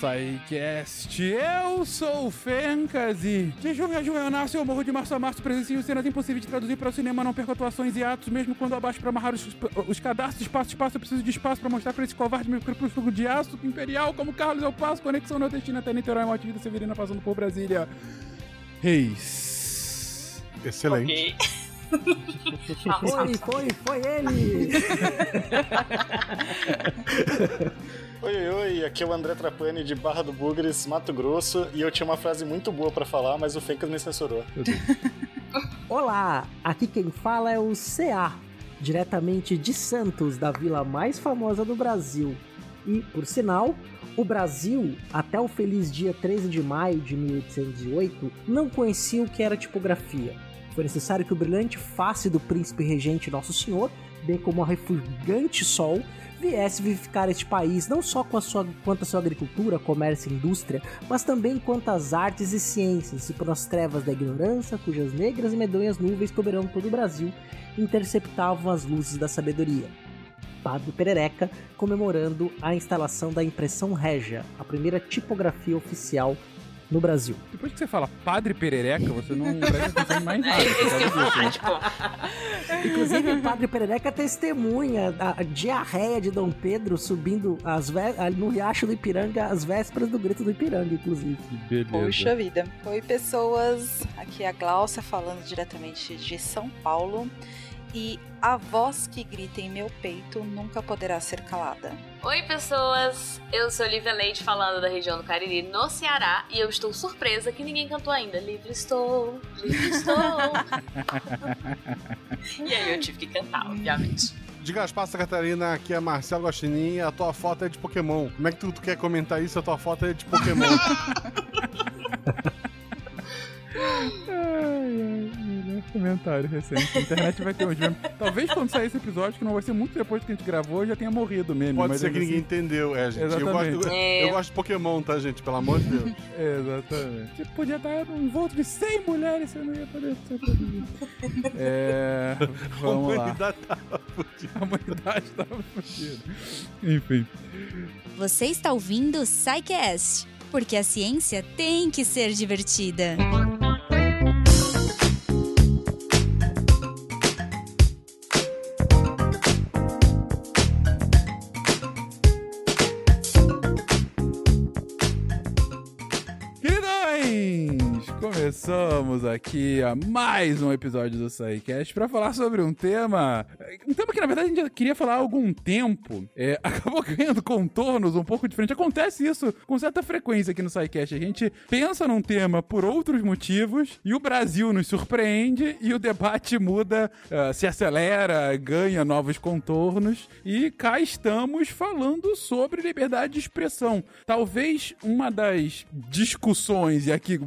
SciCast. Eu sou o Fencas e de junho a junho eu nasço eu morro de março a março, presencio cenas impossíveis de traduzir para o cinema, não perco atuações e atos, mesmo quando abaixo para amarrar os, os cadastros, espaço, espaço, eu preciso de espaço para mostrar para esse covarde meu crepúsculo de aço imperial, como Carlos eu passo, conexão nordestina até Niterói, Morte Vida Severina passando por Brasília. Reis. Excelente. Foi, foi, foi ele! Oi, oi, oi, aqui é o André Trapani de Barra do Bugres, Mato Grosso, e eu tinha uma frase muito boa pra falar, mas o Fencas me censurou. Olá, aqui quem fala é o CA, diretamente de Santos, da vila mais famosa do Brasil. E, por sinal, o Brasil, até o feliz dia 13 de maio de 1808, não conhecia o que era tipografia. Foi necessário que o brilhante face do príncipe regente Nosso Senhor, bem como o refugante sol, viesse vivificar este país não só com a sua, quanto a sua agricultura, comércio e indústria, mas também quanto às artes e ciências, e por as trevas da ignorância, cujas negras e medonhas nuvens coberão todo o Brasil, interceptavam as luzes da sabedoria. Padre Perereca, comemorando a instalação da impressão régia, a primeira tipografia oficial no Brasil. Depois que você fala Padre Perereca, você não presta atenção em mais nada. É isso que eu ia falar, né? tipo, Inclusive, o Padre Perereca testemunha a diarreia de Dom Pedro subindo as no Riacho do Ipiranga, às vésperas do grito do Ipiranga, inclusive. Beleza. Puxa vida. Oi, pessoas. Aqui é a Glaucia falando diretamente de São Paulo. E a voz que grita em meu peito nunca poderá ser calada. Oi, pessoas! Eu sou Olivia Leite falando da região do Cariri, no Ceará, e eu estou surpresa que ninguém cantou ainda. Livre estou, livre estou. e aí eu tive que cantar, obviamente. De Gaspar Santa Catarina, aqui é Marcelo Guaxinim e a tua foto é de Pokémon. Como é que tu, tu quer comentar isso? A tua foto é de Pokémon. Ai, ai, melhor comentário recente. A internet vai ter uns memes. Talvez quando sair esse episódio, que não vai ser muito depois que a gente gravou, já tenha morrido mesmo. Pode mas ser que ainda ninguém assim- entendeu, é, gente. Eu Exatamente. gosto, É. eu gosto de Pokémon, tá, gente? Pelo amor de Deus. Exatamente. Você podia estar num volto de 100 mulheres, você não ia poder ser produzido. É. A Vamos lá. humanidade tava fudida. A humanidade tava fodida. Enfim. Você está ouvindo o SciCast, porque a ciência tem que ser divertida. Queridões! Começamos aqui a mais um episódio do SciCast para falar sobre um tema. Um tema que na verdade a gente já queria falar há algum tempo. É, acabou ganhando contornos um pouco diferentes. Acontece isso com certa frequência aqui no SciCast. A gente pensa num tema por outros motivos e o Brasil nos surpreende e o debate muda, ah, se acelera, ganha novos contornos e cá estamos falando sobre liberdade de expressão. Talvez uma das discussões, e aqui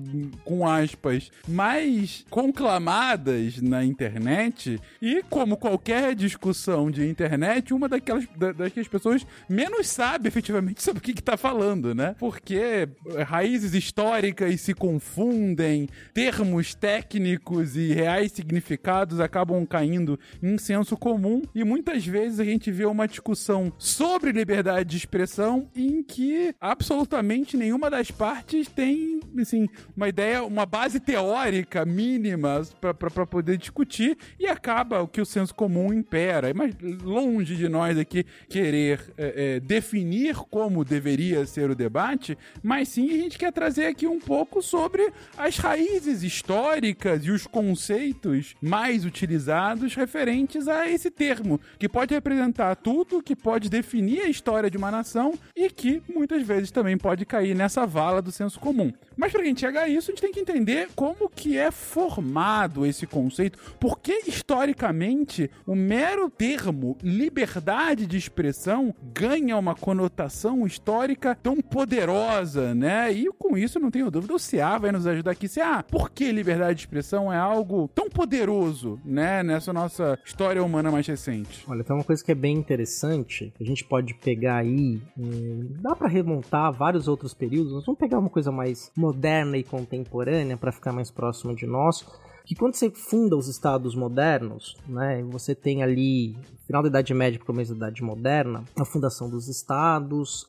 com aspas, mais conclamadas na internet, e como qualquer discussão de internet, uma daquelas da- das que as pessoas menos sabem efetivamente sobre o que está falando, né? Porque raízes históricas se confundem, termos técnicos e reais significados acabam caindo em senso comum, e muitas vezes a gente vê uma discussão sobre liberdade de expressão em que absolutamente nenhuma das partes tem, assim, uma ideia, uma base teórica mínima para poder discutir e acaba o que o senso comum impera. Mas longe de nós aqui querer é, é, definir como deveria ser o debate, mas sim a gente quer trazer aqui um pouco sobre as raízes históricas e os conceitos mais utilizados referentes a esse termo, que pode representar tudo, que pode definir a história de uma nação e que muitas vezes também pode cair nessa vala do senso comum. Mas para a gente chegar a isso, a gente tem que entender como que é formado esse conceito, por que historicamente o mero termo liberdade de expressão ganha uma conotação histórica tão poderosa, né? E com isso, não tenho dúvida, o CA vai nos ajudar aqui. CA, por que liberdade de expressão é algo tão poderoso, né, nessa nossa história humana mais recente? Olha, tem uma coisa que é bem interessante, a gente pode pegar aí, hum, dá pra remontar vários outros períodos, vamos pegar uma coisa mais moderna e contemporânea para ficar mais próxima de nós, que quando você funda os estados modernos, né, você tem ali final da Idade Média para o começo da Idade Moderna, a fundação dos estados,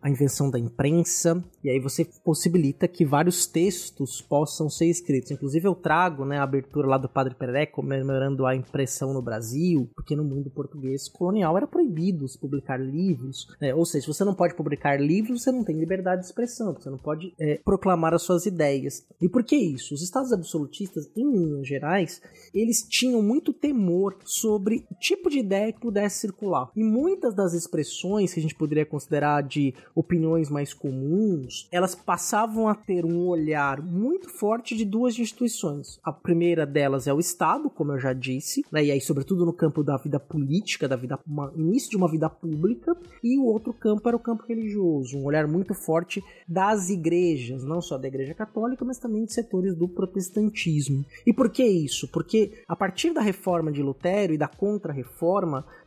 a invenção da imprensa, e aí você possibilita que vários textos possam ser escritos. Inclusive eu trago né, a abertura lá do Padre Peré comemorando a impressão no Brasil, porque no mundo português colonial era proibido publicar livros, né? ou seja, você não pode publicar livros, você não tem liberdade de expressão, você não pode é, proclamar as suas ideias. E por que isso? Os estados absolutistas, em linhas gerais, eles tinham muito temor sobre o tipo de ideia que pudesse circular. E muitas das expressões que a gente poderia considerar de opiniões mais comuns, elas passavam a ter um olhar muito forte de duas instituições. A primeira delas é o Estado, como eu já disse, né? e aí, sobretudo no campo da vida política, da vida uma, início de uma vida pública, e o outro campo era o campo religioso, um olhar muito forte das igrejas, não só da Igreja Católica, mas também de setores do protestantismo. E por que isso? Porque a partir da reforma de Lutero e da contra-reforma,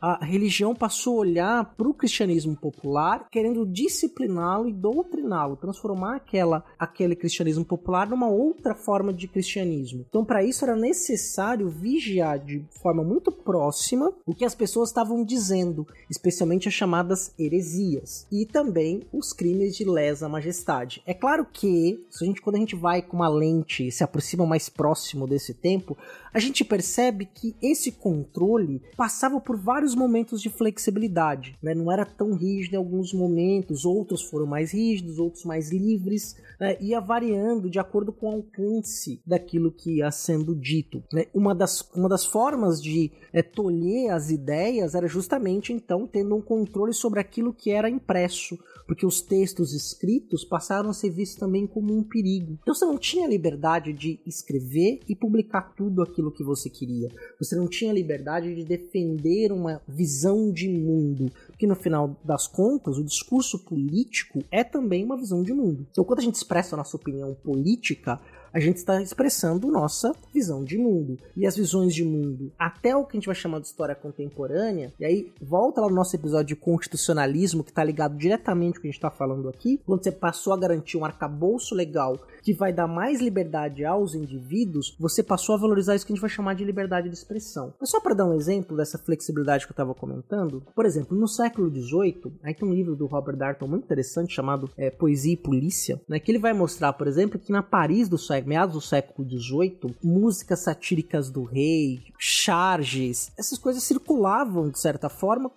a religião passou a olhar para o cristianismo popular, querendo discipliná-lo e doutriná-lo, transformar aquela, aquele cristianismo popular numa outra forma de cristianismo. Então, para isso era necessário vigiar de forma muito próxima o que as pessoas estavam dizendo, especialmente as chamadas heresias, e também os crimes de lesa majestade. É claro que, se a gente, quando a gente vai com uma lente se aproxima mais próximo desse tempo, a gente percebe que esse controle passava por vários momentos de flexibilidade, né? não era tão rígido em alguns momentos, outros foram mais rígidos, outros mais livres, né? ia variando de acordo com o alcance daquilo que ia sendo dito. Né? Uma, das, uma das formas de é, tolher as ideias era justamente então tendo um controle sobre aquilo que era impresso, porque os textos escritos passaram a ser vistos também como um perigo. Então você não tinha liberdade de escrever e publicar tudo aquilo que você queria. Você não tinha liberdade de defender uma visão de mundo, porque no final das contas, o discurso político é também uma visão de mundo. Então quando a gente expressa a nossa opinião política, a gente está expressando nossa visão de mundo. E as visões de mundo, até o que a gente vai chamar de história contemporânea, e aí volta lá no nosso episódio de constitucionalismo, que está ligado diretamente com o que a gente está falando aqui, quando você passou a garantir um arcabouço legal que vai dar mais liberdade aos indivíduos, você passou a valorizar isso que a gente vai chamar de liberdade de expressão. Mas só para dar um exemplo dessa flexibilidade que eu estava comentando, por exemplo, no século XVIII, aí tem um livro do Robert Darton muito interessante chamado é, Poesia e Polícia, né, que ele vai mostrar, por exemplo, que na Paris do século meados do século XVIII, músicas satíricas do rei, charges, essas coisas circulavam de certa forma,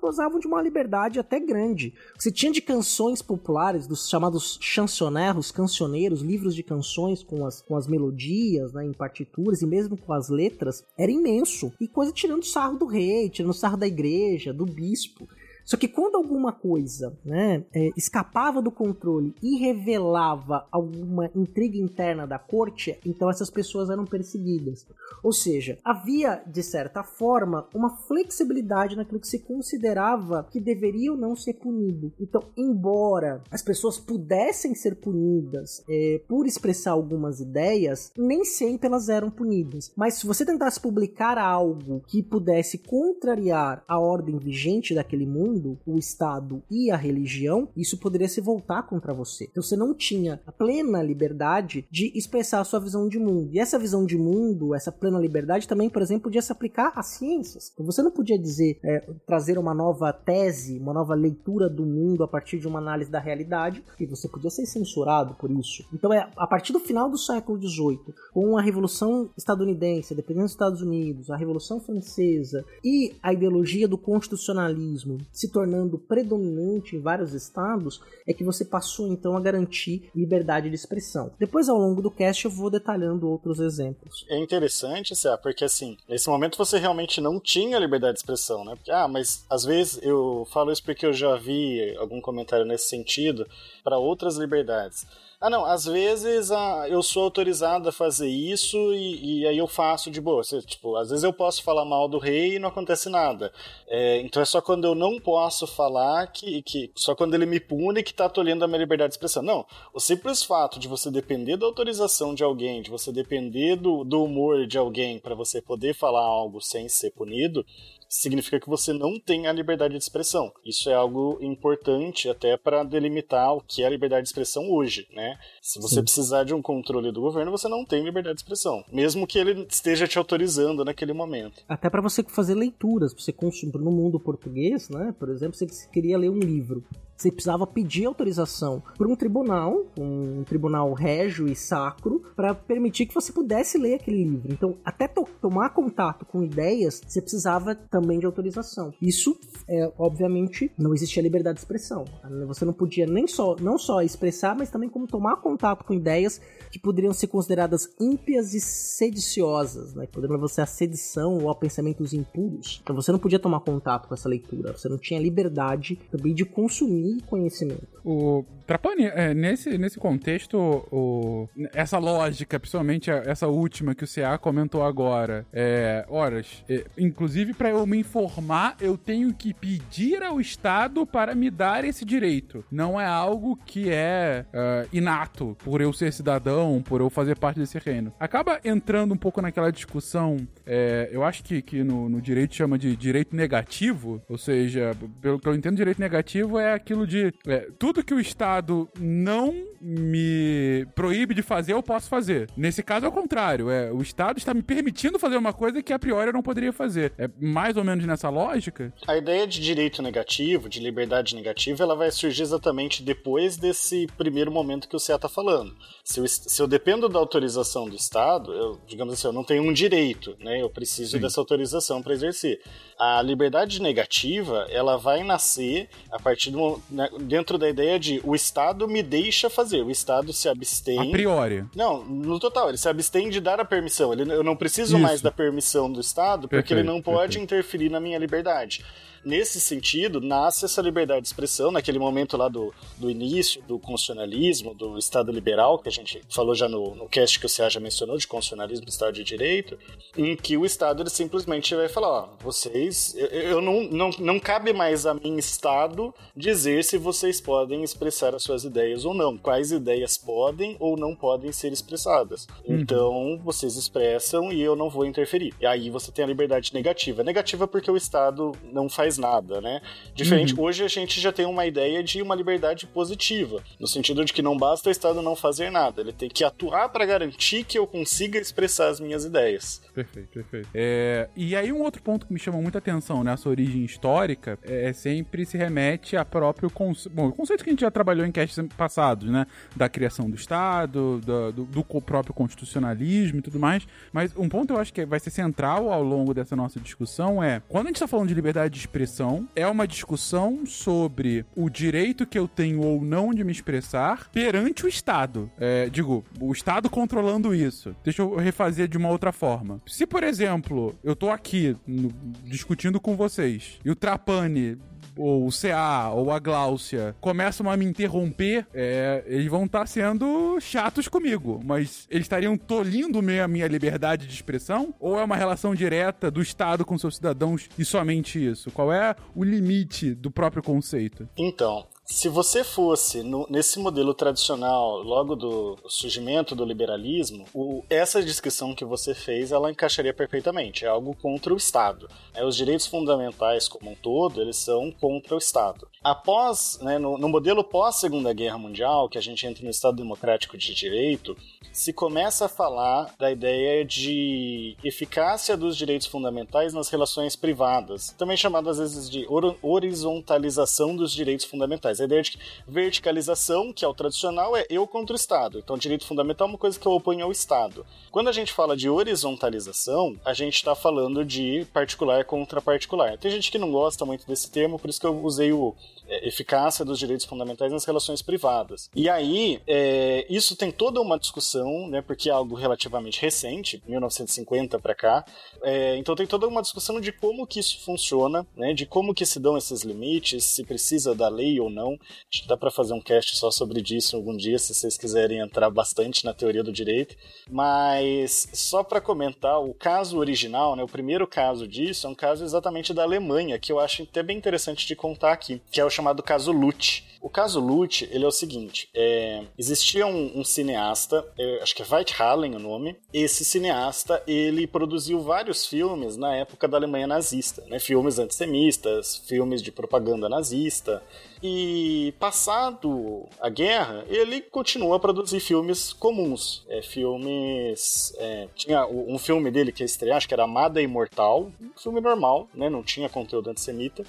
gozavam de uma liberdade até grande. Você tinha de canções populares, dos chamados chancioneiros, cancioneiros, livros de canções com as, com as melodias, né, em partituras e mesmo com as letras, era imenso. E coisa tirando sarro do rei, tirando sarro da igreja, do bispo. Só que quando alguma coisa né, é, escapava do controle e revelava alguma intriga interna da corte, então essas pessoas eram perseguidas. Ou seja, havia, de certa forma, uma flexibilidade naquilo que se considerava que deveria ou não ser punido. Então, embora as pessoas pudessem ser punidas é, por expressar algumas ideias, nem sempre elas eram punidas. Mas se você tentasse publicar algo que pudesse contrariar a ordem vigente daquele mundo, o Estado e a religião, isso poderia se voltar contra você. Então você não tinha a plena liberdade de expressar a sua visão de mundo. E essa visão de mundo, essa plena liberdade também, por exemplo, podia se aplicar às ciências. Então você não podia dizer, é, trazer uma nova tese, uma nova leitura do mundo a partir de uma análise da realidade, e você podia ser censurado por isso. Então é a partir do final do século XVIII, com a Revolução Estadunidense, a dos Estados Unidos, a Revolução Francesa e a ideologia do constitucionalismo se se tornando predominante em vários estados, é que você passou então a garantir liberdade de expressão. Depois, ao longo do cast, eu vou detalhando outros exemplos. É interessante, Cé, porque assim, nesse momento você realmente não tinha liberdade de expressão, né? Porque, ah, mas às vezes eu falo isso porque eu já vi algum comentário nesse sentido para outras liberdades. Ah, não, às vezes ah, eu sou autorizado a fazer isso e, e aí eu faço de boa. Você, tipo, às vezes eu posso falar mal do rei e não acontece nada. É, então é só quando eu não posso falar que, que. Só quando ele me pune que tá tolhendo a minha liberdade de expressão. Não. O simples fato de você depender da autorização de alguém, de você depender do, do humor de alguém para você poder falar algo sem ser punido, significa que você não tem a liberdade de expressão. Isso é algo importante até para delimitar o que é a liberdade de expressão hoje, né? Se você Sim. precisar de um controle do governo, você não tem liberdade de expressão, mesmo que ele esteja te autorizando naquele momento. Até para você fazer leituras, você consumir no mundo português, né? Por exemplo, você queria ler um livro. Você precisava pedir autorização por um tribunal, um tribunal régio e sacro, para permitir que você pudesse ler aquele livro. Então, até to- tomar contato com ideias, você precisava também de autorização. Isso, é, obviamente, não existia liberdade de expressão. Você não podia nem só, não só expressar, mas também como tomar contato com ideias que poderiam ser consideradas ímpias e sediciosas, né? Poderiam você à sedição ou a pensamentos impuros. Então você não podia tomar contato com essa leitura. Você não tinha liberdade também de consumir conhecimento. O Trapani, é, nesse, nesse contexto, o, essa lógica, principalmente a- essa última que o CA comentou agora, é, horas, é, inclusive para eu me informar, eu tenho que pedir ao Estado para me dar esse direito. Não é algo que é, é, inato por eu ser cidadão, por eu fazer parte desse reino. Acaba entrando um pouco naquela discussão, é, eu acho que, que no, no direito chama de direito negativo, ou seja, pelo que eu entendo, direito negativo é aquilo de é, tudo que o Estado não me proíbe de fazer, eu posso fazer. Nesse caso é o contrário, é o Estado está me permitindo fazer uma coisa que a priori eu não poderia fazer. É mais ou menos nessa lógica? A ideia de direito negativo, de liberdade negativa, ela vai surgir exatamente depois desse primeiro momento que o CA está falando. Se eu, se eu dependo da autorização do Estado, eu, digamos assim, eu não tenho um direito, né? Eu preciso Sim. dessa autorização para exercer. A liberdade negativa, ela vai nascer a partir do né, dentro da ideia de o Estado me deixa fazer, o Estado se abstém. A priori. Não, no total, ele se abstém de dar a permissão. Ele, eu não preciso Isso. mais da permissão do Estado, porque Perfeito, ele não pode perfeito. interferir na minha liberdade. Nesse sentido, nasce essa liberdade de expressão, naquele momento lá do, do início do constitucionalismo, do Estado liberal, que a gente falou já no, no cast que o CA já mencionou, de constitucionalismo e Estado de Direito, em que o Estado ele simplesmente vai falar: ó, vocês, eu, eu não, não, não cabe mais a mim, Estado, dizer se vocês podem expressar as suas ideias ou não, quais ideias podem ou não podem ser expressadas. Então, vocês expressam e eu não vou interferir. E aí você tem a liberdade negativa. Negativa porque o Estado não faz nada, né? Diferente, hoje a gente já tem uma ideia de uma liberdade positiva, no sentido de que não basta o Estado não fazer nada, ele tem que atuar para garantir que eu consiga expressar as minhas ideias. Perfeito, perfeito. É, e aí um outro ponto que me chama muita atenção nessa origem histórica é sempre se remete a próprio conceito, bom, o conceito que a gente já trabalhou em casts passados, né, da criação do Estado, do, do co- próprio constitucionalismo e tudo mais, mas um ponto eu acho que vai ser central ao longo dessa nossa discussão é, quando a gente está falando de liberdade de expressão, é uma discussão sobre o direito que eu tenho ou não de me expressar perante o Estado. É, digo, o Estado controlando isso. Deixa eu refazer de uma outra forma. Se, por exemplo, eu tô aqui no- discutindo com vocês e o Trapani ou o CA, ou a Gláucia, começam a me interromper, é, eles vão estar sendo chatos comigo. Mas eles estariam tolindo a minha liberdade de expressão? Ou é uma relação direta do Estado com seus cidadãos e somente isso? Qual é o limite do próprio conceito? Então, se você fosse no- nesse modelo tradicional, logo do surgimento do liberalismo, o- essa descrição que você fez, ela encaixaria perfeitamente. É algo contra o Estado. É, os direitos fundamentais como um todo, eles são contra o Estado. Após, né, no, no modelo pós Segunda Guerra Mundial, que a gente entra no Estado Democrático de Direito, se começa a falar da ideia de eficácia dos direitos fundamentais nas relações privadas, também chamado às vezes de hor- horizontalização dos direitos fundamentais. A ideia de verticalização, que é o tradicional, é eu contra o Estado. Então, direito fundamental é uma coisa que eu oponho ao Estado. Quando a gente fala de horizontalização, a gente está falando de particular contra particular. Tem gente que não gosta muito desse termo, por isso que eu usei o é, eficácia dos direitos fundamentais nas relações privadas. E aí, é, isso tem toda uma discussão, né, porque é algo relativamente recente, 1950 para cá. É, então tem toda uma discussão de como que isso funciona, né, de como que se dão esses limites, se precisa da lei ou não. Não. Acho que dá para fazer um cast só sobre disso algum dia, se vocês quiserem entrar bastante na teoria do direito. Mas só para comentar, o caso original, né, o primeiro caso disso é um caso exatamente da Alemanha, que eu acho até bem interessante de contar aqui, que é o chamado caso Lutz. O caso Lutz, ele é o seguinte, é, existia um, um cineasta, é, acho que é Weithallen o nome, esse cineasta, ele produziu vários filmes na época da Alemanha nazista, né, filmes antissemistas, filmes de propaganda nazista, e passado a guerra, ele continua a produzir filmes comuns. É, filmes. É, tinha um filme dele que ia estrear, acho que era Amada Imortal, um filme normal, né? Não tinha conteúdo antissemita.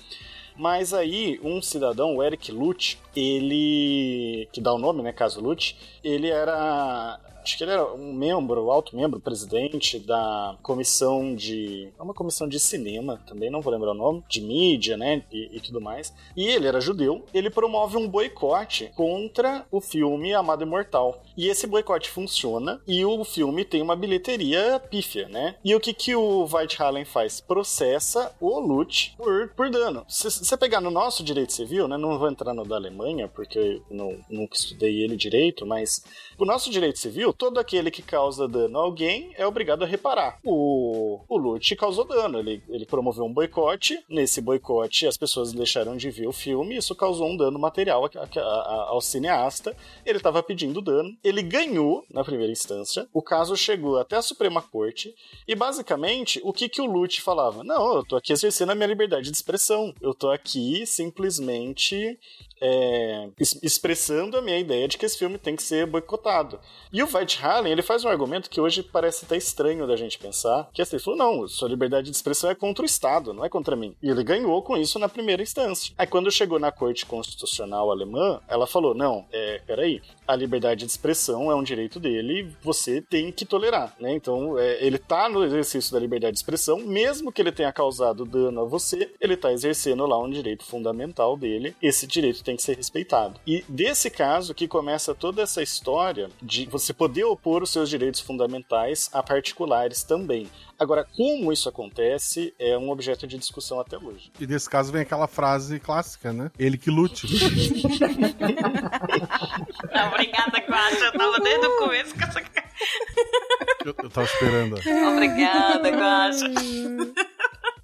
Mas aí, um cidadão, o Eric Lutz, ele. que dá o nome, né? Caso Lutz, ele era acho que ele era um membro, alto membro, presidente da comissão de. É uma comissão de cinema, também não vou lembrar o nome, de mídia, né? E, e, tudo mais. E ele era judeu, ele promove um boicote contra o filme Amado Imortal. E esse boicote funciona e o filme tem uma bilheteria pífia, né? E o que, que o Weithallen faz? Processa o Lutz por, por dano. Se você pegar no nosso direito civil, né? Não vou entrar no da Alemanha, porque eu não, nunca estudei ele direito, mas o nosso direito civil, todo aquele que causa dano a alguém é obrigado a reparar. O, o Lute causou dano, ele, ele promoveu um boicote, nesse boicote as pessoas deixaram de ver o filme, isso causou um dano material a, a, a, ao cineasta, ele estava pedindo dano, ele ganhou na primeira instância, o caso chegou até a Suprema Corte, e basicamente o que, que o Lute falava? Não, eu tô aqui exercendo a minha liberdade de expressão, eu tô aqui simplesmente é, expressando a minha ideia de que esse filme tem que ser boicotado. E o Weithallen, ele faz um argumento que hoje parece até estranho da gente pensar, que é assim, ele falou, não, sua liberdade de expressão é contra o Estado, não é contra mim. E ele ganhou com isso na primeira instância. Aí quando chegou na Corte Constitucional Alemã, ela falou, não, é, peraí, a liberdade de expressão é um direito dele, você tem que tolerar, né? Então, é, ele tá no exercício da liberdade de expressão, mesmo que ele tenha causado dano a você, ele tá exercendo lá um direito fundamental dele, esse direito tem que ser respeitado. E desse caso que começa toda essa história de você poder opor os seus direitos fundamentais a particulares também. Agora, como isso acontece é um objeto de discussão até hoje. E nesse caso vem aquela frase clássica, né? Ele que lute. Obrigada, Guacha. Eu tava desde o começo com essa. Eu, eu tava esperando. Obrigada, Guacha.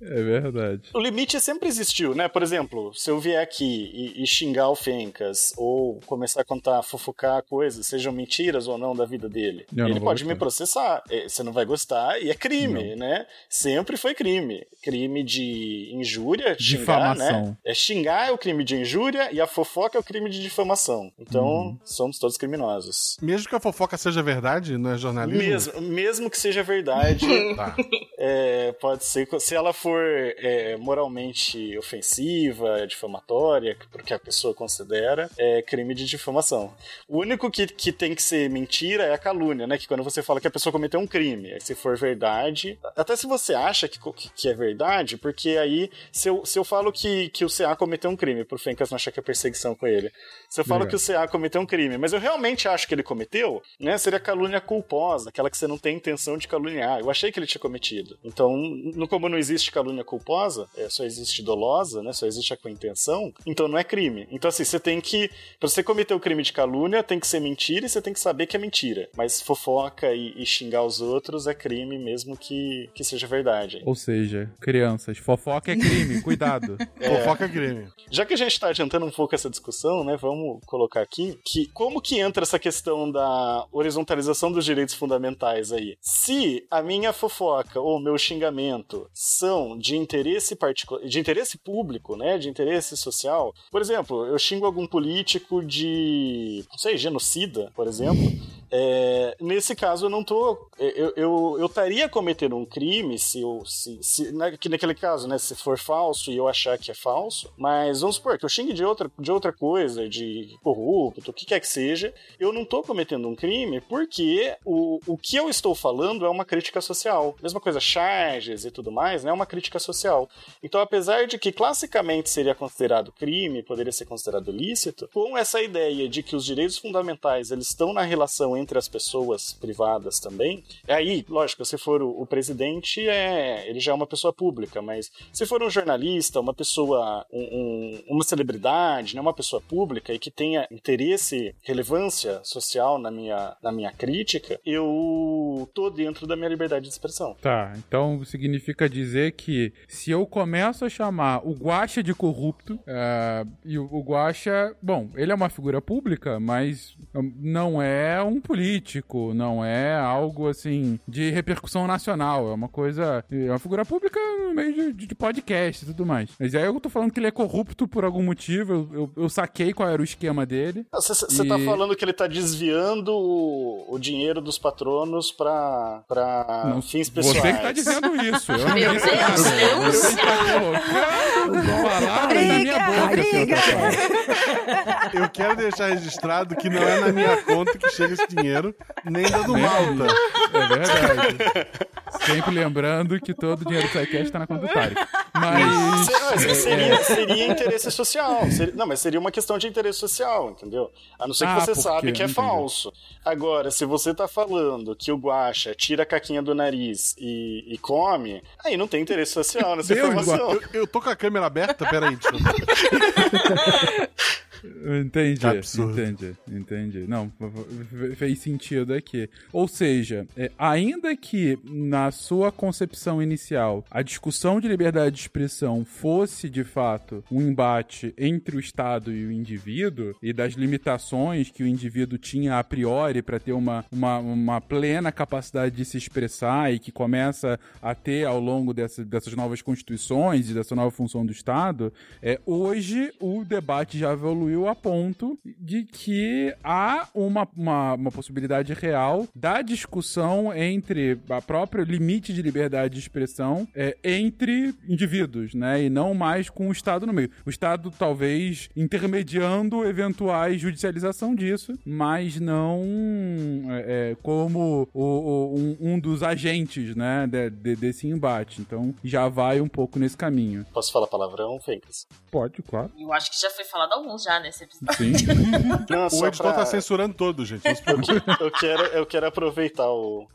É verdade. O limite sempre existiu, né? Por exemplo, se eu vier aqui e, e, xingar o Fencas, ou começar a contar, fofocar coisas, sejam mentiras ou não da vida dele, eu ele pode me processar. É, você não vai gostar e é crime, não. né? Sempre foi crime. Crime de injúria, xingar, né? É xingar é o crime de injúria e a fofoca é o crime de difamação. Então, uhum. somos todos criminosos. Mesmo que a fofoca seja verdade, não é jornalismo? Mesmo, mesmo que seja verdade, tá. É, pode ser. Se ela for é, moralmente ofensiva, difamatória, porque a pessoa considera, é crime de difamação. O único que, que tem que ser mentira é a calúnia, né? Que quando você fala que a pessoa cometeu um crime, se for verdade, até se você acha que, que é verdade, porque aí, se eu, se eu falo que, que o CA cometeu um crime, pro Fencas não achar que é perseguição com ele, se eu falo que o CA cometeu um crime, mas eu realmente acho que ele cometeu, né? Seria calúnia culposa, aquela que você não tem intenção de caluniar. Eu achei que ele tinha cometido. Então, como não existe calúnia calúnia culposa, é, só existe dolosa, né? Só existe a com intenção, então não é crime. Então, assim, você tem que. Pra você cometer o crime de calúnia, tem que ser mentira e você tem que saber que é mentira. Mas fofoca e, e xingar os outros é crime, mesmo que, que seja verdade. Ou seja, crianças, fofoca é crime, cuidado. É, fofoca é crime. Já que a gente tá adiantando um pouco essa discussão, né? Vamos colocar aqui que como que entra essa questão da horizontalização dos direitos fundamentais aí? Se a minha fofoca ou meu xingamento são de interesse particular, de interesse público, né, de interesse social. Por exemplo, eu xingo algum político de, não sei, genocida, por exemplo. É, nesse caso, eu não tô. Eu, eu, eu estaria cometendo um crime se eu. Se, se, naquele caso, né? Se for falso e eu achar que é falso. Mas vamos supor que eu xingue de outra, de outra coisa, de corrupto, o que quer que seja. Eu não tô cometendo um crime porque o, o que eu estou falando é uma crítica social. Mesma coisa, charges e tudo mais, né? É uma crítica social. Então, apesar de que classicamente seria considerado crime, poderia ser considerado lícito, com essa ideia de que os direitos fundamentais eles estão na relação entre entre as pessoas privadas também. Aí, lógico, se for o, o presidente, é, ele já é uma pessoa pública, mas se for um jornalista, uma pessoa, um, um, uma celebridade, né, uma pessoa pública e que tenha interesse, relevância social na minha, na minha crítica, eu tô dentro da minha liberdade de expressão. Tá, então significa dizer que se eu começo a chamar o Guaxa de corrupto, uh, e o, o Guaxa, bom, ele é uma figura pública, mas não é um político, não é algo assim de repercussão nacional, é uma coisa, é uma figura pública no meio de, de podcast e tudo mais. Mas aí eu tô falando que ele é corrupto por algum motivo, eu, eu, eu saquei qual era o esquema dele. Você e... tá falando que ele tá desviando o, o dinheiro dos patronos pra, pra não, fins pessoais. Você que tá dizendo isso. Eu não Meu disse Deus, nada. Deus. Você tá colocando palavras na minha boca, briga. Eu quero deixar registrado que não é na minha conta que chega esse dinheiro, nem da do Malta. É verdade. Sempre lembrando que todo o dinheiro do SciCast tá na conta do Tarek. Mas... Mas seria, seria interesse social. Seria- não, mas seria uma questão de interesse social, entendeu? A não ser que Ah, você sabe que é Entendi. falso. Agora, se você tá falando que o guaxa tira a caquinha do nariz e, e come, aí não tem interesse social nessa Deus, informação. Eu, eu tô com a câmera aberta? Peraí, deixa eu... Entendi, Absurdo. entendi, entendi. Não, fez sentido aqui. Ou seja, é, ainda que na sua concepção inicial a discussão de liberdade de expressão fosse de fato um embate entre o Estado e o indivíduo e das limitações que o indivíduo tinha a priori para ter uma, uma, uma plena capacidade de se expressar e que começa a ter ao longo dessa, dessas novas constituições e dessa nova função do Estado, é, hoje o debate já evoluiu a ponto de que há uma, uma, uma possibilidade real da discussão entre a própria limite de liberdade de expressão é, entre indivíduos, né? E não mais com o Estado no meio. O Estado talvez intermediando eventuais judicialização disso, mas não é, é, como o- o- um, um dos agentes, né? de- de- desse embate. Então já vai um pouco nesse caminho. Posso falar palavrão, Fencas? Pode, claro. Eu acho que já foi falado alguns já nesse episódio. Sim. Não, O editor pra- tá censurando todo, gente. Não se preocupe. eu quero, eu quero aproveitar o,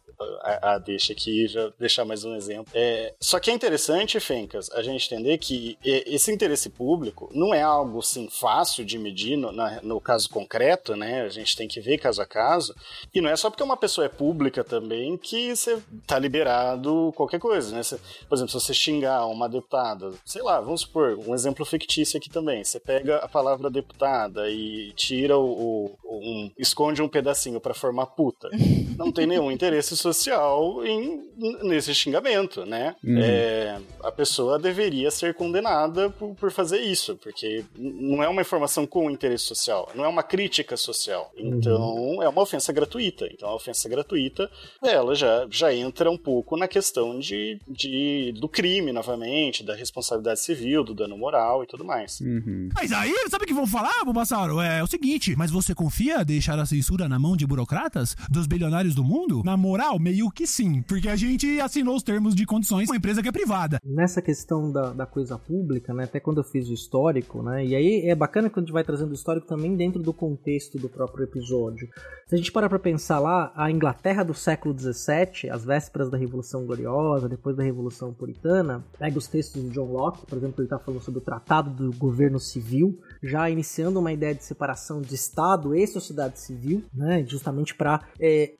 a, a deixa aqui já deixar mais um exemplo. É, só que é interessante, Fencas, a gente entender que esse interesse público não é algo assim fácil de medir no, na- no caso concreto, né? A gente tem que ver caso a caso. E não é só porque uma pessoa é pública também que você tá liberado qualquer coisa, né? Por exemplo, se você xingar uma deputada, sei lá, vamos supor, um exemplo fictício aqui também. Você pega a palavra deputada e tira o, o- um, esconde um pedacinho pra formar puta. Não tem nenhum interesse social em, nesse xingamento, né? Uhum. É, a pessoa deveria ser condenada por, por fazer isso, porque não é uma informação com interesse social, não é uma crítica social. Então, é uma ofensa gratuita. Então, a ofensa gratuita, ela já, já entra um pouco na questão de, de, do crime, novamente, da responsabilidade civil, do dano moral e tudo mais. Uhum. Mas aí, sabe o que vão falar, Bulbasauro? É o seguinte, mas você confia deixar a censura na mão de burocratas? Dos bilionários do mundo? Na moral, meio que sim, porque a gente assinou os termos de condições com uma empresa que é privada. nessa questão da, da coisa pública, né, até quando eu fiz o histórico, né, e aí é bacana quando a gente vai trazendo o histórico também dentro do contexto do próprio episódio. Se a gente parar pra pensar lá, a Inglaterra do século XVII, as vésperas da Revolução Gloriosa, depois da Revolução Puritana, pega os textos de John Locke, por exemplo, ele tá falando sobre o Tratado do Governo Civil, já iniciando uma ideia de separação de Estado e sociedade civil, né, justamente para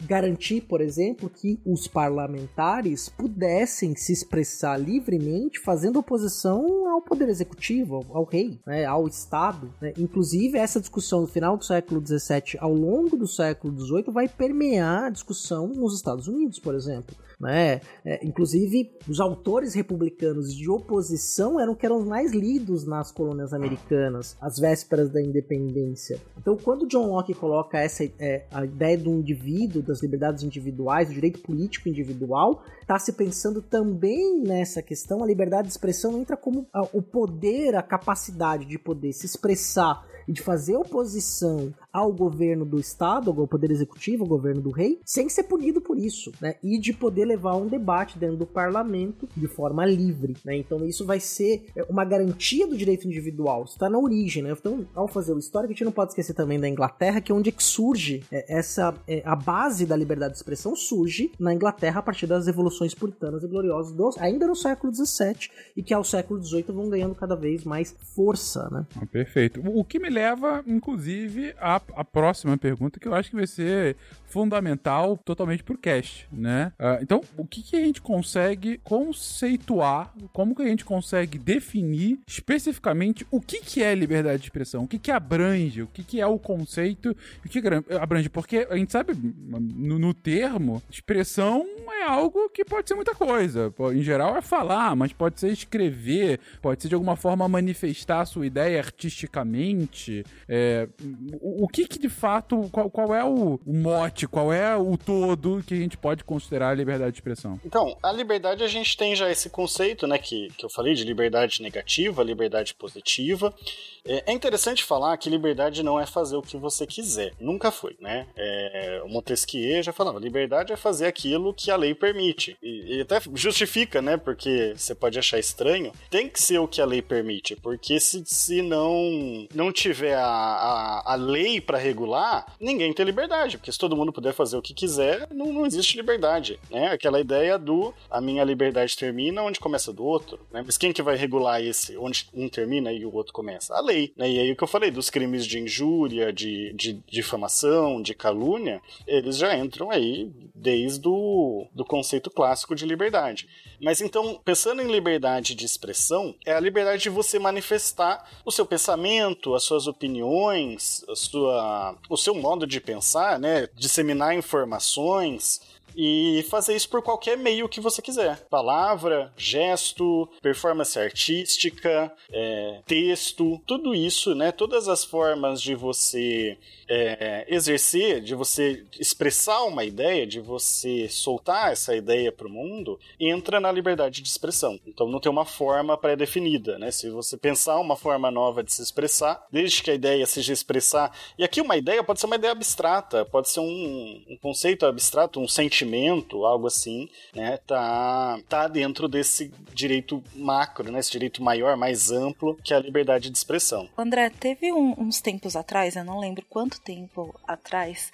garantir, por exemplo, que os parlamentares pudessem se expressar livremente, fazendo oposição ao poder executivo, ao, ao rei, né, ao Estado. né. Inclusive, essa discussão no final do século XVII, ao longo do século XVIII, vai permear a discussão nos Estados Unidos, por exemplo. Né? É, inclusive, os autores republicanos de oposição eram que eram mais lidos nas colônias americanas, às vésperas da independência. Então, quando John Locke coloca essa é, a ideia do indivíduo, das liberdades individuais, do direito político individual, está se pensando também nessa questão. A liberdade de expressão entra como o poder, a capacidade de poder se expressar e de fazer oposição ao governo do Estado, ao poder executivo, ao governo do rei, sem ser punido por isso, né? E de poder levar um debate dentro do parlamento de forma livre, né? Então isso vai ser é, uma garantia do direito individual, está na origem, né? Então, ao fazer o histórico, a gente não pode esquecer também da Inglaterra, que é onde é surge é, essa a base da liberdade de expressão surge na Inglaterra a partir das revoluções puritanas e gloriosas do, ainda no século XVII e que ao século XVIII vão ganhando cada vez mais força, né? Ah, perfeito. O que me leva, inclusive, a a próxima pergunta, que eu acho que vai ser fundamental totalmente pro cast, né? Uh, então, o que, que a gente consegue conceituar, como que a gente consegue definir especificamente o que, que é liberdade de expressão, o que, que abrange, o que, que é o conceito, o que abrange, porque a gente sabe, no, no termo, expressão é algo que pode ser muita coisa. Em geral é falar, mas pode ser escrever, pode ser de alguma forma manifestar a sua ideia artisticamente. É, o, o, que que de fato, qual, qual é o, o mote qual é o todo que a gente pode considerar a liberdade de expressão? Então, a liberdade a gente tem já esse conceito, né, que, que eu falei de liberdade negativa, liberdade positiva. É, é interessante falar que liberdade não é fazer o que você quiser. Nunca foi, né? É, o Montesquieu já falava, liberdade é fazer aquilo que a lei permite. E, e até justifica, né? Porque você pode achar estranho. Tem que ser o que a lei permite, porque se, se não, não tiver a, a, a lei para regular, ninguém tem liberdade. Porque se todo mundo puder fazer o que quiser, não, não existe liberdade, né? Aquela ideia do a minha liberdade termina onde começa do outro, né? Mas quem que vai regular esse, onde um termina e o outro começa? A lei. Né? E aí o que eu falei dos crimes de injúria, de, de difamação, de calúnia, eles já entram aí desde o do conceito clássico de liberdade. Mas então, pensando em liberdade de expressão, é a liberdade de você manifestar o seu pensamento, as suas opiniões, a sua, o seu modo de pensar, né? Disseminar informações e fazer isso por qualquer meio que você quiser. Palavra, gesto, performance artística, é, texto, tudo isso, né? Todas as formas de você é, exercer, de você expressar uma ideia, de você soltar essa ideia para o mundo, entra na liberdade de expressão. Então não tem uma forma pré-definida, né? Se você pensar uma forma nova de se expressar, desde que a ideia seja expressar, e aqui uma ideia pode ser uma ideia abstrata, pode ser um, um conceito abstrato, um sentimento algo assim, né, tá, tá dentro desse direito macro, né, esse direito maior, mais amplo, que é a liberdade de expressão. André, teve um, uns tempos atrás, eu não lembro quanto tempo atrás,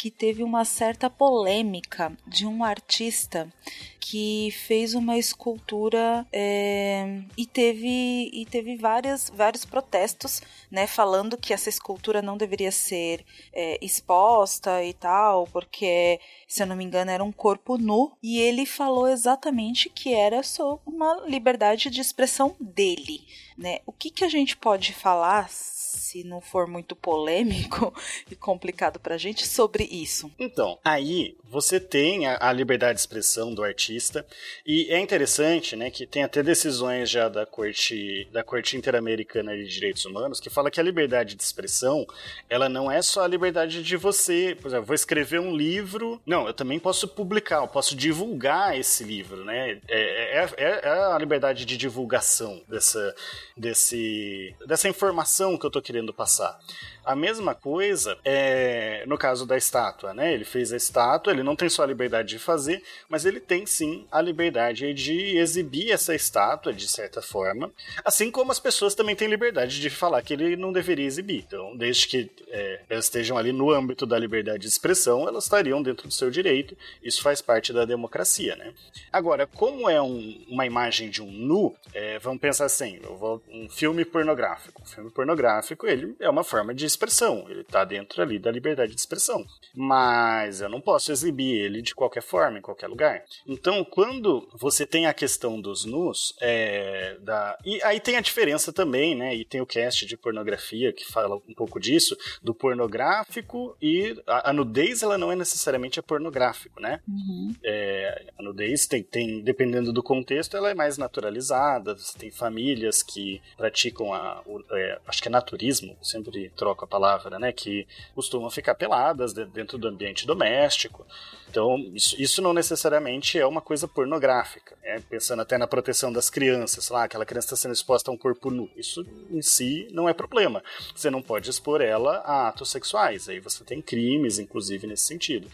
que teve uma certa polêmica de um artista que fez uma escultura é, e teve e teve várias, vários protestos, né, falando que essa escultura não deveria ser é, exposta e tal, porque se eu não me engano era um corpo nu e ele falou exatamente que era só uma liberdade de expressão dele, né? O que que a gente pode falar se não for muito polêmico e complicado pra gente, sobre isso. Então, aí você tem a, a, liberdade de expressão do artista e é interessante, né, que tem até decisões já da Corte da Corte Interamericana de Direitos Humanos que fala que a liberdade de expressão, ela não é só a liberdade de você, por exemplo, vou escrever um livro, não, eu também posso publicar, eu posso divulgar esse livro, né? É, é, é, é a liberdade de divulgação dessa, desse, dessa informação que eu tô querendo passar. A mesma coisa é no caso da estátua, né? Ele fez a estátua, ele não tem só a liberdade de fazer, mas ele tem sim a liberdade de exibir essa estátua de certa forma, assim como as pessoas também têm liberdade de falar que ele não deveria exibir. Então, desde que é, elas estejam ali no âmbito da liberdade de expressão, elas estariam dentro do seu direito. Isso faz parte da democracia, né? Agora, como é um, uma imagem de um nu, é, vamos pensar assim: vou, um filme pornográfico. Um filme pornográfico, ele é uma forma de expressão, ele está dentro ali da liberdade de expressão. Mas eu não posso exibir ele de qualquer forma, em qualquer lugar. Então, quando você tem a questão dos nus, é, da... e aí tem a diferença também, né? E tem o cast de pornografia que fala um pouco disso, do pornográfico e a, a nudez, ela não é necessariamente a pornográfico, né? Uhum. É, a nudez tem, tem, dependendo do contexto, ela é mais naturalizada. Você tem famílias que praticam a, o, é, acho que é naturismo, sempre troco a palavra, né? Que costumam ficar peladas dentro do ambiente doméstico. Então, isso, isso não necessariamente é uma coisa pornográfica. Né? Pensando até na proteção das crianças, lá, aquela criança está sendo exposta a um corpo nu. Isso em si não é problema. Você não pode expor ela a atos sexuais. Aí você tem crimes, inclusive, nesse sentido.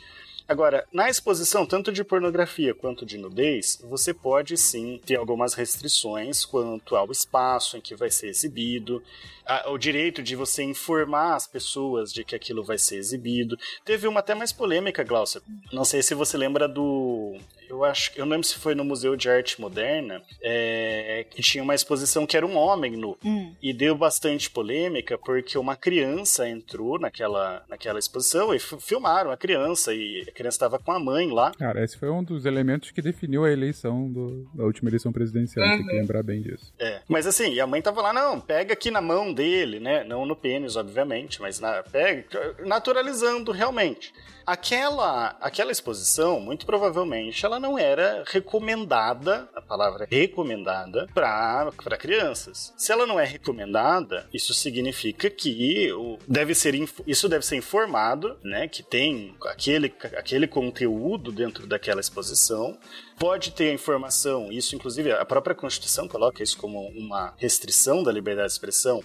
Agora, na exposição tanto de pornografia quanto de nudez, você pode sim ter algumas restrições quanto ao espaço em que vai ser exibido, a, o direito de você informar as pessoas de que aquilo vai ser exibido. Teve uma até mais polêmica, Glaucia. Não sei se você lembra do eu acho eu não lembro se foi no Museu de Arte Moderna, é, que tinha uma exposição que era um homem nu. Hum. E deu bastante polêmica porque uma criança entrou naquela, naquela exposição e filmaram a criança e a criança estava com a mãe lá. Cara, esse foi um dos elementos que definiu a eleição do- da última eleição presidencial. Tem que lembrar bem disso. É. Mas assim, e a mãe tava lá, não, pega aqui na mão dele, né? Não no pênis, obviamente, mas na, pega, naturalizando realmente. Aquela, aquela exposição, muito provavelmente, ela não era recomendada, a palavra recomendada, para crianças. Se ela não é recomendada, isso significa que o, deve ser, isso deve ser informado, né? Que tem aquele, aquele conteúdo dentro daquela exposição. Pode ter a informação, isso inclusive a própria Constituição coloca isso como uma restrição da liberdade de expressão,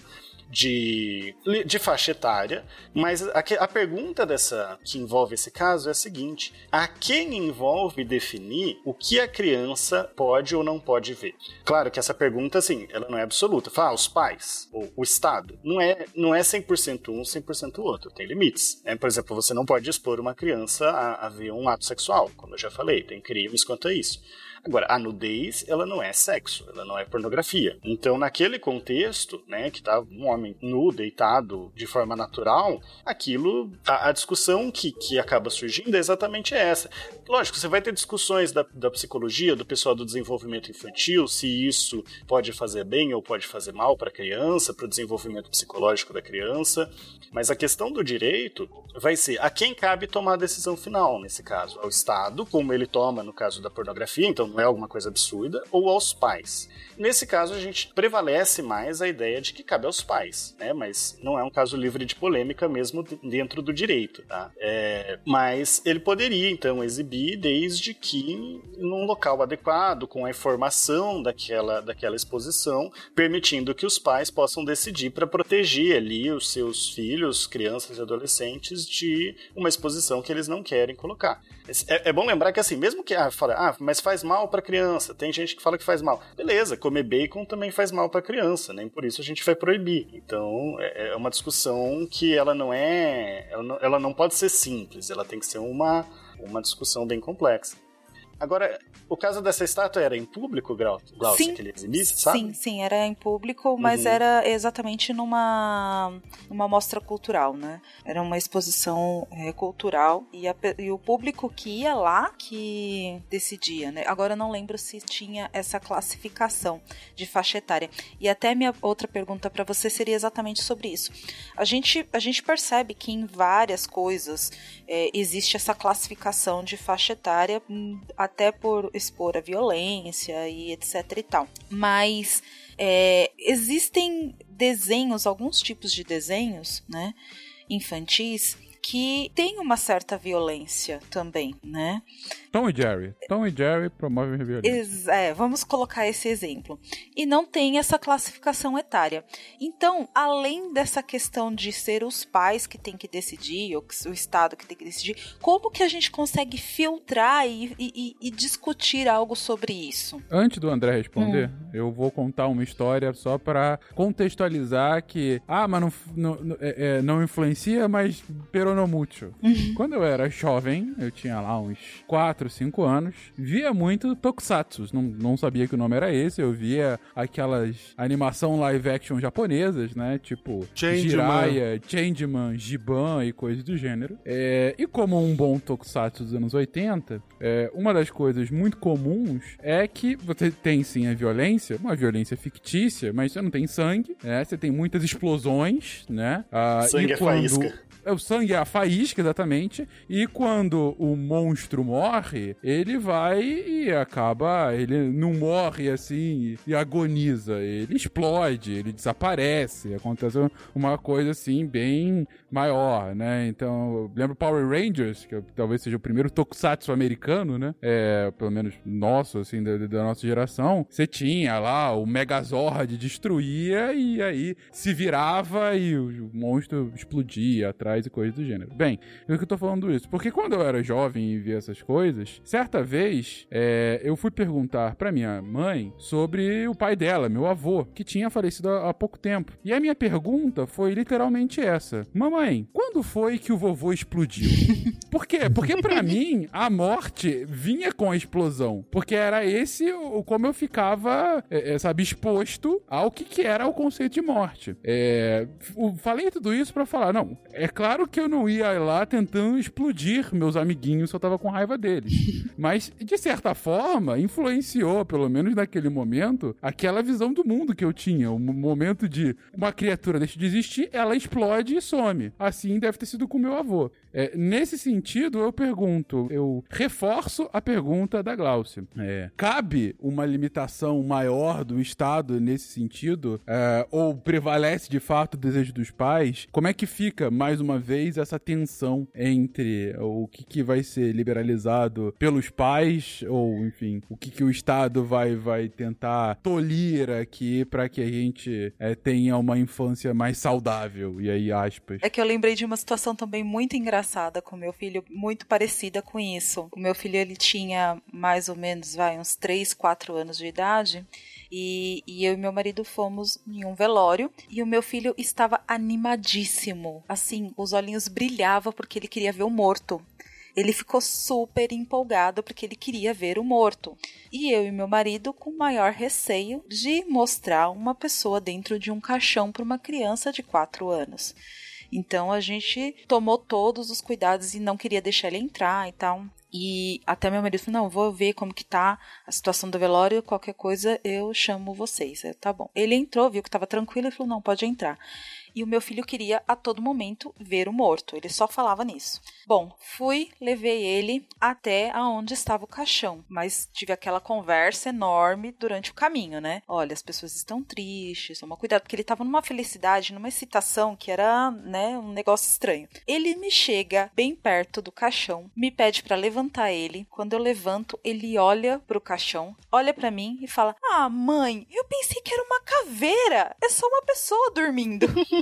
de, de faixa etária, mas a, a pergunta dessa que envolve esse caso é a seguinte: a quem envolve definir o que a criança pode ou não pode ver? Claro que essa pergunta, assim, ela não é absoluta. Fala, ah, os pais, ou o Estado. Não é, não é 100% um, 100% outro. Tem limites. né? Por exemplo, você não pode expor uma criança a, a ver um ato sexual, como eu já falei. Tem crimes quanto a isso. Agora, a nudez, ela não é sexo, ela não é pornografia. Então, naquele contexto, né, que tá um homem nu, deitado de forma natural, aquilo, a, a discussão que, que acaba surgindo é exatamente essa. Lógico, você vai ter discussões da, da psicologia, do pessoal do desenvolvimento infantil, se isso pode fazer bem ou pode fazer mal para a criança, para o desenvolvimento psicológico da criança, mas a questão do direito vai ser a quem cabe tomar a decisão final nesse caso, ao Estado, como ele toma no caso da pornografia, então não é alguma coisa absurda, ou aos pais. Nesse caso, a gente prevalece mais a ideia de que cabe aos pais, né? Mas não é um caso livre de polêmica mesmo dentro do direito, tá? É, mas ele poderia, então, exibir desde que num local adequado, com a informação daquela, daquela exposição, permitindo que os pais possam decidir para proteger ali os seus filhos, crianças e adolescentes de uma exposição que eles não querem colocar. É, é bom lembrar que assim, mesmo que ah, fala, ah, mas faz mal para criança, tem gente que fala que faz mal. Beleza, comer bacon também faz mal para criança, nem por isso a gente vai proibir. Então, é é uma discussão que ela não é, ela não, ela não pode ser simples, ela tem que ser uma uma discussão bem complexa. Agora, o caso dessa estátua era em público, Glaucia, Sim. que ele exibisse, sabe? Sim, sim, era em público, mas Uhum. era exatamente numa, numa mostra cultural, né? Era uma exposição é, cultural e, a e o público que ia lá que decidia, né? Agora eu não lembro se tinha essa classificação de faixa etária. E até minha outra pergunta para você seria exatamente sobre isso. A gente, a gente percebe que em várias coisas é, existe essa classificação de faixa etária, hum, até por expor a violência e etc e tal. Mas é, existem desenhos, alguns tipos de desenhos, né, infantis, que têm uma certa violência também, né? Tom e Jerry. Tom e Jerry promovem violência. É, vamos colocar esse exemplo. E não tem essa classificação etária. Então, além dessa questão de ser os pais que têm que decidir, ou o Estado que tem que decidir, como que a gente consegue filtrar e, e- e discutir algo sobre isso? Antes do André responder, eu vou contar uma história só pra contextualizar que, ah, mas não, não, é- é, não influencia, mas peronomútil. Quando eu era jovem, eu tinha lá uns 4, 5 anos, via muito Tokusatsu. Não, não sabia que o nome era esse, eu via aquelas animação live action japonesas, né? Tipo Changeman. Jiraiya, Changeman, Giban e coisas do gênero. É, e como um bom Tokusatsu dos anos 80, é, uma das coisas muito comuns é que você tem sim a violência, uma violência fictícia, mas você não tem sangue, né? Você tem muitas explosões, né? Ah, Sangue e é quando... faísca. O sangue é a faísca, exatamente, e quando o monstro morre, ele vai e acaba. Ele não morre assim e agoniza, ele explode, ele desaparece, acontece uma coisa assim bem maior, né? Então, lembro Power Rangers, que talvez seja o primeiro tokusatsu americano, né? É, pelo menos nosso, assim, da, da nossa geração. Você tinha lá o Megazord destruía e aí se virava e o monstro explodia atrás e coisas do gênero. Bem, por que eu tô falando isso? Porque quando eu era jovem e via essas coisas, certa vez é, eu fui perguntar pra minha mãe sobre o pai dela, meu avô, que tinha falecido há, pouco tempo. E a minha pergunta foi literalmente essa: Mamãe, quando foi que o vovô explodiu? Por quê? Porque pra mim a morte vinha com a explosão. Porque era esse o como eu ficava, é, é, sabe, exposto ao que, que era o conceito de morte. É, o- falei tudo isso pra falar, não, é claro que eu não ia lá tentando explodir meus amiguinhos se eu tava com raiva deles. Mas, de certa forma, influenciou, pelo menos naquele momento, aquela visão do mundo que eu tinha. O mo- momento de uma criatura deixa de existir, ela explode e some. Assim deve ter sido com meu avô. É, nesse sentido, eu pergunto, eu reforço a pergunta da Glaucia. É, cabe uma limitação maior do Estado nesse sentido? É, ou prevalece de fato o desejo dos pais? Como é que fica, mais uma vez, essa tensão entre o que, que vai ser liberalizado pelos pais, ou enfim, o que, que o Estado vai, vai tentar tolir aqui para que a gente é, tenha uma infância mais saudável? E aí, aspas. É que eu lembrei de uma situação também muito engraçada com meu filho, muito parecida com isso. O meu filho, ele tinha mais ou menos, vai, uns 3, 4 anos de idade. E, e eu e meu marido fomos em um velório e o meu filho estava animadíssimo. Assim, os olhinhos brilhavam porque ele queria ver o morto. Ele ficou super empolgado porque ele queria ver o morto. E eu e meu marido com maior receio de mostrar uma pessoa dentro de um caixão para uma criança de 4 anos. Então a gente tomou todos os cuidados e não queria deixar ele entrar e tal. E até meu marido falou: não, vou ver como que tá a situação do velório, qualquer coisa eu chamo vocês. Eu, tá bom. Ele entrou, viu que tava tranquilo e falou: não, pode entrar. E o meu filho queria a todo momento ver o morto, ele só falava nisso. Bom, fui, levei ele até aonde estava o caixão, mas tive aquela conversa enorme durante o caminho, né? Olha, as pessoas estão tristes, toma cuidado, porque ele estava numa felicidade, numa excitação que era, né, um negócio estranho. Ele me chega bem perto do caixão, me pede para levantar ele. Quando eu levanto, ele olha pro caixão, olha para mim e fala: "Ah, mãe, eu pensei que era uma caveira. É só uma pessoa dormindo."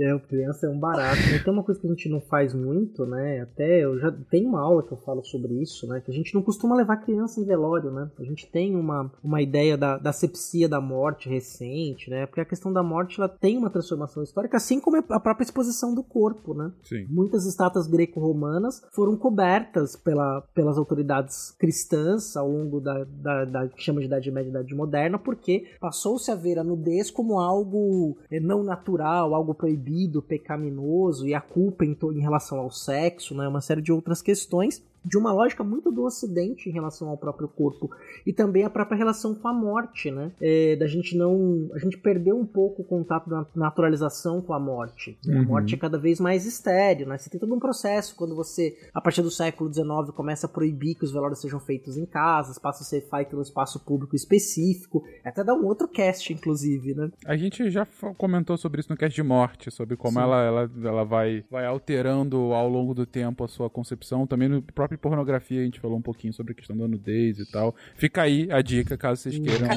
É, criança é um barato. Tem uma coisa que a gente não faz muito, né? Até eu já tenho uma aula que eu falo sobre isso, né? Que a gente não costuma levar criança em velório, né? A gente tem uma, uma ideia da, da sepsia da morte recente, né? Porque a questão da morte ela tem uma transformação histórica, assim como a própria exposição do corpo, né? Sim. Muitas estátuas greco-romanas foram cobertas pela, pelas autoridades cristãs ao longo da, da, da que chama de Idade Média e Idade Moderna, porque passou-se a ver a nudez como algo eh, não natural, algo proibido, pecaminoso, e a culpa em, em relação ao sexo, né? Uma série de outras questões de uma lógica muito do Ocidente em relação ao próprio corpo e também a própria relação com a morte, né? É, da gente não, a gente perdeu um pouco o contato da naturalização com a morte. né? A Uhum. morte é cada vez mais estéreo, né? Você tem todo um processo quando você, a partir do século XIX, começa a proibir que os velórios sejam feitos em casas, passa a ser feito no espaço público específico, até dá um outro cast, inclusive, né? A gente já comentou sobre isso no cast de morte, sobre como Sim. ela, ela, ela vai, vai alterando ao longo do tempo a sua concepção. Também no próprio pornografia a gente falou um pouquinho sobre a questão da nudez e tal. Fica aí a dica caso vocês queiram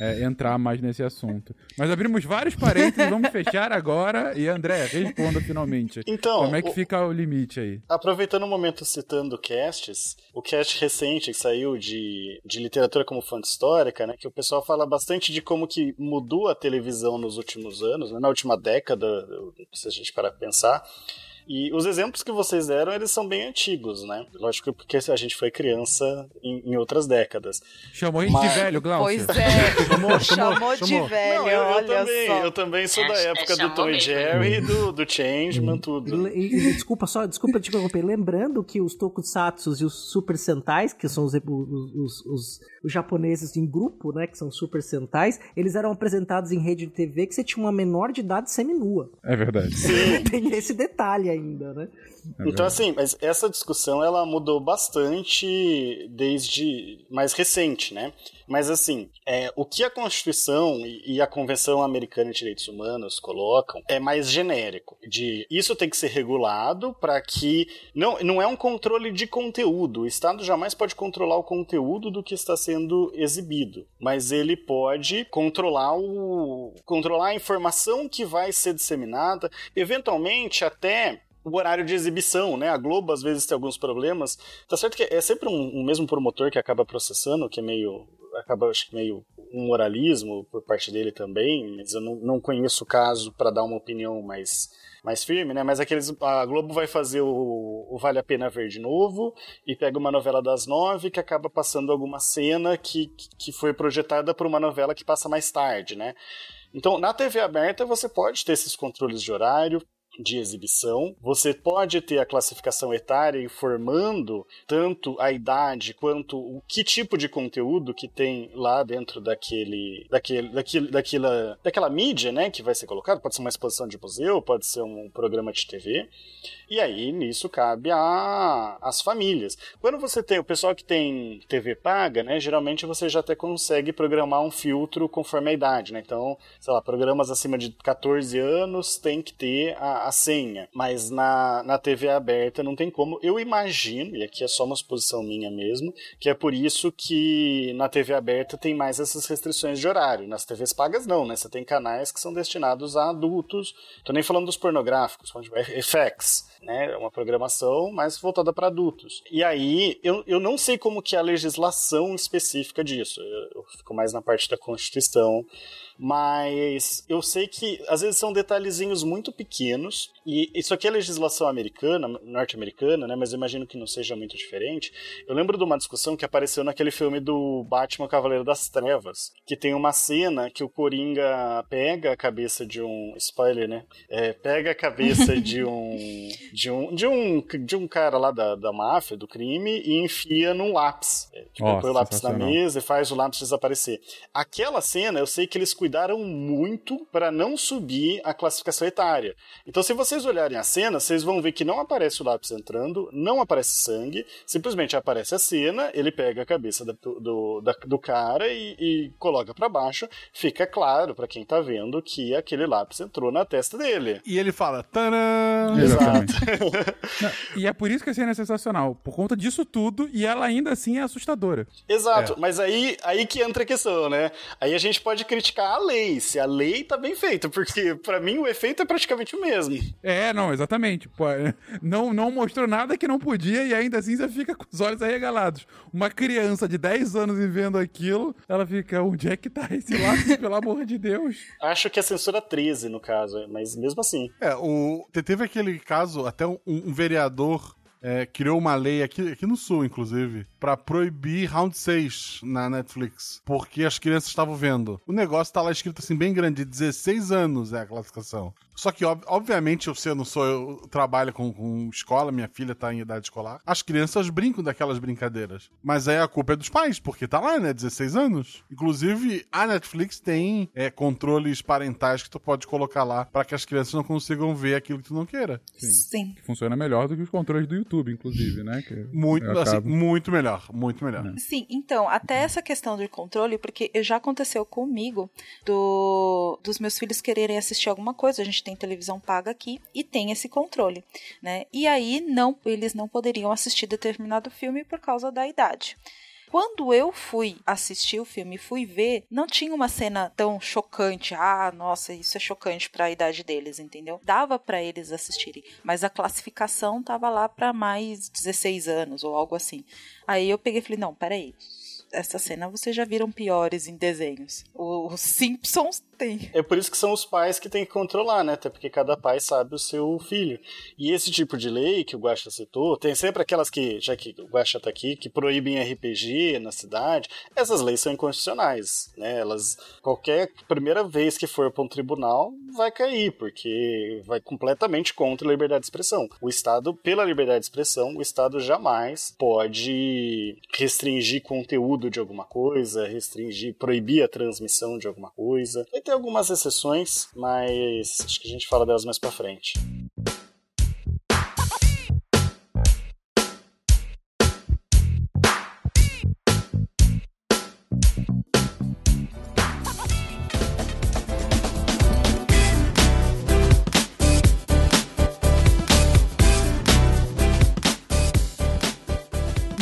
é, entrar mais nesse assunto. Mas abrimos vários parênteses, vamos fechar agora. E André, responda finalmente. Então, como é que o- fica o limite aí? Aproveitando o momento citando casts, o cast recente que saiu de, de literatura como fonte histórica, né, que o pessoal fala bastante de como que mudou a televisão nos últimos anos, né, na última década, se a gente parar pensar. E os exemplos que vocês deram, eles são bem antigos, né? Lógico porque a gente foi criança em, em outras décadas. Chamou a gente Mas- de velho, Glaucio. Pois é, Chamou, chamou, chamou, de chamou. velho, Não, eu, eu também, só. eu também sou da época do Tom e. Jerry, do, do Changeman, tudo. E, e- desculpa só, desculpa te interromper. Lembrando que os Tokusatsus e os Super Sentais, que são os, os, os- os- os japoneses em grupo, né, que são Super Sentais, eles eram apresentados em rede de TV que você tinha uma menor de idade seminua. É verdade. Tem esse detalhe ainda, né? Então, assim, mas essa discussão ela mudou bastante desde mais recente, né? Mas, assim, é, o que a Constituição e, e a Convenção Americana de Direitos Humanos colocam é mais genérico. De isso tem que ser regulado para que. Não, não é um controle de conteúdo. O Estado jamais pode controlar o conteúdo do que está sendo exibido. Mas ele pode controlar o. controlar a informação que vai ser disseminada, eventualmente até o horário de exibição, né? A Globo às vezes tem alguns problemas. Tá certo que é sempre um, um mesmo promotor que acaba processando, que é meio acaba acho que meio um moralismo por parte dele também, mas eu não, não conheço o caso para dar uma opinião mais mais firme, né? Mas aqueles a Globo vai fazer o, o Vale a Pena Ver de novo e pega uma novela das nove que acaba passando alguma cena que, que foi projetada por uma novela que passa mais tarde, né? Então, na TV aberta, você pode ter esses controles de horário, de exibição. Você pode ter a classificação etária informando tanto a idade quanto o que tipo de conteúdo que tem lá dentro daquele, daquele, daquele, daquela, daquela mídia, né, que vai ser colocado. Pode ser uma exposição de museu, pode ser um programa de TV. E aí nisso cabe a, as famílias. Quando você tem o pessoal que tem TV paga, né, geralmente você já até consegue programar um filtro conforme a idade, né? Então, sei lá, programas acima de 14 anos tem que ter a, a senha, mas na, na TV aberta não tem como. Eu imagino, e aqui é só uma suposição minha mesmo, que é por isso que na TV aberta tem mais essas restrições de horário. Nas TVs pagas não, né? Você tem canais que são destinados a adultos. Tô nem falando dos pornográficos, falando de FX, né? É uma programação mais voltada para adultos. E aí, eu, eu não sei como que é a legislação específica disso. Eu, eu fico mais na parte da Constituição mas eu sei que às vezes são detalhezinhos muito pequenos, e isso aqui é legislação americana, norte-americana, né? Mas eu imagino que não seja muito diferente. Eu lembro de uma discussão que apareceu naquele filme do Batman Cavaleiro das Trevas, que tem uma cena que o Coringa pega a cabeça de um. Spoiler, né? É, pega a cabeça de um. De um. de um, de um cara lá da, da máfia, do crime, e enfia num lápis. É, tipo, Nossa, põe o lápis na mesa e faz o lápis desaparecer. Aquela cena, eu sei que eles cuidaram muito para não subir a classificação etária. Então, se vocês olharem a cena, vocês vão ver que não aparece o lápis entrando, não aparece sangue, simplesmente aparece a cena, ele pega a cabeça da- do, da- do cara e, e coloca para baixo. Fica claro para quem tá vendo que aquele lápis entrou na testa dele. E ele fala, tanã! Exatamente. Não, e é por isso que a cena é sensacional. Por conta disso tudo, e ela ainda assim é assustadora. Exato, É. mas aí, aí que entra a questão, né? Aí a gente pode criticar a lei, se a lei tá bem feita, porque para mim o efeito é praticamente o mesmo. É, não, exatamente. Pô, é, não, não mostrou nada que não podia e ainda assim você fica com os olhos arregalados. Uma criança de 10 anos e vendo aquilo, ela fica, onde é que tá esse lápis, pelo amor de Deus? Acho que é censura 13 no caso, mas mesmo assim. É, o, te- teve aquele caso, até um, um vereador é, criou uma lei aqui, aqui no Sul, inclusive, pra proibir Round 6 na Netflix, porque as crianças estavam vendo. O negócio tá lá escrito assim, bem grande, 16 anos é a classificação. Só que, ob- obviamente, eu, sei, eu não sou, eu trabalho com, com escola, minha filha tá em idade escolar. As crianças brincam daquelas brincadeiras. Mas aí a culpa é dos pais, porque tá lá, né? 16 anos. Inclusive, a Netflix tem é, controles parentais que tu pode colocar lá pra que as crianças não consigam ver aquilo que tu não queira. Sim. Que funciona melhor do que os controles do YouTube, inclusive, né? Que Muito, assim, acabo- muito melhor, muito melhor. Sim, então, até essa questão do controle, porque já aconteceu comigo do, dos meus filhos quererem assistir alguma coisa, a gente tem televisão paga aqui e tem esse controle, né? E aí não, eles não poderiam assistir determinado filme por causa da idade. Quando eu fui assistir o filme fui ver, não tinha uma cena tão chocante. Ah, nossa, isso é chocante para a idade deles, entendeu? Dava para eles assistirem, mas a classificação tava lá para mais 16 anos ou algo assim. Aí eu peguei e falei: não, peraí. Essa cena vocês já viram piores em desenhos. Os Simpsons tem. É por isso que são os pais que têm que controlar, né? Até porque cada pai sabe o seu filho. E esse tipo de lei que o Guaxa citou, tem sempre aquelas que, já que o Guaxa tá aqui, que proíbem RPG na cidade. Essas leis são inconstitucionais, né? Elas, qualquer primeira vez que for para um tribunal, vai cair, porque vai completamente contra a liberdade de expressão. O Estado, pela liberdade de expressão, o Estado jamais pode restringir conteúdo de alguma coisa, restringir, proibir a transmissão de alguma coisa. Vai ter algumas exceções, mas acho que a gente fala delas mais pra frente.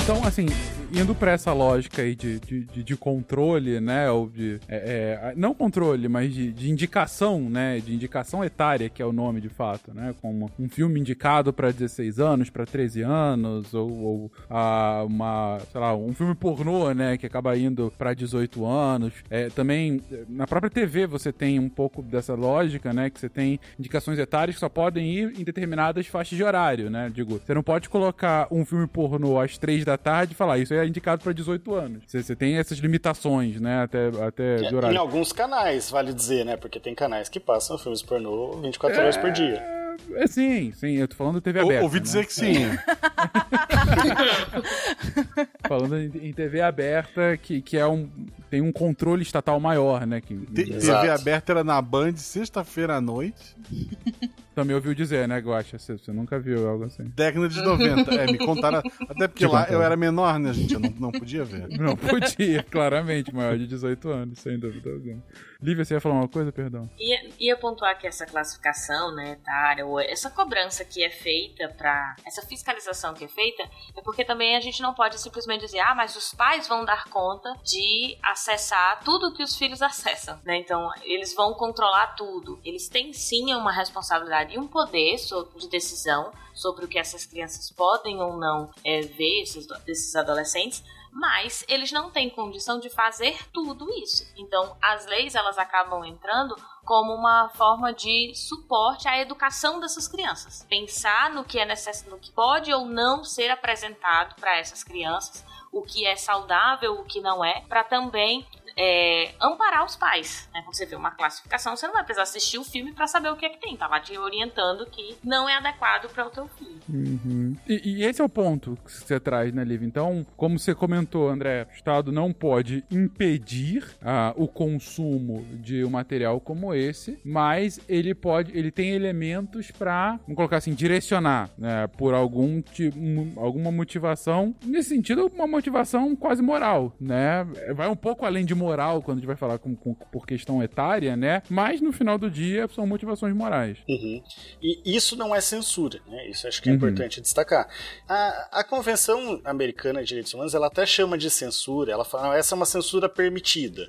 Então, assim, indo pra essa lógica aí de, de, de- controle, né? Ou de. é, é, não controle, mas de, de indicação, né? De indicação etária, que é o nome de fato, né? Como um filme indicado pra 16 anos, pra 13 anos, ou, ou ah, uma, sei lá, um filme pornô, né? Que acaba indo pra 18 anos. É, também, na própria TV você tem um pouco dessa lógica, né? Que você tem indicações etárias que só podem ir em determinadas faixas de horário, né? Digo, você não pode colocar um filme pornô às 3 da tarde e falar, isso é indicado pra 18 anos. Você, você tem essas limitações, né? Até, até de Em horário. alguns canais, vale dizer, né? Porque tem canais que passam filmes pornô 24 horas por dia. É, sim, sim, eu tô falando TV Eu aberta. ouvi né? dizer que sim. Falando em, TV aberta, que, que é um. tem um controle estatal maior, né? Que, T- Exato. TV aberta era na Band sexta-feira à noite, também ouviu dizer, né, Guaxa? Você, você nunca viu algo assim. década de 90. É, me contaram. Até porque Te lá contaram. eu era menor, né, gente? Eu não, não podia ver. Não podia, claramente, maior de 18 anos, sem dúvida alguma. Lívia, você ia falar uma coisa? Perdão. Ia, ia pontuar que essa classificação né, etária, ou essa cobrança que é feita para essa fiscalização que é feita, é porque também a gente não pode simplesmente dizer, ah, mas os pais vão dar conta de acessar tudo que os filhos acessam, né? Então, eles vão controlar tudo. Eles têm sim uma responsabilidade e um poder de decisão sobre o que essas crianças podem ou não é, ver, esses, desses adolescentes, mas eles não têm condição de fazer tudo isso. Então, as leis elas acabam entrando como uma forma de suporte à educação dessas crianças. Pensar no que é necessário, no que pode ou não ser apresentado para essas crianças, o que é saudável, o que não é, para também é, amparar os pais. Né? Quando você vê uma classificação, você não vai precisar assistir o filme para saber o que é que tem. Tá lá te orientando que não é adequado para o teu filho. Uhum. E, e esse é o ponto que você traz, né, Liv? Então, como você comentou, André, o Estado não pode impedir ah, o consumo de um material como esse, mas ele pode, ele tem elementos para, vamos colocar assim, direcionar, né, por algum tipo, alguma motivação. Nesse sentido, uma motivação quase moral, né? Vai um pouco além de moral quando a gente vai falar com, com- por questão etária, né? Mas no final do dia são motivações morais. Uhum. E isso não é censura, né? Isso acho que é Uhum. importante destacar. A, a Convenção Americana de Direitos Humanos, ela até chama de censura, ela fala, "Ah, essa é uma censura permitida.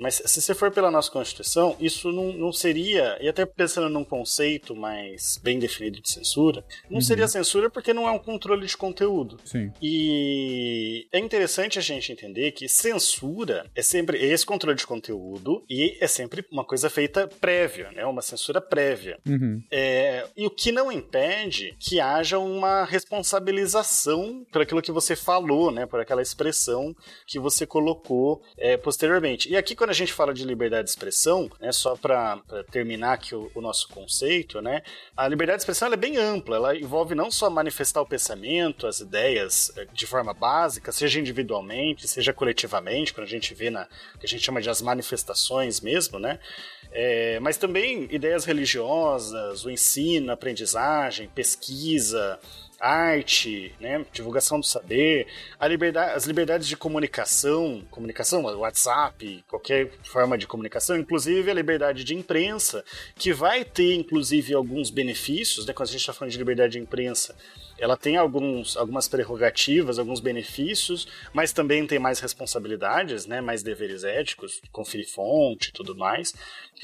Mas se você for pela nossa Constituição, isso não, não seria, e até pensando num conceito mais bem definido de censura, não seria censura porque não é um controle de conteúdo. Sim. E é interessante a gente entender que censura é sempre esse controle de conteúdo e é sempre uma coisa feita prévia, né? Uma censura prévia. Uhum. É, e o que não impede que haja uma responsabilização por aquilo que você falou, né? Por aquela expressão que você colocou é, posteriormente. E aqui, quando a gente fala de liberdade de expressão, né, só para terminar aqui o, o nosso conceito, né? A liberdade de expressão é bem ampla. Ela envolve não só manifestar o pensamento, as ideias é, de forma básica, seja individualmente, seja coletivamente, quando a gente vê na que a gente chama de as manifestações mesmo, né? É, mas também ideias religiosas, o ensino, aprendizagem, pesquisa, arte, né, divulgação do saber, liberdade, as liberdades de comunicação, comunicação, WhatsApp, qualquer forma de comunicação, inclusive a liberdade de imprensa, que vai ter inclusive alguns benefícios, né, quando a gente está falando de liberdade de imprensa, ela tem alguns, algumas prerrogativas, alguns benefícios, mas também tem mais responsabilidades, né, mais deveres éticos, conferir fonte e tudo mais.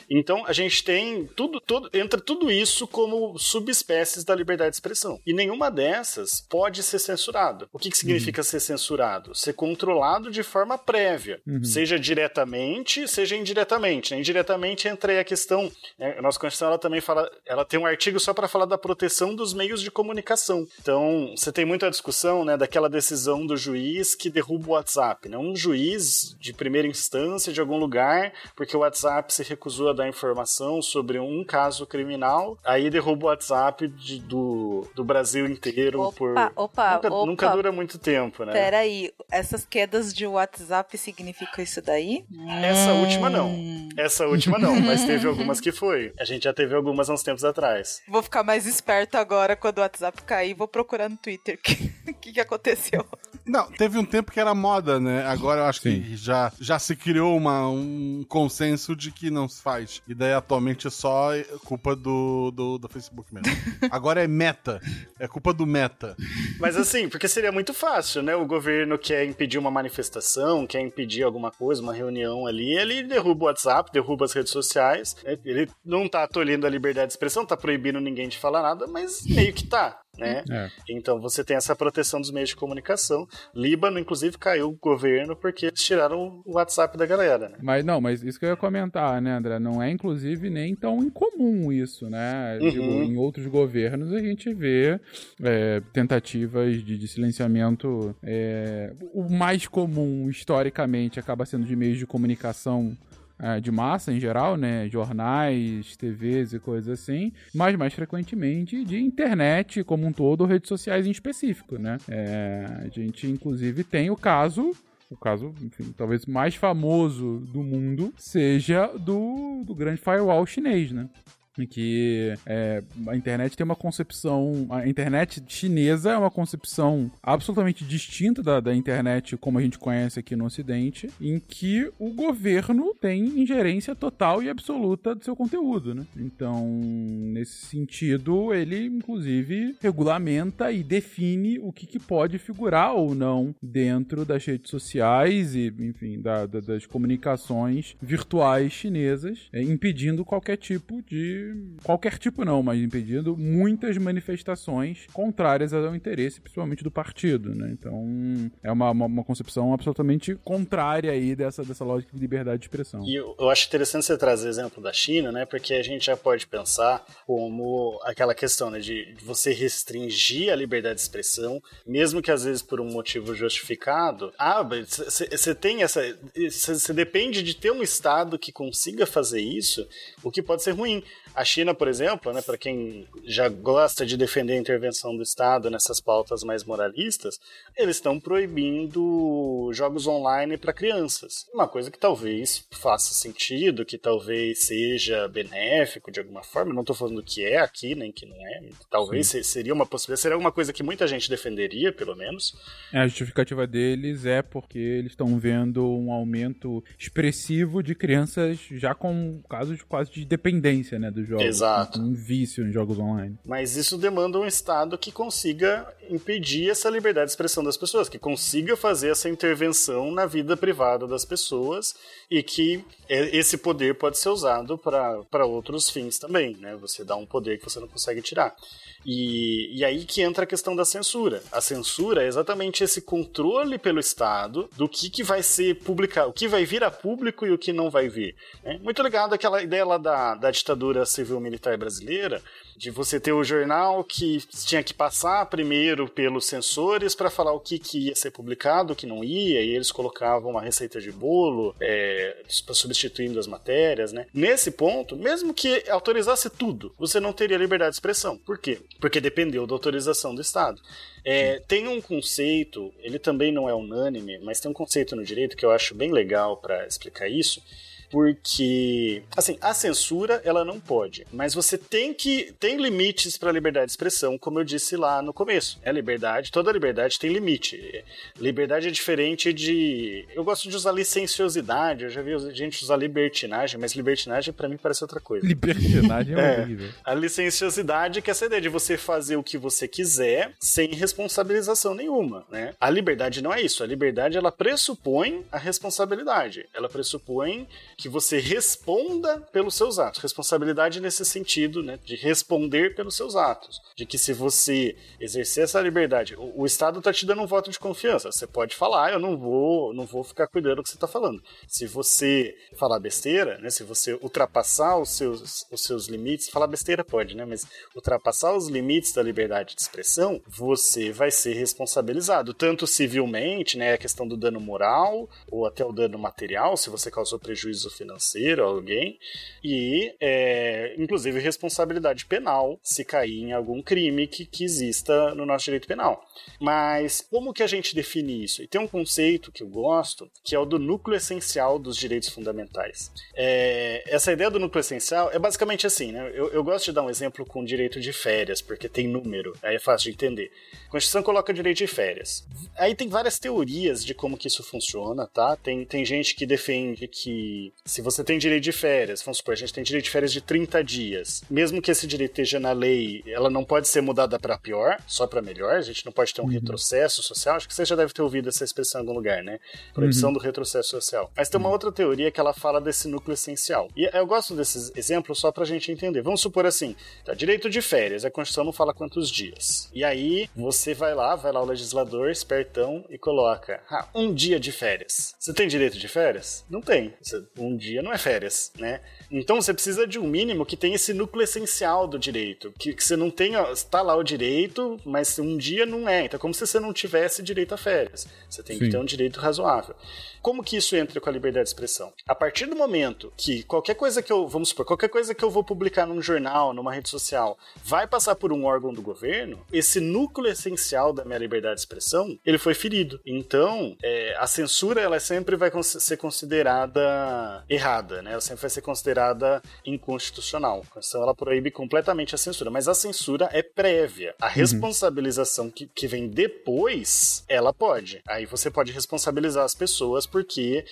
Então a gente tem tudo, tudo entra tudo isso como subespécies da liberdade de expressão. E nenhuma dessas pode ser censurado. O que, que significa uhum. ser censurado? Ser controlado de forma prévia, uhum. seja diretamente, seja indiretamente. Né? Indiretamente entra aí a questão. Né? A nossa Constituição ela também fala, ela tem um artigo só para falar da proteção dos meios de comunicação. Então você tem muita discussão, né, daquela decisão do juiz que derruba o WhatsApp, né? Um juiz de primeira instância de algum lugar, porque o WhatsApp se recusou a dar informação sobre um caso criminal, aí derruba o WhatsApp de, do, do Brasil inteiro opa, por. Opa, nunca, opa. nunca dura muito tempo, né? Peraí, essas quedas de WhatsApp significam isso daí? Essa hum. última não. Essa última não, mas teve algumas que foi. A gente já teve algumas há uns tempos atrás. Vou ficar mais esperto agora quando o WhatsApp cair, vou procurar no Twitter o que, que aconteceu. Não, teve um tempo que era moda, né? Agora eu acho Sim. que já, já se criou uma, um consenso de que não se faz. E daí atualmente é só culpa do, do, do Facebook mesmo. Agora é meta. É culpa do meta. Mas assim, porque seria muito fácil, né? O governo quer impedir uma manifestação, quer impedir alguma coisa, uma reunião ali, ele derruba o WhatsApp, derruba as redes sociais. Né? Ele não tá tolhendo a liberdade de expressão, tá proibindo ninguém de falar nada, mas meio que tá né? É. Então você tem essa proteção dos meios de comunicação. Líbano, inclusive, caiu o governo porque eles tiraram o WhatsApp da galera. Né? Mas não, mas isso que eu ia comentar, né, André? Não é, inclusive, nem tão incomum isso, né? Uhum. Digo, em outros governos a gente vê é, tentativas de, de silenciamento. É, o mais comum, historicamente, acaba sendo de meios de comunicação é, de massa em geral, né? Jornais, TVs e coisas assim, mas mais frequentemente de internet como um todo, redes sociais em específico, né? É, a gente, inclusive, tem o caso o caso, enfim, talvez mais famoso do mundo seja do, do grande firewall chinês, né? Que é, a internet tem uma concepção. A internet chinesa é uma concepção absolutamente distinta da, da internet como a gente conhece aqui no Ocidente, em que o governo tem ingerência total e absoluta do seu conteúdo, né? Então, nesse sentido, ele inclusive regulamenta e define o que, que pode figurar ou não dentro das redes sociais e, enfim, da, da, das comunicações virtuais chinesas, é, impedindo qualquer tipo de qualquer tipo não, mas impedindo muitas manifestações contrárias ao interesse, principalmente do partido, né? Então, é uma, uma, uma, concepção absolutamente contrária aí dessa, dessa lógica de liberdade de expressão. E eu, eu acho interessante você trazer o exemplo da China, né? Porque a gente já pode pensar como aquela questão, né? De você restringir a liberdade de expressão, mesmo que às vezes por um motivo justificado. Ah, você tem essa... Você depende de ter um Estado que consiga fazer isso, o que pode ser ruim. A China, por exemplo, né, para quem já gosta de defender a intervenção do Estado nessas pautas mais moralistas, eles estão proibindo jogos online para crianças. Uma coisa que talvez faça sentido, que talvez seja benéfico de alguma forma. Não estou falando que é aqui, nem que não é. Talvez Sim. seria uma possibilidade, seria alguma coisa que muita gente defenderia, pelo menos. É, a justificativa deles é porque eles estão vendo um aumento expressivo de crianças já com casos quase de dependência, né, do jogos. Exato. Um vício em jogos online. Mas isso demanda um Estado que consiga impedir essa liberdade de expressão das pessoas, que consiga fazer essa intervenção na vida privada das pessoas e que esse poder pode ser usado para outros fins também, né? Você dá um poder que você não consegue tirar. E, e aí que entra a questão da censura. A censura é exatamente esse controle pelo Estado do que, que vai ser publicado, o que vai vir a público e o que não vai vir. Né? Muito ligado àquela ideia lá da, da ditadura civil-militar brasileira, de você ter o jornal que tinha que passar primeiro pelos censores para falar o que, que ia ser publicado, o que não ia, e eles colocavam uma receita de bolo é, substituindo as matérias, né? Nesse ponto, mesmo que autorizasse tudo, você não teria liberdade de expressão. Por quê? Porque dependeu da autorização do Estado. É, tem um conceito, ele também não é unânime, mas tem um conceito no direito que eu acho bem legal para explicar isso, porque, assim, a censura ela não pode, mas você tem que tem limites para a liberdade de expressão, como eu disse lá no começo. É liberdade, toda liberdade tem limite. Liberdade é diferente de, eu gosto de usar licenciosidade, eu já vi gente usar libertinagem, mas libertinagem para mim parece outra coisa. Libertinagem é, horrível. A licenciosidade que é essa ideia de você fazer o que você quiser sem responsabilização nenhuma, né? A liberdade não é isso. A liberdade ela pressupõe a responsabilidade. Ela pressupõe que você responda pelos seus atos. Responsabilidade nesse sentido, né, de responder pelos seus atos. De que se você exercer essa liberdade, o, o Estado está te dando um voto de confiança. Você pode falar, eu não vou, não vou ficar cuidando do que você está falando. Se você falar besteira, né, se você ultrapassar os seus, os seus limites, falar besteira pode, né, mas ultrapassar os limites da liberdade de expressão, você vai ser responsabilizado, tanto civilmente, né, a questão do dano moral ou até o dano material, se você causou prejuízo financeiro alguém, e é, inclusive responsabilidade penal se cair em algum crime que, que exista no nosso direito penal. Mas como que a gente define isso? E tem um conceito que eu gosto, que é o do núcleo essencial dos direitos fundamentais. É, essa ideia do núcleo essencial é basicamente assim, né? Eu, eu gosto de dar um exemplo com direito de férias, porque tem número, aí é fácil de entender. A Constituição coloca direito de férias. Aí tem várias teorias de como que isso funciona, tá? Tem, tem gente que defende que se você tem direito de férias, vamos supor, a gente tem direito de férias de 30 dias, mesmo que esse direito esteja na lei, ela não pode ser mudada para pior, só para melhor, a gente não pode ter um uhum. retrocesso social, acho que você já deve ter ouvido essa expressão em algum lugar, né? Proibição uhum. do retrocesso social. Mas tem uma uhum. outra teoria que ela fala desse núcleo essencial. E eu gosto desses exemplos só pra gente entender. Vamos supor assim, tá, direito de férias, a Constituição não fala quantos dias. E aí você vai lá, vai lá o legislador, espertão, e coloca ah, um dia de férias. Você tem direito de férias? Não tem. Um dia não é férias, né? Então você precisa de um mínimo que tenha esse núcleo essencial do direito. Que, que você não tenha. Está lá o direito, mas um dia não é. Então, é como se você não tivesse direito a férias. Você tem Sim. que ter um direito razoável. Como que isso entra com a liberdade de expressão? A partir do momento que qualquer coisa que eu, vamos supor, qualquer coisa que eu vou publicar num jornal, numa rede social, vai passar por um órgão do governo, esse núcleo essencial da minha liberdade de expressão, ele foi ferido. Então, é, a censura, ela sempre vai ser considerada errada, né? Ela sempre vai ser considerada inconstitucional. A Constituição, ela proíbe completamente a censura, mas a censura é prévia. A uhum. responsabilização que, que vem depois, ela pode. Aí você pode responsabilizar as pessoas porque.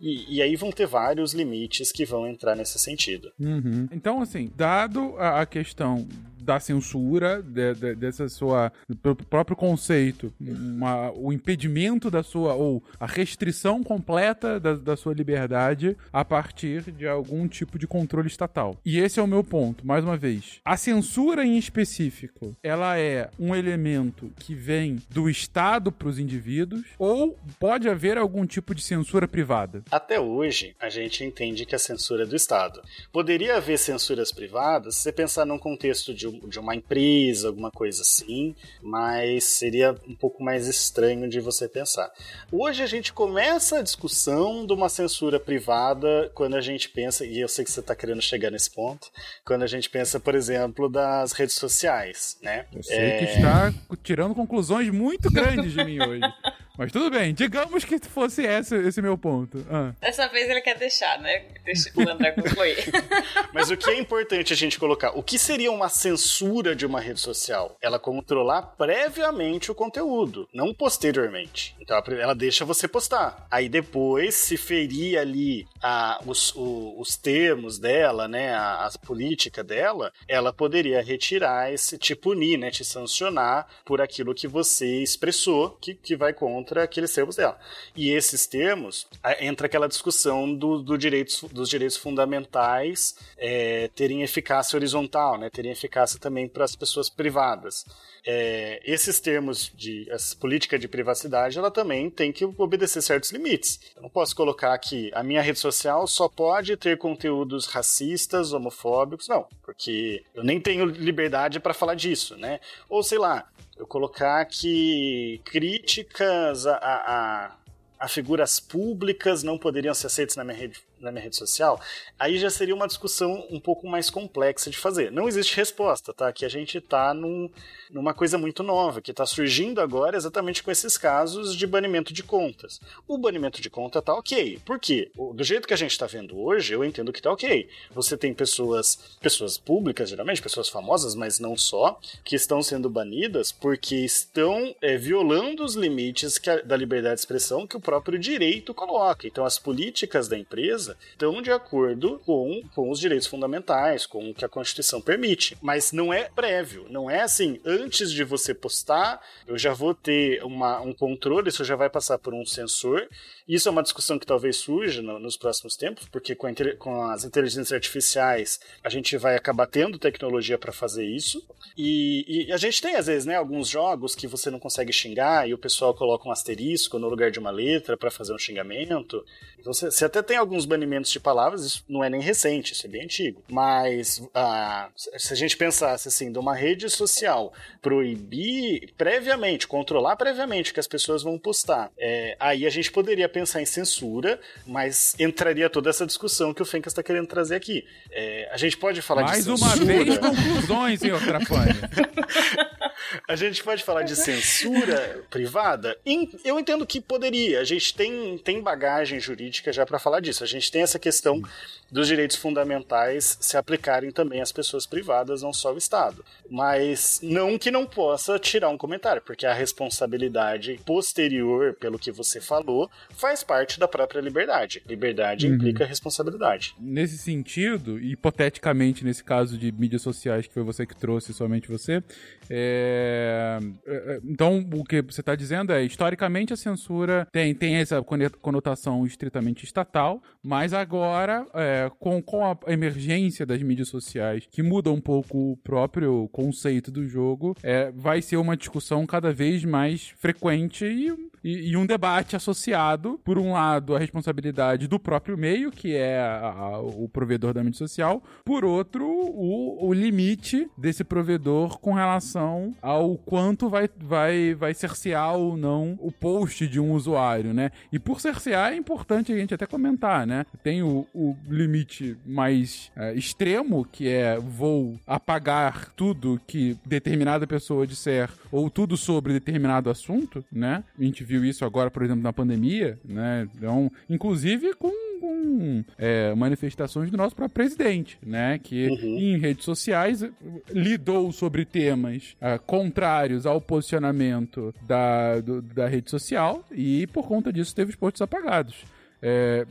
E, e, aí vão ter vários limites que vão entrar nesse sentido. Uhum. Então, assim, dado a, a questão da censura, de, de, dessa sua. pelo próprio conceito, uma, o impedimento da sua. ou a restrição completa da, da sua liberdade a partir de algum tipo de controle estatal. E esse é o meu ponto, mais uma vez. A censura em específico, ela é um elemento que vem do Estado para os indivíduos ou pode haver algum tipo de censura privada? Até hoje, a gente entende que a censura é do Estado. Poderia haver censuras privadas se você pensar num contexto de um de uma empresa, alguma coisa assim, mas seria um pouco mais estranho de você pensar. Hoje a gente começa a discussão de uma censura privada quando a gente pensa, e eu sei que você está querendo chegar nesse ponto, quando a gente pensa, por exemplo, das redes sociais, né? Eu sei é... que está tirando conclusões muito grandes de mim hoje. Mas tudo bem, digamos que fosse esse, esse meu ponto. Ah. Dessa vez ele quer deixar, né? Deixa o André concluir. Mas o que é importante a gente colocar? O que seria uma censura de uma rede social? Ela controlar previamente o conteúdo, não posteriormente. Então ela deixa você postar. Aí depois, se ferir ali a, os, o, os termos dela, né? A, a política dela, ela poderia retirar esse, te punir, né? Te sancionar por aquilo que você expressou, que, que vai contra contra aqueles termos dela. E esses termos, entra aquela discussão do, do direitos, dos direitos fundamentais é, terem eficácia horizontal, né, terem eficácia também para as pessoas privadas. É, esses termos de essa política de privacidade, ela também tem que obedecer certos limites. Eu não posso colocar que a minha rede social só pode ter conteúdos racistas, homofóbicos, não, porque eu nem tenho liberdade para falar disso, né? Ou sei lá, eu colocar que críticas a, a, a figuras públicas não poderiam ser aceitas na minha rede na minha rede social, aí já seria uma discussão um pouco mais complexa de fazer. Não existe resposta, tá? Que a gente tá num, numa coisa muito nova, que está surgindo agora exatamente com esses casos de banimento de contas. O banimento de conta tá ok. Por quê? Do jeito que a gente está vendo hoje, eu entendo que tá ok. Você tem pessoas, pessoas públicas, geralmente, pessoas famosas, mas não só, que estão sendo banidas porque estão é, violando os limites a, da liberdade de expressão que o próprio direito coloca. Então, as políticas da empresa estão de acordo com, com os direitos fundamentais, com o que a Constituição permite. Mas não é prévio, não é assim, antes de você postar, eu já vou ter uma, um controle, isso já vai passar por um sensor isso é uma discussão que talvez surja no, nos próximos tempos, porque com, com, as inteligências artificiais a gente vai acabar tendo tecnologia para fazer isso. E, e, a gente tem, às vezes, né, alguns jogos que você não consegue xingar e o pessoal coloca um asterisco no lugar de uma letra para fazer um xingamento. Então você, você, até tem alguns banimentos de palavras, isso não é nem recente, isso é bem antigo. Mas ah, se a gente pensasse assim, de uma rede social proibir previamente, controlar previamente o que as pessoas vão postar, é, aí a gente poderia pensar em censura, mas entraria toda essa discussão que o Fencas está querendo trazer aqui. É, a gente pode falar Mais de censura... Mais uma vez, conclusões, senhor Trapani. a gente pode falar de censura privada? Eu entendo que poderia. A gente tem, tem bagagem jurídica já para falar disso. A gente tem essa questão dos direitos fundamentais se aplicarem também às pessoas privadas, não só ao Estado. Mas não que não possa tirar um comentário, porque a responsabilidade posterior, pelo que você falou, faz parte da própria liberdade. Liberdade uhum. implica responsabilidade. Nesse sentido, hipoteticamente nesse caso de mídias sociais que foi você que trouxe, somente você, é... é, é então o que você está dizendo é, historicamente a censura tem, tem essa conotação estritamente estatal, mas agora é, com, com a emergência das mídias sociais, que muda um pouco o próprio conceito do jogo, é, vai ser uma discussão cada vez mais frequente e, e, e, um debate associado, por um lado, a responsabilidade do próprio meio, que é a, a, o provedor da mídia social, por outro, o, o limite desse provedor com relação ao quanto vai, vai, vai cercear ou não o post de um usuário, né? E por cercear é importante a gente até comentar, né? Tem o, o limite limite mais é, extremo, que é vou apagar tudo que determinada pessoa disser ou tudo sobre determinado assunto, né? A gente viu isso agora, por exemplo, na pandemia, né? Então, inclusive com com é, manifestações do nosso próprio presidente, né? Que uhum. em redes sociais lidou sobre temas uh, contrários ao posicionamento da, do, da rede social e por conta disso teve os posts apagados. É,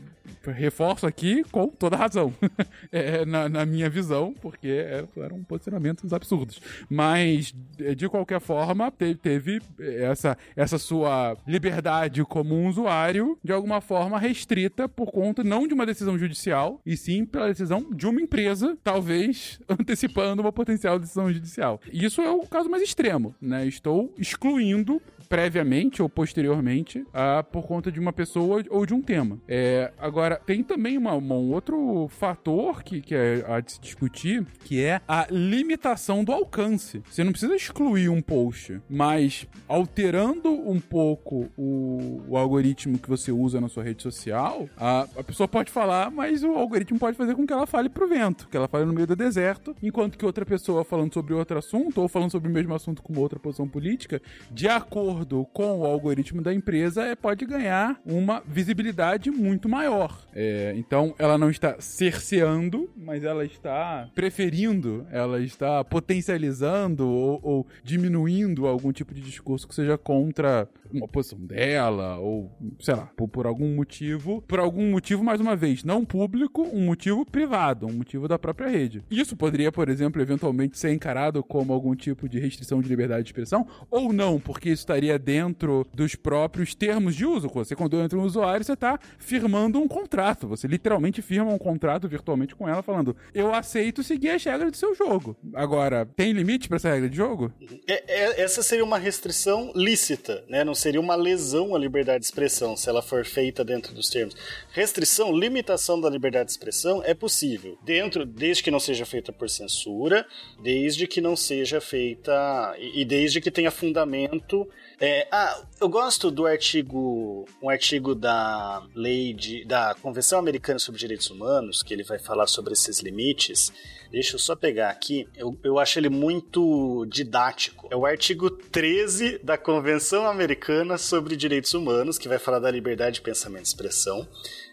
reforço aqui com toda razão, é, na, na, minha visão, porque eram posicionamentos absurdos. Mas, de qualquer forma, teve, teve, essa, essa sua liberdade como um usuário, de alguma forma, restrita por conta não de uma decisão judicial, e sim pela decisão de uma empresa, talvez antecipando uma potencial decisão judicial. Isso é o caso mais extremo, né? Estou excluindo previamente ou posteriormente a, por conta de uma pessoa ou de um tema. É, agora, tem também uma, uma, um outro fator que, que é a de se discutir, que é a limitação do alcance. Você não precisa excluir um post, mas alterando um pouco o, o algoritmo que você usa na sua rede social, a, a pessoa pode falar, mas o algoritmo pode fazer com que ela fale pro vento, que ela fale no meio do deserto, enquanto que outra pessoa falando sobre outro assunto, ou falando sobre o mesmo assunto com uma outra posição política, de acordo acordo com o algoritmo da empresa, é, pode ganhar uma visibilidade muito maior. É, então, ela não está cerceando, mas ela está preferindo, ela está potencializando ou, ou diminuindo algum tipo de discurso que seja contra uma posição dela, ou sei lá, por, por, algum motivo, por algum motivo, mais uma vez, não público, um motivo privado, um motivo da própria rede. Isso poderia, por exemplo, eventualmente ser encarado como algum tipo de restrição de liberdade de expressão, ou não, porque isso estaria dentro dos próprios termos de uso. Você, quando entra um usuário, você está firmando um contrato. Você literalmente firma um contrato virtualmente com ela, falando: Eu aceito seguir as regras do seu jogo. Agora, tem limite para essa regra de jogo? É, é, essa seria uma restrição lícita, né? Não seria uma lesão à liberdade de expressão se ela for feita dentro dos termos. Restrição, limitação da liberdade de expressão é possível, dentro, desde que não seja feita por censura, desde que não seja feita e desde que tenha fundamento É, ah, eu gosto do artigo, um artigo da lei de, da Convenção Americana sobre Direitos Humanos, que ele vai falar sobre esses limites. Deixa eu só pegar aqui. Eu, eu acho ele muito didático. É o artigo 13 da Convenção Americana sobre Direitos Humanos, que vai falar da liberdade de pensamento e expressão.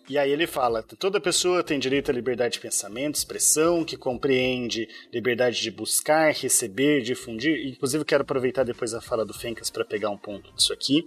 E aí ele fala: toda pessoa tem direito à liberdade de pensamento, expressão, que compreende liberdade de buscar, receber, difundir. Inclusive, quero aproveitar depois a fala do Fencas para pegar um ponto disso aqui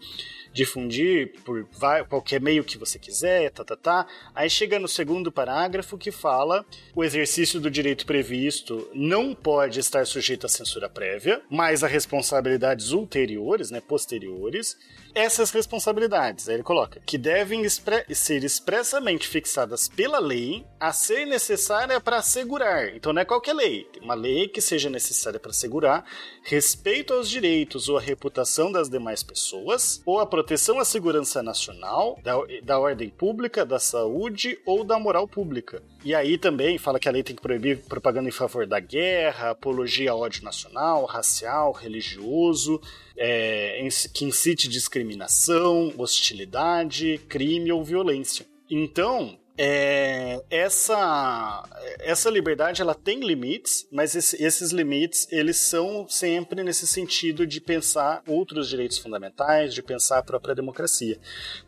difundir por qualquer meio que você quiser, tá, tá, tá. Aí chega no segundo parágrafo que fala o exercício do direito previsto não pode estar sujeito à censura prévia, mas a responsabilidades ulteriores, né, posteriores, essas responsabilidades, aí ele coloca, que devem expre ser expressamente fixadas pela lei a ser necessária para assegurar. Então não é qualquer lei, tem uma lei que seja necessária para assegurar respeito aos direitos ou à reputação das demais pessoas, ou a proteção à segurança nacional, da, da ordem pública, da saúde ou da moral pública. E aí também fala que a lei tem que proibir propaganda em favor da guerra, apologia ao ódio nacional, racial, religioso, é, que incite discriminação, hostilidade, crime ou violência. Então, é, essa essa liberdade ela tem limites, mas esse, esses limites eles são sempre nesse sentido de pensar outros direitos fundamentais, de pensar a própria democracia.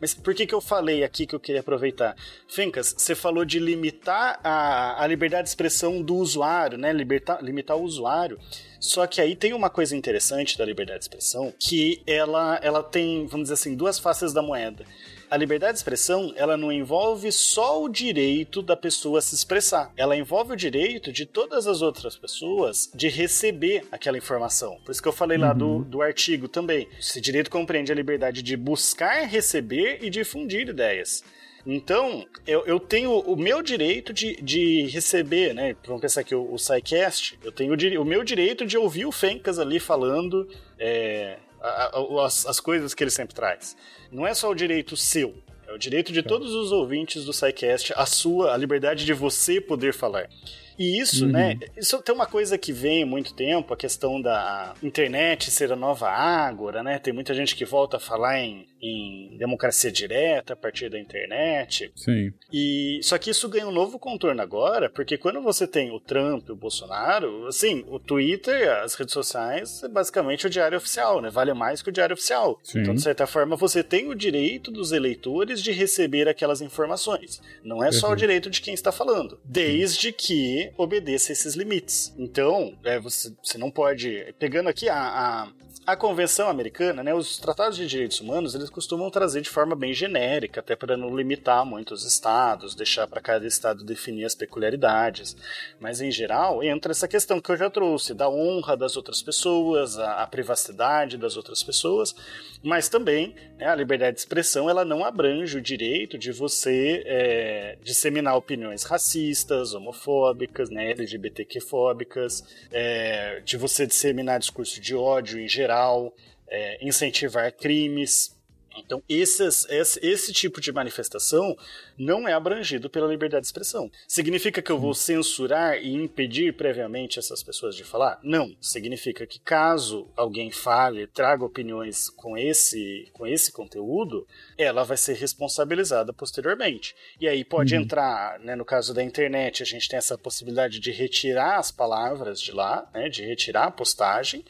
Mas por que que eu falei aqui que eu queria aproveitar? Fencas, você falou de limitar a, a liberdade de expressão do usuário, né? Libertar, limitar o usuário. Só que aí tem uma coisa interessante da liberdade de expressão, que ela, ela tem, vamos dizer assim, duas faces da moeda a liberdade de expressão, ela não envolve só o direito da pessoa se expressar. Ela envolve o direito de todas as outras pessoas de receber aquela informação. Por isso que eu falei uhum. lá do, uhum. do artigo também. Esse direito compreende a liberdade de buscar, receber e difundir ideias. Então, eu, eu tenho o meu direito de, de receber, né? Vamos pensar aqui o, o SciCast, eu tenho o, o meu direito de ouvir o Fencas ali falando é, a, a, as, as coisas que ele sempre traz. Não é só o direito seu, é o direito de todos os ouvintes do SciCast, a sua, a liberdade de você poder falar. E isso, uhum. né? Isso tem uma coisa que vem há muito tempo, a questão da internet ser a nova ágora, né? Tem muita gente que volta a falar em, em democracia direta a partir da internet. Sim. E só que isso ganha um novo contorno agora, porque quando você tem o Trump e o Bolsonaro, assim, o Twitter, as redes sociais, é basicamente o diário oficial, né? Vale mais que o diário oficial. Sim. Então, de certa forma, você tem o direito dos eleitores de receber aquelas informações. Não é só uhum. o direito de quem está falando, desde que obedeça esses limites. Então, é, você, você não pode. Pegando aqui a, a, a Convenção Americana, né, os tratados de direitos humanos, eles costumam trazer de forma bem genérica, até para não limitar muito os estados, deixar para cada estado definir as peculiaridades. Mas, em geral, entra essa questão que eu já trouxe, da honra das outras pessoas, a, a privacidade das outras pessoas, mas também né, a liberdade de expressão ela não abrange o direito de você é, disseminar opiniões racistas, homofóbicas, né, LGBTQ-fóbicas, é, de você disseminar discurso de ódio em geral, é, incentivar crimes. Então, esses, esse, esse, tipo de manifestação não é abrangido pela liberdade de expressão. Significa que eu vou censurar e impedir previamente essas pessoas de falar? Não. Significa que caso alguém fale, traga opiniões com esse, com esse conteúdo, ela vai ser responsabilizada posteriormente. E aí pode uhum. entrar, né, no caso da internet, a gente tem essa possibilidade de retirar as palavras de lá, né, de retirar a postagem,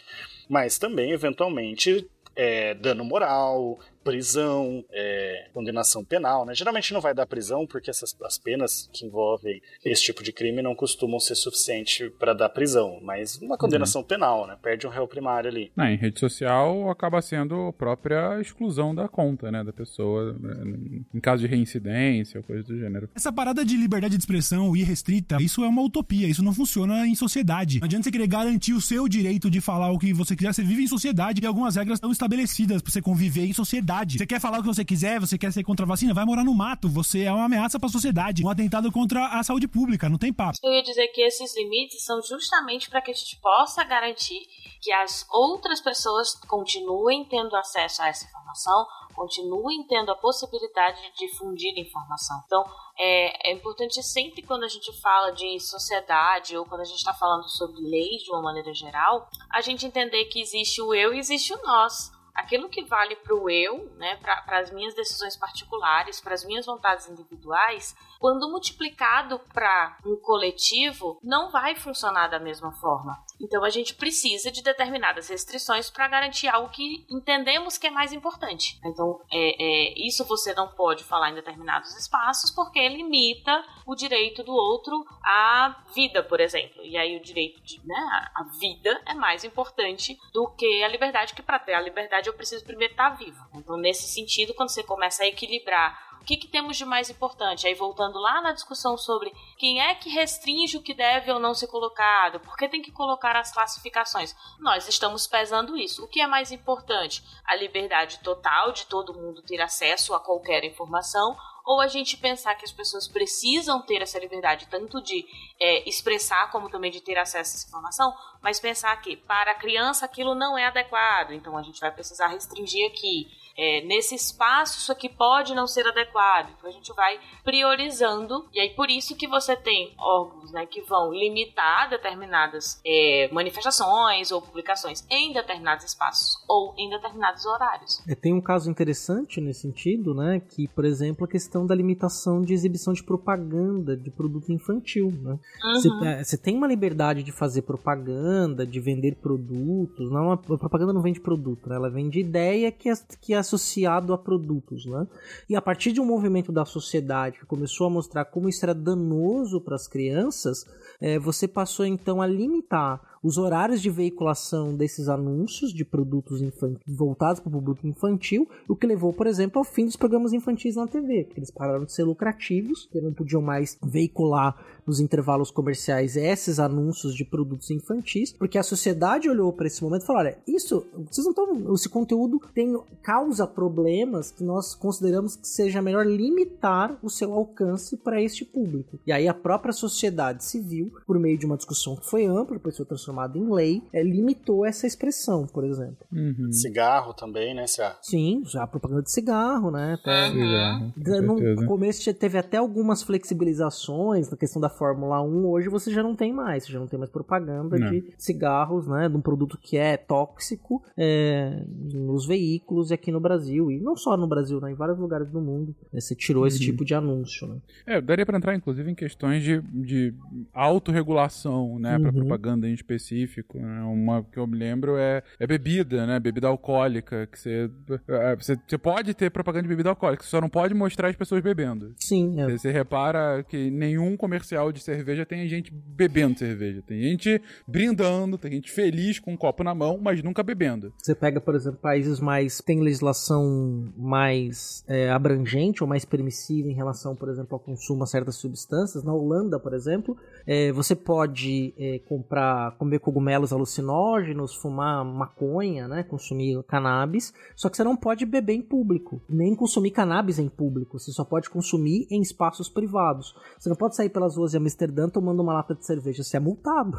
mas também, eventualmente, é, dano moral, prisão, é, condenação penal, né? Geralmente não vai dar prisão porque essas as penas que envolvem esse tipo de crime não costumam ser suficientes para dar prisão, mas uma condenação uhum. penal, né? Perde um réu primário ali. em rede social acaba sendo a própria exclusão da conta, né, da pessoa, né, em caso de reincidência ou coisa do gênero. Essa parada de liberdade de expressão irrestrita, isso é uma utopia, isso não funciona em sociedade. Não adianta você querer garantir o seu direito de falar o que você quiser, você vive em sociedade e algumas regras estão estabelecidas para você conviver em sociedade sociedade. Você quer falar o que você quiser, você quer ser contra a vacina, vai morar no mato. Você é uma ameaça para a sociedade, um atentado contra a saúde pública, não tem papo. Eu ia dizer que esses limites são justamente para que a gente possa garantir que as outras pessoas continuem tendo acesso a essa informação, continuem tendo a possibilidade de difundir informação. Então, é, é, importante sempre quando a gente fala de sociedade ou quando a gente está falando sobre leis de uma maneira geral, a gente entender que existe o eu e existe o nós aquilo que vale para o eu, né, para as minhas decisões particulares, para as minhas vontades individuais, quando multiplicado para um coletivo, não vai funcionar da mesma forma. Então a gente precisa de determinadas restrições para garantir algo que entendemos que é mais importante. Então é, é, isso você não pode falar em determinados espaços porque limita o direito do outro à vida, por exemplo. E aí o direito de, né, a vida é mais importante do que a liberdade, que para ter a liberdade eu preciso primeiro estar vivo. Então nesse sentido, quando você começa a equilibrar o que, que, temos de mais importante? Aí voltando lá na discussão sobre quem é que restringe o que deve ou não ser colocado, por que tem que colocar as classificações? Nós estamos pesando isso. O que é mais importante? A liberdade total de todo mundo ter acesso a qualquer informação ou a gente pensar que as pessoas precisam ter essa liberdade, tanto de é, expressar como também de ter acesso a essa informação, mas pensar que para a criança aquilo não é adequado, então a gente vai precisar restringir aqui é, nesse espaço isso aqui pode não ser adequado. Então a gente vai priorizando, e aí por isso que você tem órgãos né, que vão limitar determinadas é, manifestações ou publicações em determinados espaços ou em determinados horários. É, tem um caso interessante nesse sentido, né? Que, por exemplo, a questão da limitação de exibição de propaganda de produto infantil. Né? Você Uhum. é, você tem uma liberdade de fazer propaganda, de vender produtos. Não, a propaganda não vende produto, né? ela vende ideia que é, que é associado a produtos. Né? E a partir de um movimento da sociedade que começou a mostrar como isso era danoso para as crianças, é, você passou então a limitar os horários de veiculação desses anúncios de produtos voltados para o público infantil, o que levou, por exemplo, ao fim dos programas infantis na TV, porque eles pararam de ser lucrativos, porque não podiam mais veicular nos intervalos comerciais esses anúncios de produtos infantis, porque a sociedade olhou para esse momento e falou: olha, isso, vocês não estão. Esse conteúdo tem, causa problemas que nós consideramos que seja melhor limitar o seu alcance para este público. E aí a própria sociedade civil, por meio de uma discussão que foi ampla, depois foi transformada em lei, é, limitou essa expressão, por exemplo. Uhum. Cigarro também, né? Se a- Sim, já propaganda de cigarro, né? Até Cigarro, com no certeza. começo já teve até algumas flexibilizações na questão da Fórmula 1. Hoje você já não tem mais, você já não tem mais propaganda Não. de cigarros, né? De um produto que é tóxico é, nos veículos e aqui no Brasil. E não só no Brasil, né? Em vários lugares do mundo. né, Você tirou esse Uhum. tipo de anúncio, né? É, daria pra entrar, inclusive, em questões de, de autorregulação, né, Uhum. propaganda em específico. Né? Uma que eu me lembro é, é bebida, né, bebida alcoólica, que você, é, você, você pode ter propaganda de bebida alcoólica, você só não pode mostrar as pessoas bebendo. Sim, é. Você, você repara que nenhum comercial de cerveja tem gente bebendo cerveja. Tem gente brindando, tem gente feliz com um copo na mão, mas nunca bebendo. Você pega, por exemplo, países mais. tem legislação mais é, abrangente ou mais permissiva em relação, por exemplo, ao consumo a certas substâncias. Na Holanda, por exemplo, é, você pode é, comprar, comer cogumelos alucinógenos, fumar maconha, né? Consumir cannabis. Só que você não pode beber em público, nem consumir cannabis em público. Você só pode consumir em espaços privados. Você não pode sair pelas ruas de Amsterdã tomando uma lata de cerveja, você é multado.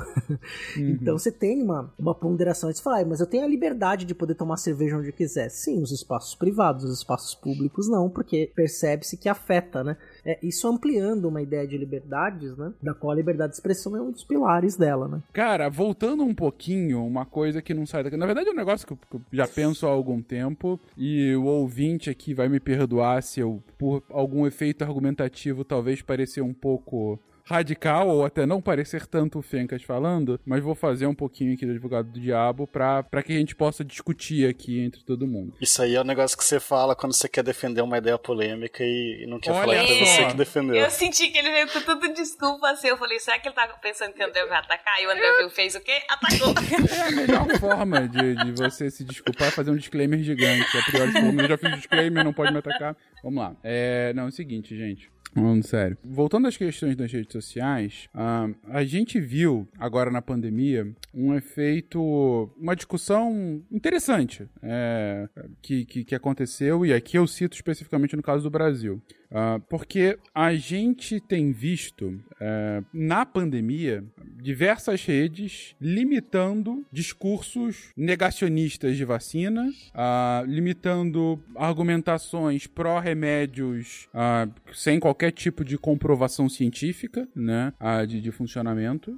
Então você tem uma, uma ponderação. Aí Você fala, "Ah, mas eu tenho a liberdade de poder tomar cerveja onde eu quiser. Sim, nos espaços privados, nos espaços públicos não, porque percebe-se que afeta, né? É, isso ampliando uma ideia de liberdades, né? Da qual a liberdade de expressão é um dos pilares dela, né? Cara, voltando um pouquinho, uma coisa que não sai daqui. Na verdade, é um negócio que eu, que eu já penso há algum tempo. E o ouvinte aqui vai me perdoar se eu, por algum efeito argumentativo, talvez parecer um pouco radical ou até não parecer tanto o Fencas falando, mas vou fazer um pouquinho aqui do advogado do diabo pra, pra que a gente possa discutir aqui entre todo mundo. Isso aí é o negócio que você fala quando você quer defender uma ideia polêmica e e não quer Olha falar que só. você que defendeu. Eu senti que ele veio com tudo desculpa assim. Eu falei, será que ele tava pensando que o André vai atacar? E o André fez o quê? Atacou. É a melhor forma de, de você se desculpar é fazer um disclaimer gigante. A priori, eu já fiz disclaimer, não pode me atacar. Vamos lá. É, não, é o seguinte, gente. Falando sério. Voltando às questões das redes sociais, ah, a gente viu, agora na pandemia, um efeito, uma discussão interessante é, que, que, que aconteceu, e aqui eu cito especificamente no caso do Brasil. Ah, porque a gente tem visto eh, na pandemia diversas redes limitando discursos negacionistas de vacina, ah, limitando argumentações pró-remédios ah, sem qualquer tipo de comprovação científica, né, de, de funcionamento.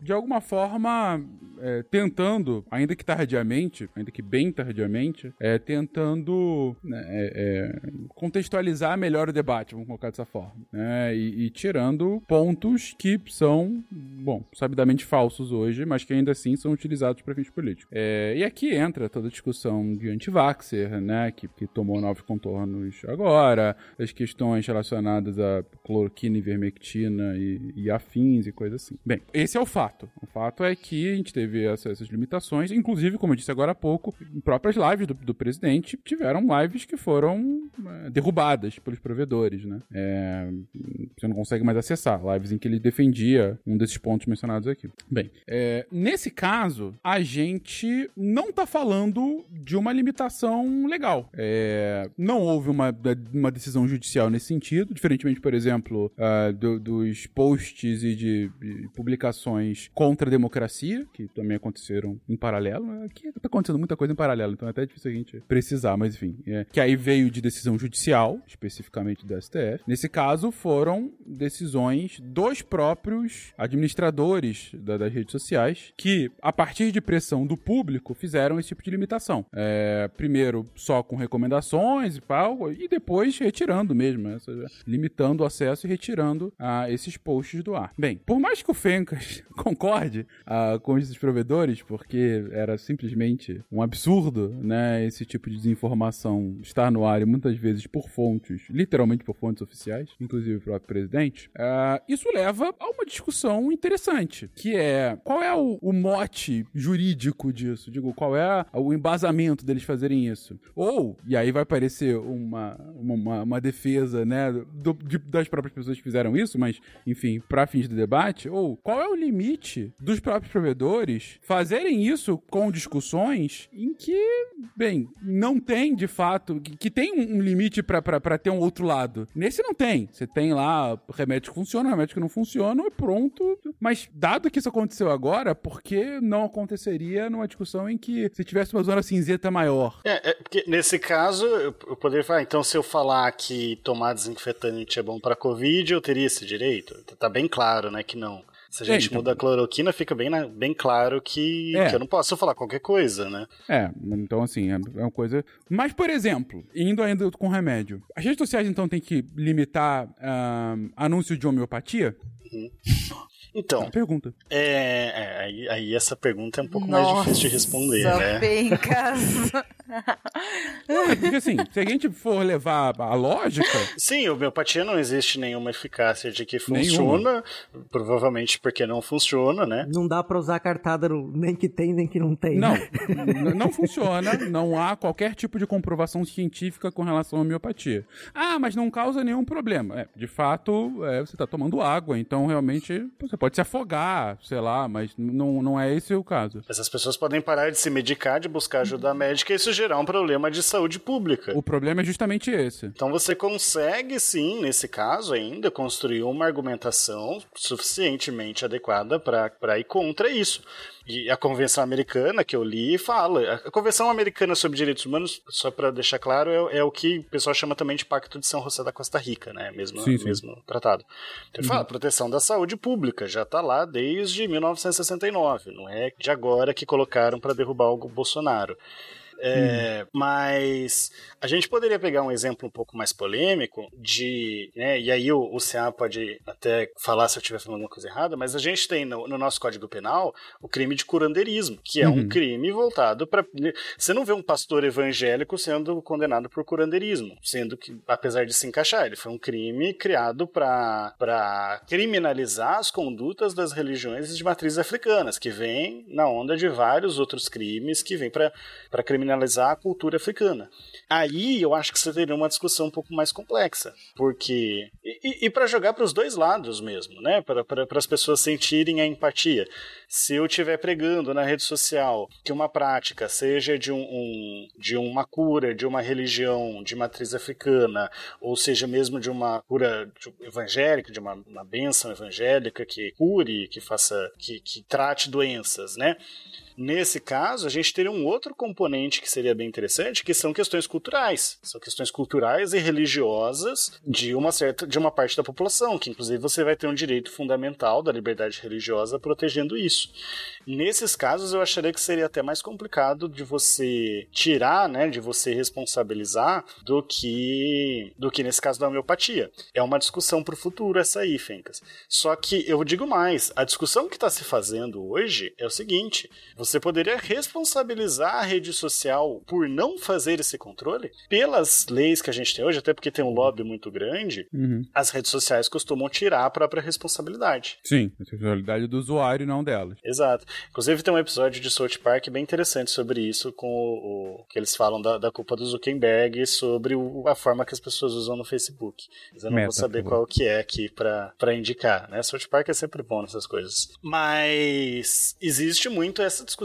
De alguma forma, é, tentando, ainda que tardiamente, ainda que bem tardiamente, é, tentando né, contextualizar melhor o debate, vamos colocar dessa forma, né, e, e tirando pontos que são, bom, sabidamente falsos hoje, mas que ainda assim são utilizados para fins políticos. É, e aqui entra toda a discussão de anti-vaxxer, né, que, que tomou novos contornos agora, as questões relacionadas a cloroquina, ivermectina e, e afins e coisas assim. Bem, esse é o fato. O fato é que a gente teve essa- essas limitações, inclusive, como eu disse agora há pouco, em próprias lives do, do presidente tiveram lives que foram eh, derrubadas pelos provedores, né? É, você não consegue mais acessar lives em que ele defendia um desses pontos mencionados aqui. Bem, é, nesse caso, a gente não tá falando de uma limitação legal. É, não houve uma, uma decisão judicial nesse sentido, diferentemente, por exemplo, ah, do- dos posts e de, de publicações contra a democracia, que também aconteceram em paralelo. Aqui tá acontecendo muita coisa em paralelo, então é até difícil a gente precisar, mas enfim. é, que aí veio de decisão judicial, especificamente do STF. Nesse caso, foram decisões dos próprios administradores da- das redes sociais que, a partir de pressão do público, fizeram esse tipo de limitação. É, primeiro, só com recomendações e tal, e depois retirando mesmo, né? Seja, limitando o acesso e retirando ah, esses posts do ar. Bem, por mais que o Fencas concorde ah, com esses provedores, porque era simplesmente um absurdo, né? Esse tipo de desinformação estar no ar e muitas vezes por fontes, literalmente por fontes oficiais, inclusive o próprio presidente, ah, isso leva a uma discussão interessante, que é qual é o, o mote jurídico disso? Digo, qual é a- o embasamento deles fazerem isso? Ou, e aí vai parecer uma, uma, uma- defesa, né, do- de- das próprias pessoas que fizeram isso, mas, enfim, para fins do debate, ou qual é o limite dos próprios provedores fazerem isso com discussões em que, bem, não tem de fato, que, que tem um, um limite para ter um outro lado. Nesse não tem. Você tem lá remédio que funciona, remédio que não funciona e pronto. Mas dado que isso aconteceu agora, por que não aconteceria numa discussão em que se tivesse uma zona cinzenta maior? É, é, porque nesse caso, eu, eu poderia falar, então se eu falar que tomar desinfetante é bom pra Covid, eu teria esse direito? Tá bem claro, né, que não. Se a É, gente então. muda a cloroquina, fica bem, na- bem claro que, É. que eu não posso falar qualquer coisa, né? É, então assim, é é uma coisa. Mas, por exemplo, indo ainda com remédio, as redes sociais então têm que limitar ah, anúncio de homeopatia? Então, Pergunta. é, é, aí, aí essa pergunta é um pouco Nossa, mais difícil de responder, né? Fencas. Não, é porque assim, se a gente for levar a lógica, Sim, homeopatia não existe nenhuma eficácia de que funciona, provavelmente porque não funciona, né? Não dá pra usar cartada no- nem que tem, nem que não tem. não, né? não funciona, não há qualquer tipo de comprovação científica com relação à homeopatia. Ah, mas não causa nenhum problema. É, de fato, é, você está tomando água, então realmente você pode se afogar, sei lá, mas não, não é esse o caso. Essas pessoas podem parar de se medicar, de buscar ajuda médica e isso gerar um problema de saúde pública. O problema é justamente esse. Então você consegue sim, nesse caso ainda, construir uma argumentação suficientemente adequada para ir contra isso. E a Convenção Americana que eu li fala. A Convenção Americana sobre Direitos Humanos, só para deixar claro, é, é o que o pessoal chama também de Pacto de São José da Costa Rica, né? Mesmo, Sim, sim. mesmo tratado. Então ele fala, proteção da saúde pública, já está lá desde 1969, não é de agora que colocaram para derrubar o Bolsonaro. É, Mas a gente poderia pegar um exemplo um pouco mais polêmico de. Né, e aí o, o CA pode até falar se eu estiver falando alguma coisa errada, mas a gente tem no, no nosso Código Penal o crime de curandeirismo, que é um crime voltado para. Você não vê um pastor evangélico sendo condenado por curandeirismo, sendo que, apesar de se encaixar, ele foi um crime criado para criminalizar as condutas das religiões de matrizes africanas, que vem na onda de vários outros crimes que vêm para criminalizar a cultura africana. Aí eu acho que você teria uma discussão um pouco mais complexa, porque. E, e para jogar para os dois lados mesmo, né? Para as pessoas sentirem a empatia. Se eu estiver pregando na rede social que uma prática, seja de, um, um- de uma cura de uma religião de matriz africana, ou seja mesmo de uma cura evangélica, de uma, uma bênção evangélica que cure, que faça, que, que trate doenças, né? Nesse caso, a gente teria um outro componente que seria bem interessante, que são questões culturais. São questões culturais e religiosas de uma certa de uma parte da população, que inclusive você vai ter um direito fundamental da liberdade religiosa protegendo isso. Nesses casos, eu acharia que seria até mais complicado de você tirar, né, de você responsabilizar do que do que nesse caso da homeopatia. É uma discussão para o futuro essa aí, Fencas. Só que eu digo mais, a discussão que está se fazendo hoje é o seguinte: você poderia responsabilizar a rede social por não fazer esse controle pelas leis que a gente tem hoje, até porque tem um lobby muito grande. Uhum. As redes sociais costumam tirar a própria responsabilidade. Sim, a responsabilidade do usuário e não delas. Exato. Inclusive tem um episódio de South Park bem interessante sobre isso, com o, o que eles falam da, da culpa do Zuckerberg sobre o, a forma que as pessoas usam no Facebook. Mas eu não Meta, vou saber qual que é aqui pra indicar, né? South Park é sempre bom nessas coisas. Mas existe muito essa discussão.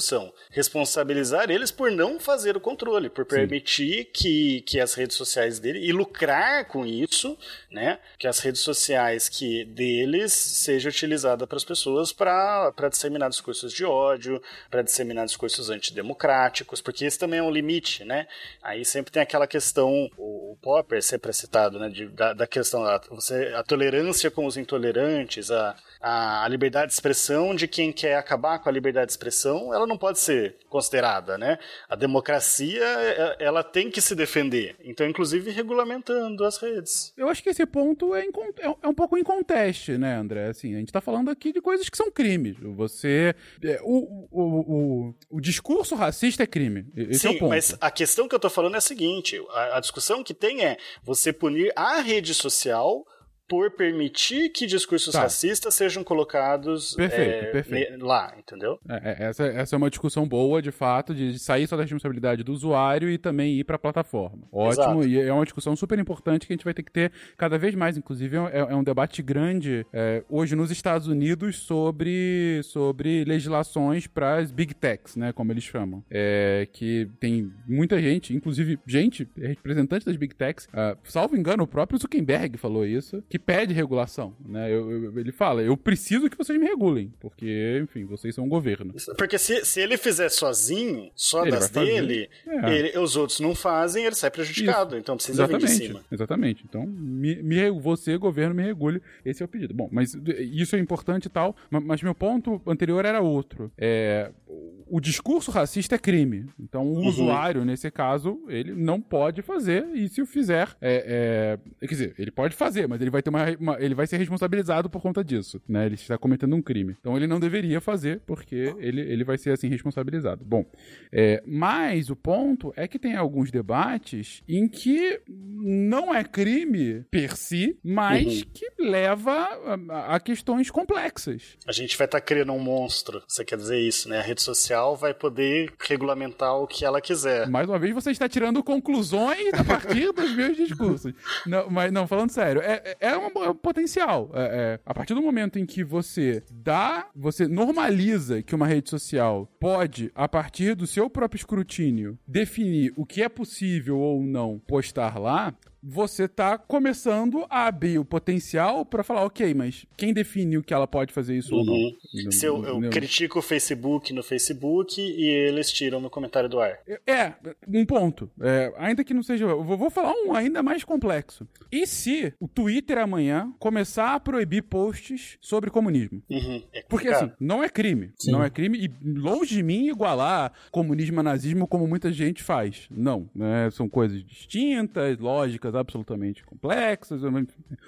Responsabilizar eles por não fazer o controle, por permitir que, que as redes sociais dele e lucrar com isso, né? Que as redes sociais que deles seja utilizada para as pessoas para disseminar discursos de ódio, para disseminar discursos antidemocráticos, porque esse também é um limite, né? Aí sempre tem aquela questão, o, o Popper sempre é citado, né? De, da, da questão da você, a tolerância com os intolerantes, a, a liberdade de expressão de quem quer acabar com a liberdade de expressão, ela não pode ser considerada, né? A democracia, é- ela tem que se defender. Então, inclusive, regulamentando as redes. Eu acho que esse ponto é, é- é um pouco em conteste, né, André? Assim, a gente tá falando aqui de coisas que são crimes. Você. é, o, o, o, o discurso racista é crime. Esse é Sim, ponto. mas a questão que eu tô falando é a seguinte: a, a discussão que tem é você punir a rede social por permitir que discursos Tá. racistas sejam colocados Perfeito, é, perfeito. lá, entendeu? É, é, essa, essa é uma discussão boa, de fato, de sair só da responsabilidade do usuário e também ir para a plataforma. Ótimo, Exato. e é uma discussão super importante que a gente vai ter que ter cada vez mais. Inclusive, é, é um debate grande é, hoje nos Estados Unidos sobre, sobre legislações para as big techs, né, como eles chamam. É, que tem muita gente, inclusive gente, representante das big techs, ah, salvo engano, o próprio Zuckerberg falou isso, que pede regulação. Né? Eu- eu- ele fala, eu preciso que vocês me regulem, porque, enfim, vocês são um governo. Porque se, se ele fizer sozinho, só Ele das dele, É. ele- os outros não fazem, ele sai prejudicado. Então precisa vir de Exatamente, cima. exatamente. Então, me, me você, governo, me regule. Esse é o pedido. Bom, mas isso é importante e tal, ma- mas meu ponto anterior era outro. É, o discurso racista é crime. Então, o Uhum. usuário, nesse caso, ele não pode fazer, e se o fizer, é, é- quer dizer, ele pode fazer, mas ele vai ter uma, uma- ele vai ser responsabilizado por conta disso, né? Ele está cometendo um crime. Então, ele não deveria fazer, porque ele, ele vai ser, assim, responsabilizado. Bom, é, mas o ponto é que tem alguns debates em que não é crime per si, mas Uhum. que leva a, a questões complexas. A gente vai estar criando um monstro. Você quer dizer isso, né? A rede social vai poder regulamentar o que ela quiser. Mais uma vez, você está tirando conclusões a partir dos meus discursos. Não, mas não, falando sério, é, é, uma- é um potencial. É- é, a partir do momento em que você dá, você normaliza que uma rede social pode, a partir do seu próprio escrutínio, definir o que é possível ou não postar lá. Você tá começando a abrir o potencial para falar, ok, mas quem define o que ela pode fazer isso ou não? Uhum. Se eu, eu critico o Facebook no Facebook e eles tiram meu comentário do ar. É, um ponto. É, ainda que não seja. Vou vou falar um ainda mais complexo. E se o Twitter amanhã começar a proibir posts sobre comunismo? Uhum. É Porque assim, não é crime. Sim. Não é crime e longe de mim igualar comunismo a nazismo como muita gente faz. Não. né? São coisas distintas, lógicas absolutamente complexas.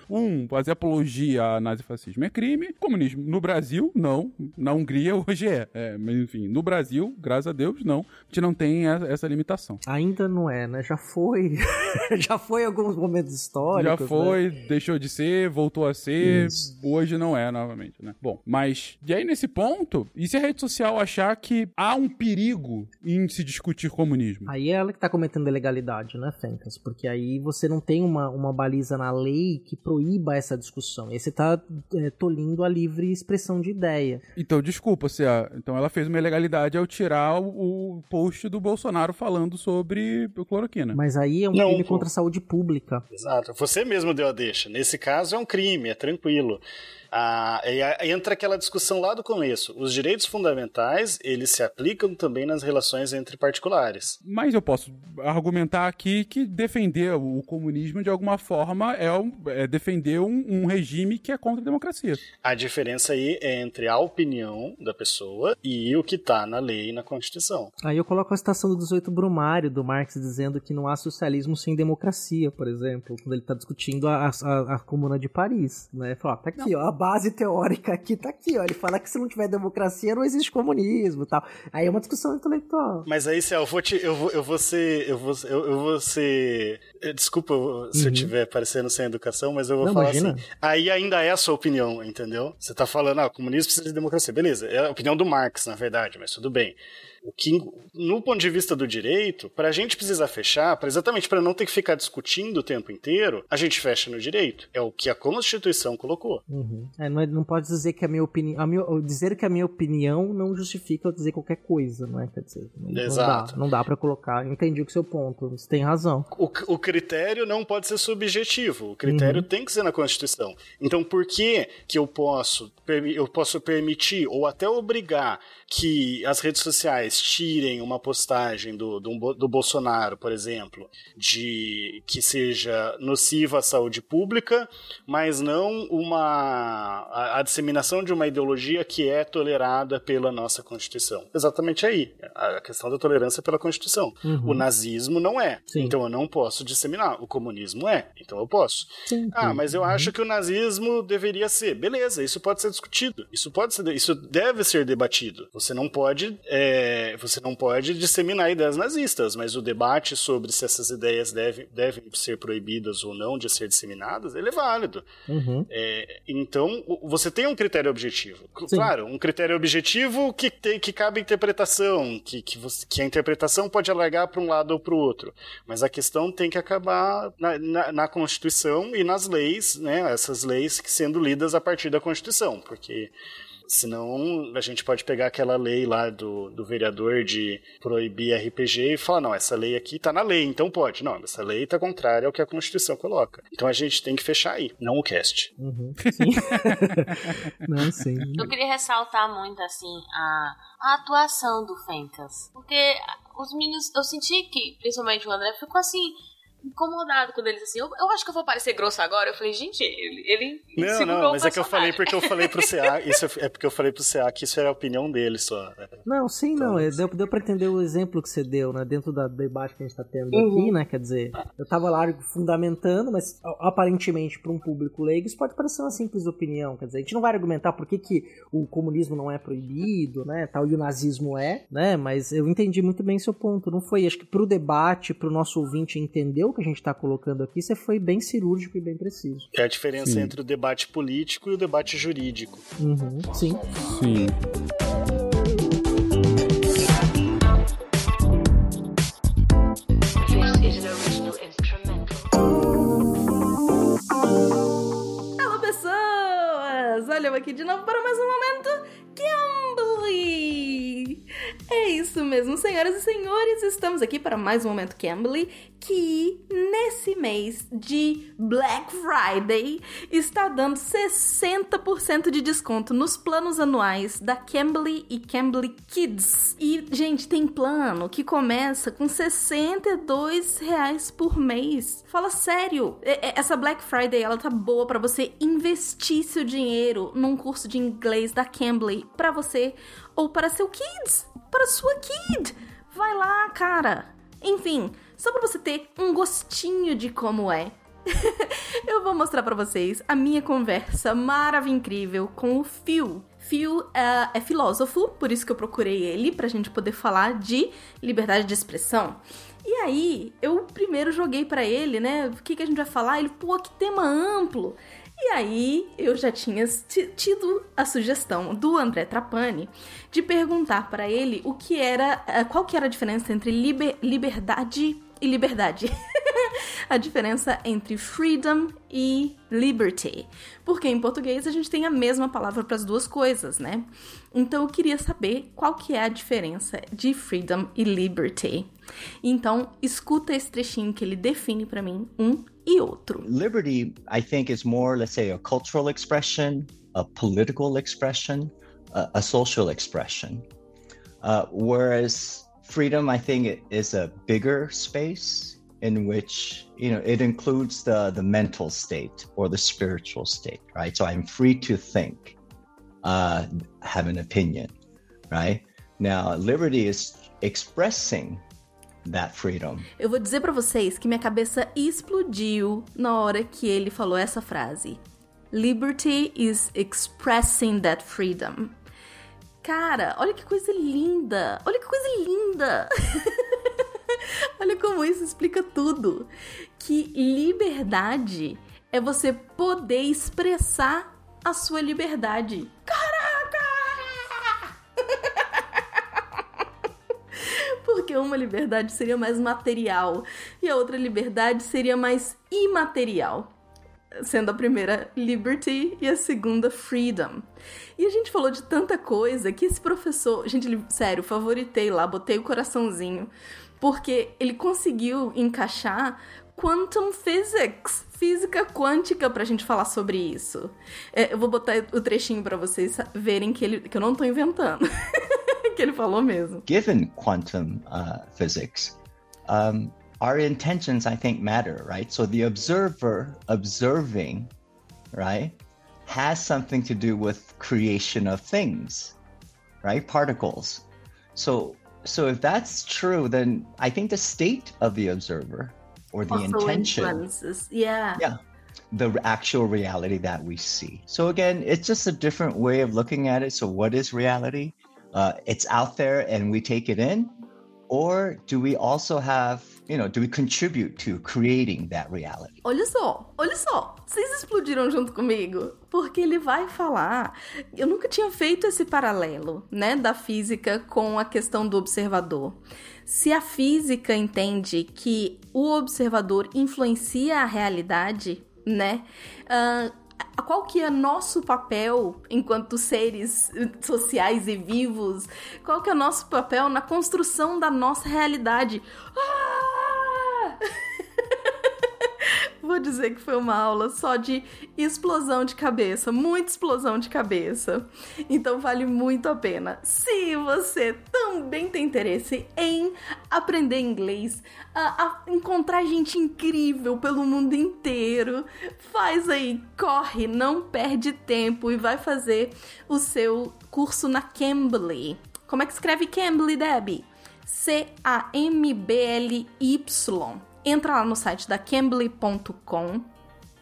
Um, fazer apologia a nazifascismo é crime. Comunismo no Brasil, não. Na Hungria hoje é. É, Mas enfim, no Brasil, graças a Deus, não. A gente não tem essa, essa limitação. Ainda não é, né? Já foi. Já foi em alguns momentos históricos. Já né? foi, deixou de ser, voltou a ser, Isso. hoje não é novamente, né? Bom, mas e aí nesse ponto, e se a rede social achar que há um perigo em se discutir comunismo? Aí é ela que tá cometendo ilegalidade, né, Fencas? Porque aí você não não tem uma, uma baliza na lei que proíba essa discussão. E aí você tá é, tolindo a livre expressão de ideia. Então, desculpa, Cia. Então ela fez uma ilegalidade ao tirar o, o post do Bolsonaro falando sobre cloroquina. Mas aí é um Não, crime contra a saúde pública. Exato. Você mesmo deu a deixa. Nesse caso é um crime, é tranquilo. Ah, e aí entra aquela discussão lá do começo. Os direitos fundamentais, eles se aplicam também nas relações entre particulares. Mas eu posso argumentar aqui que defender o comunismo de alguma forma é, um- é defender um, um regime que é contra a democracia. A diferença aí é entre a opinião da pessoa e o que está na lei e na Constituição. Aí eu coloco a citação do 18 Brumário, do Marx, dizendo que não há socialismo sem democracia, por exemplo, quando ele está discutindo a, a, a Comuna de Paris. Né? Ele fala, ó, tá aqui, ó, a base teórica aqui tá aqui, ó. Ele fala que se não tiver democracia, não existe comunismo e tal. Aí é uma discussão intelectual. Mas aí, Céu, eu vou te. Eu vou, eu vou ser. Eu vou, eu, eu vou ser. eh, Desculpa se eu Uhum. estiver parecendo sem educação, mas eu vou Não, falar imagina. assim. Aí ainda é a sua opinião, entendeu? Você tá falando, ah, o comunismo precisa de democracia. Beleza, é a opinião do Marx, na verdade, mas tudo bem. O que, no ponto de vista do direito, para a gente precisar fechar, pra, exatamente para não ter que ficar discutindo o tempo inteiro, a gente fecha no direito. É o que a Constituição colocou. Uhum. É, não, é- não pode dizer que a minha opinião. A minha, dizer que a minha opinião não justifica eu dizer qualquer coisa, não é? Quer dizer, não, não Exato. dá, não dá pra colocar. Entendi o seu ponto. Você tem razão. O, o critério não pode ser subjetivo. O critério Uhum. tem que ser na Constituição. Então, por que que eu posso, eu posso permitir ou até obrigar que as redes sociais tirem uma postagem do, do, do Bolsonaro, por exemplo, de que seja nociva à saúde pública, mas não uma a, a disseminação de uma ideologia que é tolerada pela nossa Constituição. Exatamente aí, a questão da tolerância pela Constituição. Uhum. O nazismo não é. Sim. Então eu não posso disseminar. O comunismo é. Então eu posso. Sim, Ah, mas eu acho que o nazismo deveria ser. Beleza, isso pode ser discutido. Isso pode ser, isso deve ser debatido. Você não pode, é, você não pode disseminar ideias nazistas, mas o debate sobre se essas ideias devem, devem ser proibidas ou não de ser disseminadas, ele é válido. Uhum. É, então, você tem um critério objetivo. Sim. Claro, um critério objetivo que, tem, que cabe interpretação, que, que, você- que a interpretação pode alargar para um lado ou para o outro. Mas a questão tem que acabar na, na, na Constituição e nas leis, né, essas leis que sendo lidas a partir da Constituição, porque senão a gente pode pegar aquela lei lá do, do vereador de proibir RPG e falar, não, essa lei aqui tá na lei, então pode. Não, essa lei tá contrária ao que a Constituição coloca. Então a gente tem que fechar aí, não o cast. Uhum. Sim. não, sim. Eu queria ressaltar muito, assim, a, a atuação do Fencas. Porque os meninos, eu senti que, principalmente o André, ficou assim, incomodado quando ele disse assim: eu, eu acho que eu vou parecer grosso agora. Eu falei, gente, ele. ele Não, não, o mas é que eu falei porque eu falei pro CA, isso é porque eu falei pro CA que isso era a opinião dele só. Não, sim, não. é, Deu, deu pra entender o exemplo que você deu, né? Dentro da- do debate que a gente tá tendo aqui, né? Quer dizer, eu tava lá fundamentando, mas aparentemente para um público leigo isso pode parecer uma simples opinião. Quer dizer, a gente não vai argumentar por que, que o comunismo não é proibido, né? Tal, e o nazismo é, né? Mas eu entendi muito bem seu ponto. Não foi, acho que pro debate, pro nosso ouvinte entender o que a gente tá colocando aqui, você foi bem cirúrgico e bem preciso. É a diferença Sim. entre o debate político e o debate jurídico. Uhum, sim. Sim. Alô, pessoas! Olha eu aqui de novo para mais um momento Cambly! É isso mesmo, senhoras e senhores, estamos aqui para mais um momento Cambly, que nesse mês de Black Friday está dando 60% de desconto nos planos anuais da Cambly e Cambly Kids. E, gente, tem plano que começa com 62 reais por mês. Fala sério, essa Black Friday ela tá boa para você investir seu dinheiro num curso de inglês da Cambly para você ou para seu kids, para sua kid. Vai lá, cara. Enfim, só para você ter um gostinho de como é. Eu vou mostrar pra vocês a minha conversa maravilhosa incrível com o Phil. Phil é, é filósofo, por isso que eu procurei ele pra gente poder falar de liberdade de expressão. E aí, eu primeiro joguei pra ele, né? O que, que a gente vai falar? Ele, pô, que tema amplo. E aí, eu já tinha ti- tido a sugestão do André Trapani de perguntar pra ele o que era, eh, qual que era a diferença entre liber- liberdade e liberdade. a diferença entre freedom e liberty. Porque em português a gente tem a mesma palavra para as duas coisas, né? Então eu queria saber qual que é a diferença de freedom e liberty. Então, escuta esse trechinho que ele define para mim um e outro. Liberty, I think, is more, let's say, a cultural expression, a political expression, a, a social expression. Uh, whereas freedom, I think, is a bigger space in which you know it includes the the mental state or the spiritual state, right? So I'm free to think, uh, have an opinion, right? Now, liberty is expressing that freedom. Eu vou dizer para vocês que minha cabeça explodiu na hora que ele falou essa frase. Liberty is expressing that freedom. Cara, olha que coisa linda! Olha que coisa linda! olha como isso explica tudo. Que liberdade é você poder expressar a sua liberdade. Caraca! Porque uma liberdade seria mais material e a outra liberdade seria mais imaterial sendo a primeira liberty e a segunda freedom. E a gente falou de tanta coisa que esse professor, gente, sério, favoritei lá, botei o coraçãozinho, porque ele conseguiu encaixar quantum physics, física quântica pra gente falar sobre isso. É, eu vou botar o trechinho para vocês verem que ele que eu não tô inventando. que ele falou mesmo. Given quantum uh, physics, um, our intentions, I think, matter, right? So the observer observing, right, has something to do with creation of things, right? Particles. So so if that's true, then I think the state of the observer or the Also intention, influences. Yeah. yeah, the actual reality that we see. So again, it's just a different way of looking at it. So what is reality? Uh, it's out there and we take it in, or do we also have you know do we contribute to creating that reality Olha só, olha só, vocês explodiram junto comigo, porque ele vai falar. Eu nunca tinha feito esse paralelo, né, da física com a questão do observador. Se a física entende que o observador influencia a realidade, né, ah, qual que é nosso papel enquanto seres sociais e vivos? Qual que é nosso papel na construção da nossa realidade? Ah! Vou dizer que foi uma aula só de explosão de cabeça, muita explosão de cabeça. Então vale muito a pena. Se você também tem interesse em aprender inglês, a, a encontrar gente incrível pelo mundo inteiro, faz aí, corre, não perde tempo e vai fazer o seu curso na Cambly. Como é que escreve Cambly, Debbie? C-A-M-B-L-Y entra lá no site da cambly.com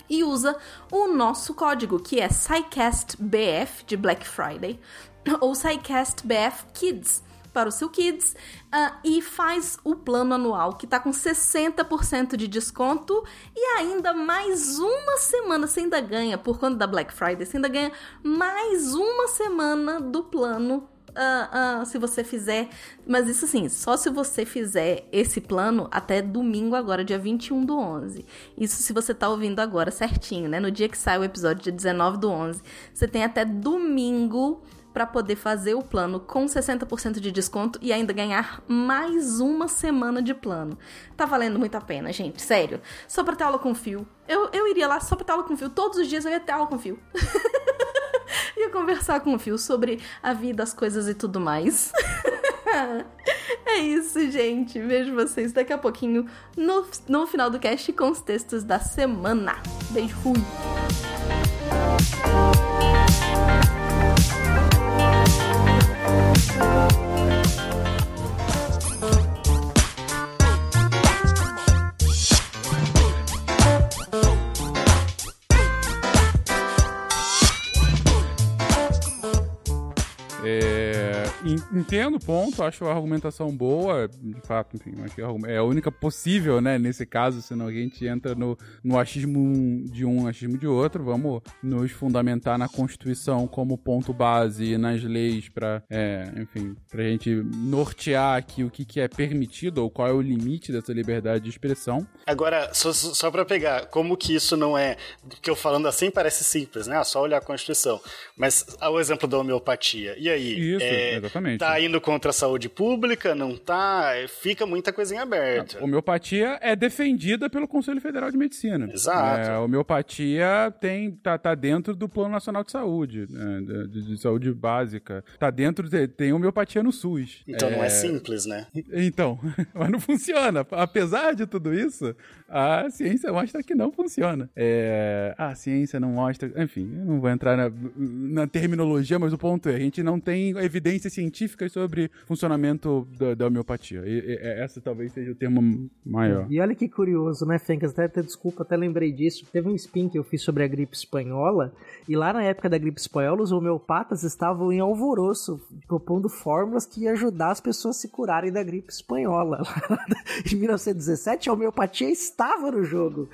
e usa o nosso código, que é SciCastBF de Black Friday, ou SciCastBF Kids para o seu Kids uh, e faz o plano anual que tá com 60% de desconto e ainda mais uma semana você ainda ganha por conta da Black Friday, você ainda ganha mais uma semana do plano Uh, uh, se você fizer. Mas isso assim, só se você fizer esse plano até domingo agora, dia 21 do 11. Isso se você tá ouvindo agora certinho, né? No dia que sai o episódio, dia 19 do 11. Você tem até domingo para poder fazer o plano com 60% de desconto e ainda ganhar mais uma semana de plano. Tá valendo muito a pena, gente, sério. Só pra ter aula com fio. Eu, eu iria lá só pra ter aula com fio. Todos os dias eu ia ter aula com fio. ia conversar com o Fio sobre a vida, as coisas e tudo mais. é isso, gente. Vejo vocês daqui a pouquinho no, no final do cast com os textos da semana. Beijo, fui! Entendo o ponto, acho a argumentação boa, de fato, enfim, acho que é a única possível, né, nesse caso, senão a gente entra no, no achismo de um, achismo de outro, vamos nos fundamentar na Constituição como ponto base e nas leis pra, é, enfim, pra gente nortear aqui o que, que é permitido ou qual é o limite dessa liberdade de expressão. Agora, só, só para pegar, como que isso não é. Porque eu falando assim parece simples, né? Ah, só olhar a Constituição. Mas ah, o exemplo da homeopatia. E aí? Isso, é, exatamente. Tá indo contra a saúde pública? Não tá? É, Fica muita coisa em aberto. A homeopatia é defendida pelo Conselho Federal de Medicina. Exato. É, a homeopatia tem, tá, tá dentro do Plano Nacional de Saúde, né, de, de saúde básica. Tá dentro, de, tem homeopatia no SUS. Então não é simples, né? Então, mas não funciona. Apesar de tudo isso, a ciência mostra que não funciona. É, a ciência não mostra. Enfim, eu não vou entrar na, na terminologia, mas o ponto é: a gente não tem evidências científicas sobre funcionamento da, da homeopatia. E, e, essa talvez seja o termo maior. E olha que curioso, né, Fencas? Até, até desculpa, até lembrei disso. Teve um spin que eu fiz sobre a gripe espanhola, e lá na época da gripe espanhola, os homeopatas estavam em alvoroço, propondo fórmulas que iam ajudar as pessoas a se curarem da gripe espanhola. em 1917, a homeopatia estava no jogo.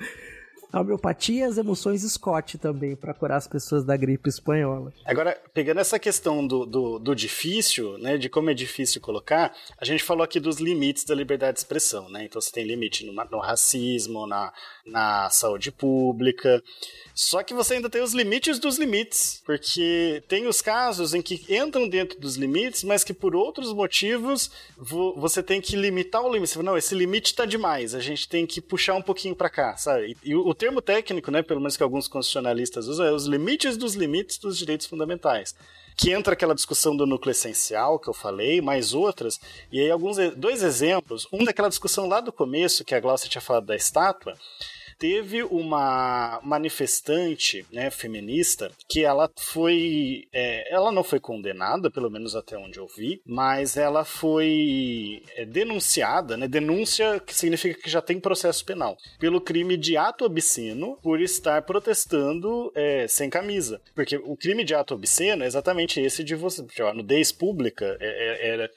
A homeopatia e as emoções Scott também, para curar as pessoas da gripe espanhola. Agora, pegando essa questão do, do, do, difícil, né, de como é difícil colocar, a gente falou aqui dos limites da liberdade de expressão, né? Então você tem limite no, no racismo, na, na saúde pública. Só que você ainda tem os limites dos limites, porque tem os casos em que entram dentro dos limites, mas que por outros motivos vo, você tem que limitar o limite. Você fala, não, esse limite está demais, a gente tem que puxar um pouquinho para cá, sabe? E, e o, o termo técnico, né, pelo menos que alguns constitucionalistas usam, é os limites dos limites dos direitos fundamentais. Que entra aquela discussão do núcleo essencial que eu falei, mais outras, e aí alguns dois exemplos, um daquela discussão lá do começo que a Glaucia tinha falado da estátua, teve uma manifestante né, feminista que ela foi. É, ela não foi condenada, pelo menos até onde eu vi, mas ela foi é, denunciada, né? Denúncia que significa que já tem processo penal, pelo crime de ato obsceno por estar protestando é, sem camisa. Porque o crime de ato obsceno é exatamente esse de você. A nudez pública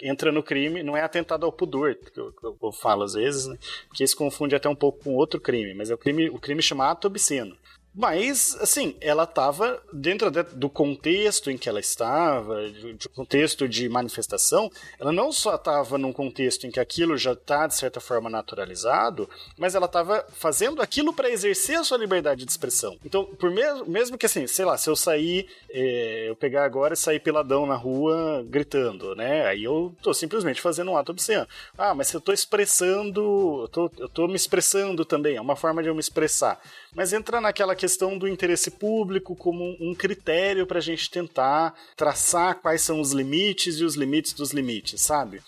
entra no crime, não é atentado ao pudor, que eu, que eu falo às vezes, né? Porque isso confunde até um pouco com outro crime, mas é o crime crime, o crime chama ato obsceno. Mas, assim, ela estava dentro de, do contexto em que ela estava, de contexto de manifestação, ela não só estava num contexto em que aquilo já está, de certa forma, naturalizado, mas ela estava fazendo aquilo para exercer a sua liberdade de expressão. Então, por mesmo, mesmo que, assim, sei lá, se eu sair, é, eu pegar agora e sair peladão na rua gritando, né? Aí eu tô simplesmente fazendo um ato obsceno. Ah, mas se eu tô expressando, eu tô, eu tô me expressando também, é uma forma de eu me expressar. Mas entra naquela questão do interesse público como um critério para a gente tentar traçar quais são os limites e os limites dos limites, sabe?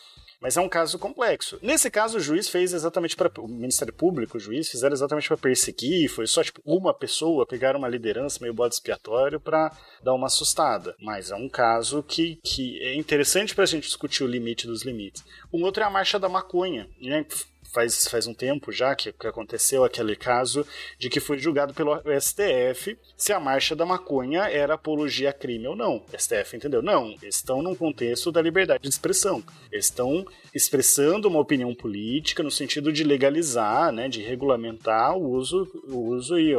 Mas é um caso complexo. Nesse caso, o juiz fez exatamente para. O Ministério Público, o juiz, fizeram exatamente para perseguir. Foi só, tipo, uma pessoa pegar uma liderança meio bode expiatório para dar uma assustada. Mas é um caso que, que é interessante para a gente discutir o limite dos limites. Um outro é a marcha da maconha. Né? Faz, faz um tempo já que, que aconteceu aquele caso de que foi julgado pelo STF se a marcha da maconha era apologia a crime ou não. O STF entendeu? Não, estão num contexto da liberdade de expressão. Estão expressando uma opinião política no sentido de legalizar, né, de regulamentar o uso, o uso e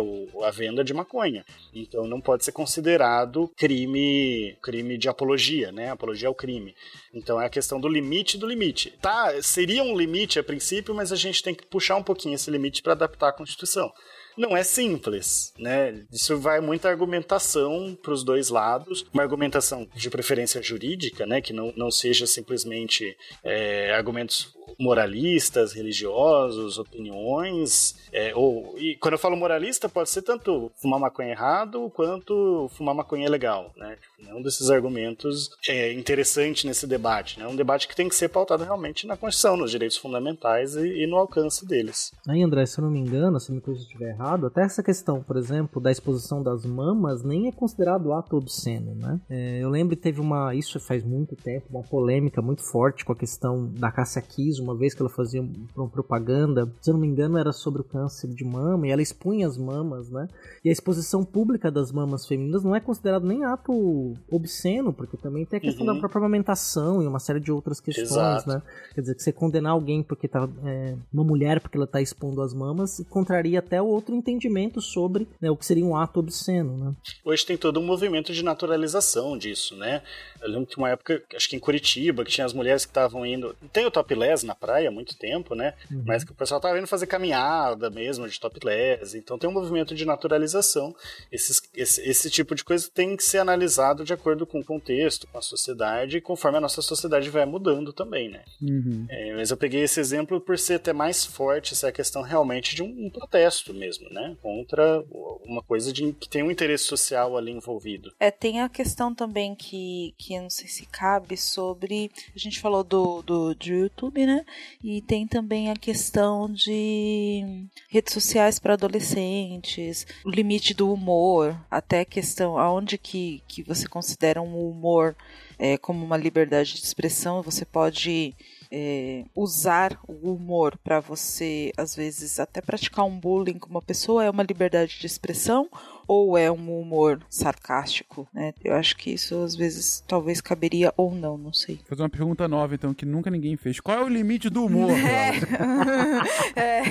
a venda de maconha. Então não pode ser considerado crime, crime de apologia, né? Apologia ao crime. Então é a questão do limite do limite. Tá, seria um limite a princípio, mas a gente tem que puxar um pouquinho esse limite para adaptar a Constituição. Não é simples, né? Isso vai muita argumentação para os dois lados, uma argumentação de preferência jurídica, né? Que não, não seja simplesmente é, argumentos moralistas, religiosos, opiniões, é, ou e quando eu falo moralista pode ser tanto fumar maconha errado quanto fumar maconha legal, né? Um desses argumentos é interessante nesse debate, né? Um debate que tem que ser pautado realmente na Constituição, nos direitos fundamentais e, e no alcance deles. Aí, André, se eu não me engano, se me coisa estiver errado, até essa questão, por exemplo, da exposição das mamas nem é considerado ato obsceno, né? É, eu lembro que teve uma, isso faz muito tempo, uma polêmica muito forte com a questão da Cássia Kiss uma vez que ela fazia uma propaganda, se eu não me engano, era sobre o câncer de mama, e ela expunha as mamas, né? E a exposição pública das mamas femininas não é considerado nem ato obsceno, porque também tem a questão Uhum. da própria amamentação e uma série de outras questões, Exato. né? Quer dizer, que você condenar alguém porque tá. é, uma mulher porque ela tá expondo as mamas, contraria até o outro entendimento sobre né, o que seria um ato obsceno, né? Hoje tem todo um movimento de naturalização disso, né? Eu lembro que uma época, acho que em Curitiba, que tinha as mulheres que estavam indo. Tem o topless na praia há muito tempo, né? Mas que o pessoal tava indo fazer caminhada mesmo de topless. Então tem um movimento de naturalização. Esses, esse, esse tipo de coisa tem que ser analisado de acordo com o contexto, com a sociedade, conforme a nossa sociedade vai mudando também, né? Uhum. É, mas eu peguei esse exemplo por ser até mais forte essa questão realmente de um, um protesto mesmo, né? Contra uma coisa de, que tem um interesse social ali envolvido. É, tem a questão também que, que eu não sei se cabe sobre. A gente falou do, do, do YouTube, né? E tem também a questão de redes sociais para adolescentes, o limite do humor, até a questão aonde que, que você considera um humor é, como uma liberdade de expressão, você pode é, usar o humor para você, às vezes, até praticar um bullying com uma pessoa, é uma liberdade de expressão ou é um humor sarcástico, né? Eu acho que isso às vezes talvez caberia ou não, não sei. Vou fazer uma pergunta nova, então, que nunca ninguém fez. Qual é o limite do humor? Laura? é.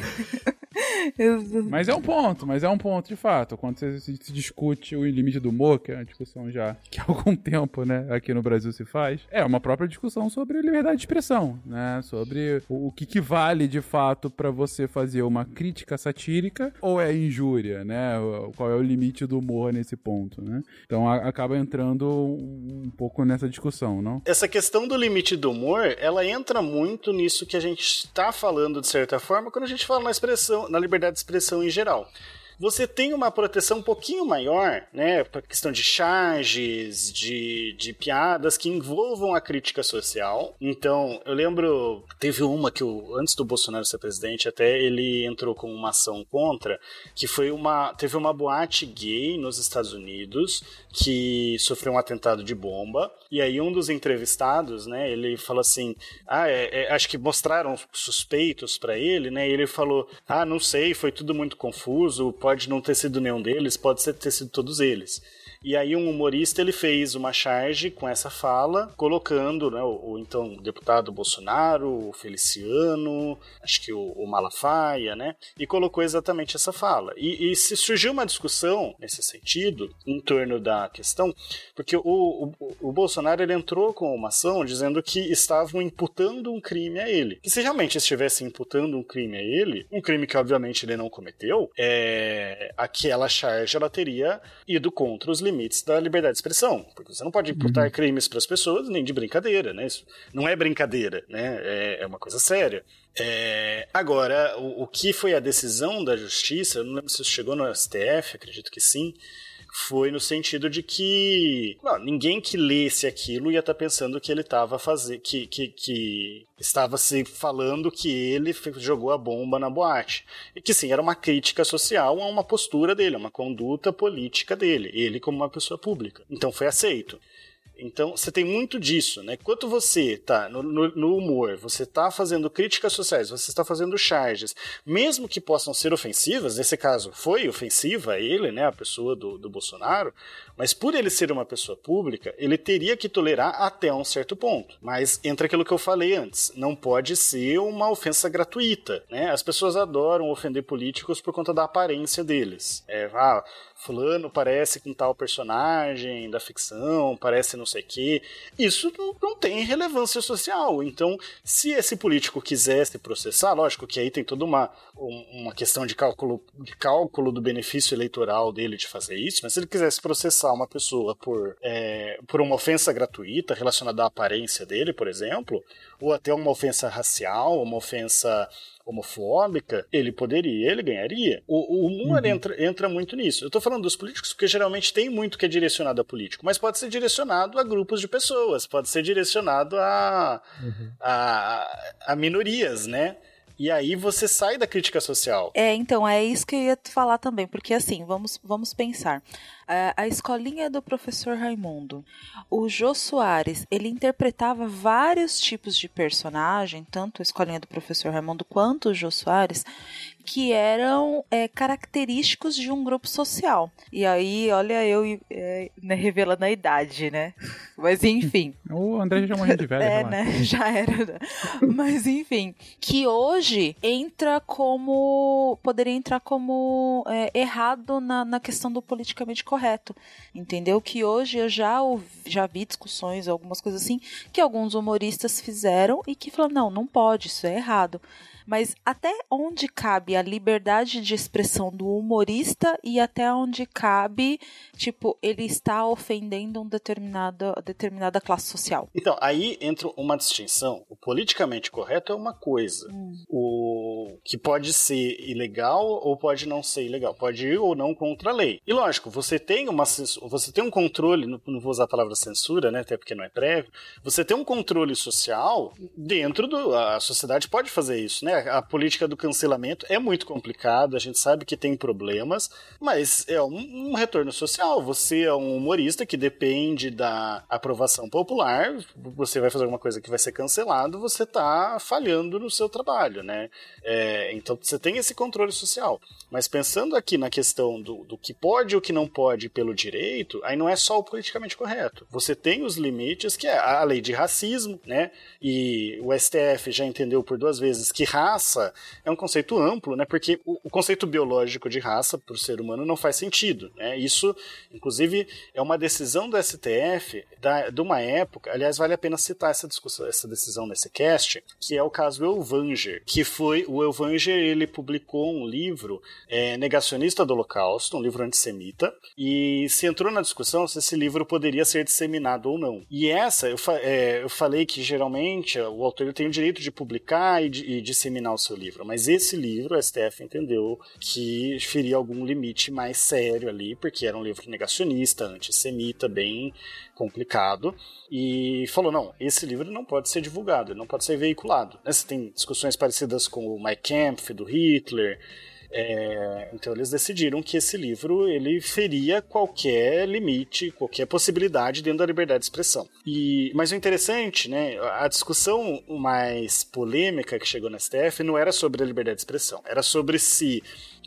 Mas é um ponto, mas é um ponto de fato. Quando você se se discute o limite do humor, que é uma discussão já que há algum tempo, né, aqui no Brasil se faz, é uma própria discussão sobre liberdade de expressão, né? Sobre o, o que, que vale de fato pra você fazer uma crítica satírica ou é injúria, né? Qual é o limite do humor nesse ponto, né? Então a- acaba entrando um, um pouco nessa discussão, não? Essa questão do limite do humor, ela entra muito nisso que a gente está falando de certa forma quando a gente fala na expressão, na liberdade de expressão em geral. Você tem uma proteção um pouquinho maior, né, para questão de charges, de, de piadas que envolvam a crítica social. Então, eu lembro, teve uma que o, antes do Bolsonaro ser presidente, até ele entrou com uma ação contra, que foi uma, teve uma boate gay nos Estados Unidos que sofreu um atentado de bomba. E aí um dos entrevistados, né, ele falou assim, ah, é, é, acho que mostraram suspeitos para ele, né, e ele falou, ah, não sei, foi tudo muito confuso, pode não ter sido nenhum deles, pode ter sido todos eles. E aí um humorista ele fez uma charge com essa fala, colocando né, o, o então deputado Bolsonaro, o Feliciano, acho que o, o Malafaia, né? E colocou exatamente essa fala. E, e se surgiu uma discussão nesse sentido, em torno da questão, porque o, o, o Bolsonaro ele entrou com uma ação dizendo que estavam imputando um crime a ele. E se realmente estivessem imputando um crime a ele, um crime que obviamente ele não cometeu, é, aquela charge ela teria ido contra os limites da liberdade de expressão. Porque você não pode imputar crimes para as pessoas nem de brincadeira, né? Isso não é brincadeira, né? É, é uma coisa séria. É, agora, o, o que foi a decisão da justiça, eu não lembro se isso chegou no STF, acredito que sim, foi no sentido de que não, ninguém que lesse aquilo ia estar pensando que ele estava fazendo, que, que, que estava se falando que ele jogou a bomba na boate. E que sim, era uma crítica social a uma postura dele, a uma conduta política dele, ele como uma pessoa pública. Então foi aceito. Então, você tem muito disso, né? Enquanto você tá no, no- no humor, você tá fazendo críticas sociais, você está fazendo charges, mesmo que possam ser ofensivas, nesse caso foi ofensiva ele, né? A pessoa do, do Bolsonaro, mas por ele ser uma pessoa pública, ele teria que tolerar até um certo ponto. Mas entra aquilo que eu falei antes, não pode ser uma ofensa gratuita, né? As pessoas adoram ofender políticos por conta da aparência deles. É, ah, fulano parece com tal personagem da ficção, parece não sei o quê. Isso não, não tem relevância social. Então, se esse político quisesse processar, lógico que aí tem toda uma, um- uma questão de cálculo, de cálculo do benefício eleitoral dele de fazer isso, mas se ele quisesse processar uma pessoa por, é, por uma ofensa gratuita relacionada à aparência dele, por exemplo, ou até uma ofensa racial, uma ofensa homofóbica, ele poderia, ele ganharia. O, o humor entra, entra muito nisso. Eu tô falando dos políticos porque geralmente tem muito que é direcionado a político, mas pode ser direcionado a grupos de pessoas, pode ser direcionado a, a, a minorias, né? E aí você sai da crítica social. É, então, é isso que eu ia falar também, porque assim, vamos, vamos pensar. A, a escolinha do professor Raimundo. O Jô Soares, ele interpretava vários tipos de personagem, tanto a escolinha do professor Raimundo quanto o Jô Soares, que eram é, característicos de um grupo social. E aí, olha eu é, né, revelando a idade, né? Mas enfim. O André já morreu de velho. É, né? Já era. Mas enfim. Que hoje entra como. Poderia entrar como é, errado na, na questão do politicamente correto. Entendeu? Que hoje eu já, já vi discussões, algumas coisas assim, que alguns humoristas fizeram e que falaram: não, não pode, isso é errado. Mas até onde cabe a liberdade de expressão do humorista e até onde cabe, tipo, ele está ofendendo um determinada, determinada classe social? Então, aí entra uma distinção. O politicamente correto é uma coisa. Hum. O que pode ser ilegal ou pode não ser ilegal. Pode ir ou não contra a lei. E lógico, você tem uma você tem um controle, não vou usar a palavra censura, né, até porque não é prévio. Você tem um controle social dentro do a sociedade pode fazer isso, né? A política do cancelamento é muito complicada, a gente sabe que tem problemas, mas é um, um, retorno social. Você é um humorista que depende da aprovação popular, você vai fazer alguma coisa que vai ser cancelado, você está falhando no seu trabalho, né? É, então você tem esse controle social. Mas pensando aqui na questão do, do que pode e o que não pode pelo direito, aí não é só o politicamente correto. Você tem os limites, que é a lei de racismo, né? E o STF já entendeu por duas vezes que raça é um conceito amplo, né? Porque o, o conceito biológico de raça para o ser humano não faz sentido, né? Isso, inclusive, é uma decisão do STF da, de uma época. Aliás, vale a pena citar essa discussão, essa decisão nesse cast, que é o caso Elvanger, que foi o Elvanger ele publicou um livro é, negacionista do Holocausto, um livro antissemita, e se entrou na discussão se esse livro poderia ser disseminado ou não. E essa, eu, fa é, eu falei que geralmente o autor tem o direito de publicar e, de, e disseminar o seu livro, mas esse livro, o STF entendeu que feria algum limite mais sério ali, porque era um livro negacionista, antissemita, bem complicado, e falou: não, esse livro não pode ser divulgado, não pode ser veiculado. Você tem discussões parecidas com o Mein Kampf, do Hitler. É, então eles decidiram que esse livro ele feria qualquer limite, qualquer possibilidade dentro da liberdade de expressão. E, mas o interessante, né, a discussão mais polêmica que chegou no STF não era sobre a liberdade de expressão, era sobre se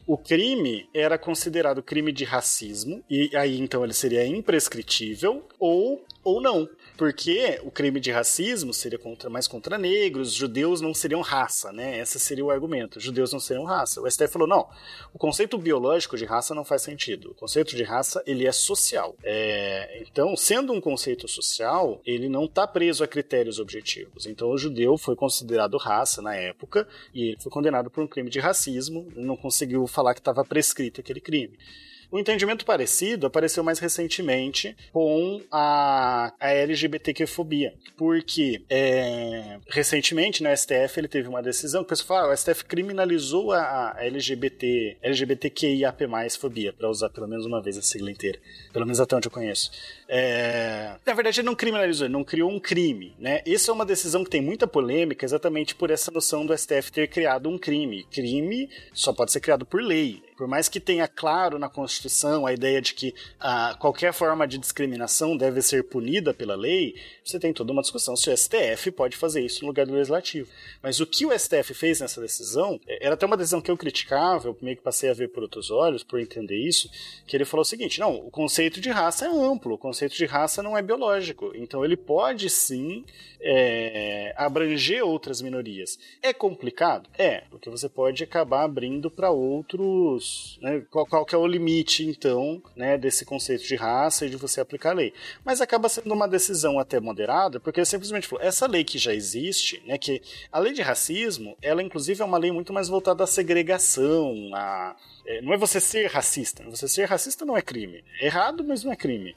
o crime era considerado crime de racismo, e aí então ele seria imprescritível, ou, ou não porque o crime de racismo seria contra, mais contra negros, judeus não seriam raça, né? Esse seria o argumento. Judeus não seriam raça. O STF falou: não, o conceito biológico de raça não faz sentido. O conceito de raça ele é social. É, então, sendo um conceito social, ele não está preso a critérios objetivos. Então, o judeu foi considerado raça na época e ele foi condenado por um crime de racismo. Não conseguiu falar que estava prescrito aquele crime. O entendimento parecido apareceu mais recentemente com a, a LGBTQ-fobia, porque é, recentemente no STF ele teve uma decisão que o pessoal fala, ah, o STF criminalizou a, a LGBT, LGBTQIAP+, fobia, para usar pelo menos uma vez a sigla inteira, pelo menos até onde eu conheço. É, na verdade, ele não criminalizou, ele não criou um crime, né? Isso é uma decisão que tem muita polêmica exatamente por essa noção do STF ter criado um crime. Crime só pode ser criado por lei. Por mais que tenha claro na Constituição a ideia de que ah, qualquer forma de discriminação deve ser punida pela lei, você tem toda uma discussão se o STF pode fazer isso no lugar do Legislativo. Mas o que o STF fez nessa decisão, é, era até uma decisão que eu criticava, eu meio que passei a ver por outros olhos, por entender isso, que ele falou o seguinte, não, o conceito de raça é amplo, o conceito de raça não é biológico, então ele pode sim é, abranger outras minorias. É complicado? É, porque você pode acabar abrindo para outros. Né? Qual, qual que é o limite, então, né, desse conceito de raça e de você aplicar a lei? Mas acaba sendo uma decisão até moderada, porque simplesmente falou: essa lei que já existe, né, que a lei de racismo, ela inclusive é uma lei muito mais voltada à segregação. É, não é você ser racista. Você ser racista não é crime. É errado, mas não é crime.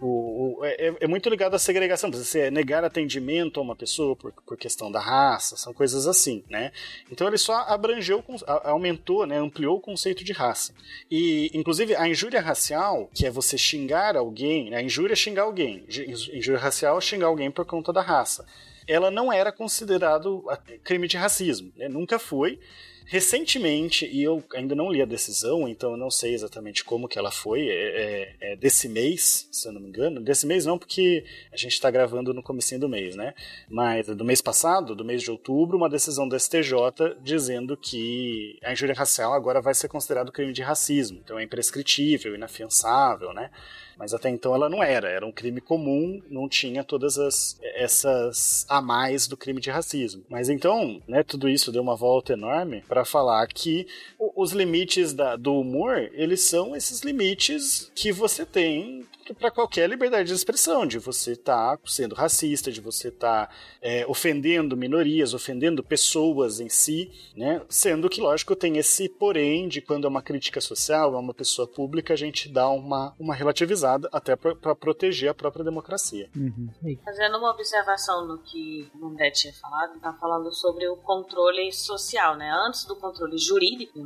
O, o, é, é, muito ligado à segregação, você negar atendimento a uma pessoa por, por questão da raça, são coisas assim, né? Então ele só abrangeu, aumentou, né, ampliou o conceito de raça. E, inclusive, a injúria racial, que é você xingar alguém, né, a injúria é xingar alguém, injúria racial é xingar alguém por conta da raça ela não era considerado crime de racismo, né? nunca foi. Recentemente, e eu ainda não li a decisão, então eu não sei exatamente como que ela foi, é, é, é desse mês, se eu não me engano. Desse mês não, porque a gente está gravando no comecinho do mês, né? Mas do mês passado, do mês de outubro, uma decisão do STJ dizendo que a injúria racial agora vai ser considerado crime de racismo. Então é imprescritível, inafiançável, né? Mas até então ela não era, era um crime comum, não tinha todas as essas a mais do crime de racismo. Mas então, né, tudo isso deu uma volta enorme para falar que os limites da, do humor, eles são esses limites que você tem para qualquer liberdade de expressão, de você estar tá sendo racista, de você estar tá, é, ofendendo minorias, ofendendo pessoas em si, né? Sendo que, lógico, tem esse porém de quando é uma crítica social, é uma pessoa pública, a gente dá uma, uma relativizada até para proteger a própria democracia. Uhum. Fazendo uma observação no que o André tinha falado, está falando sobre o controle social, né? Antes do controle jurídico,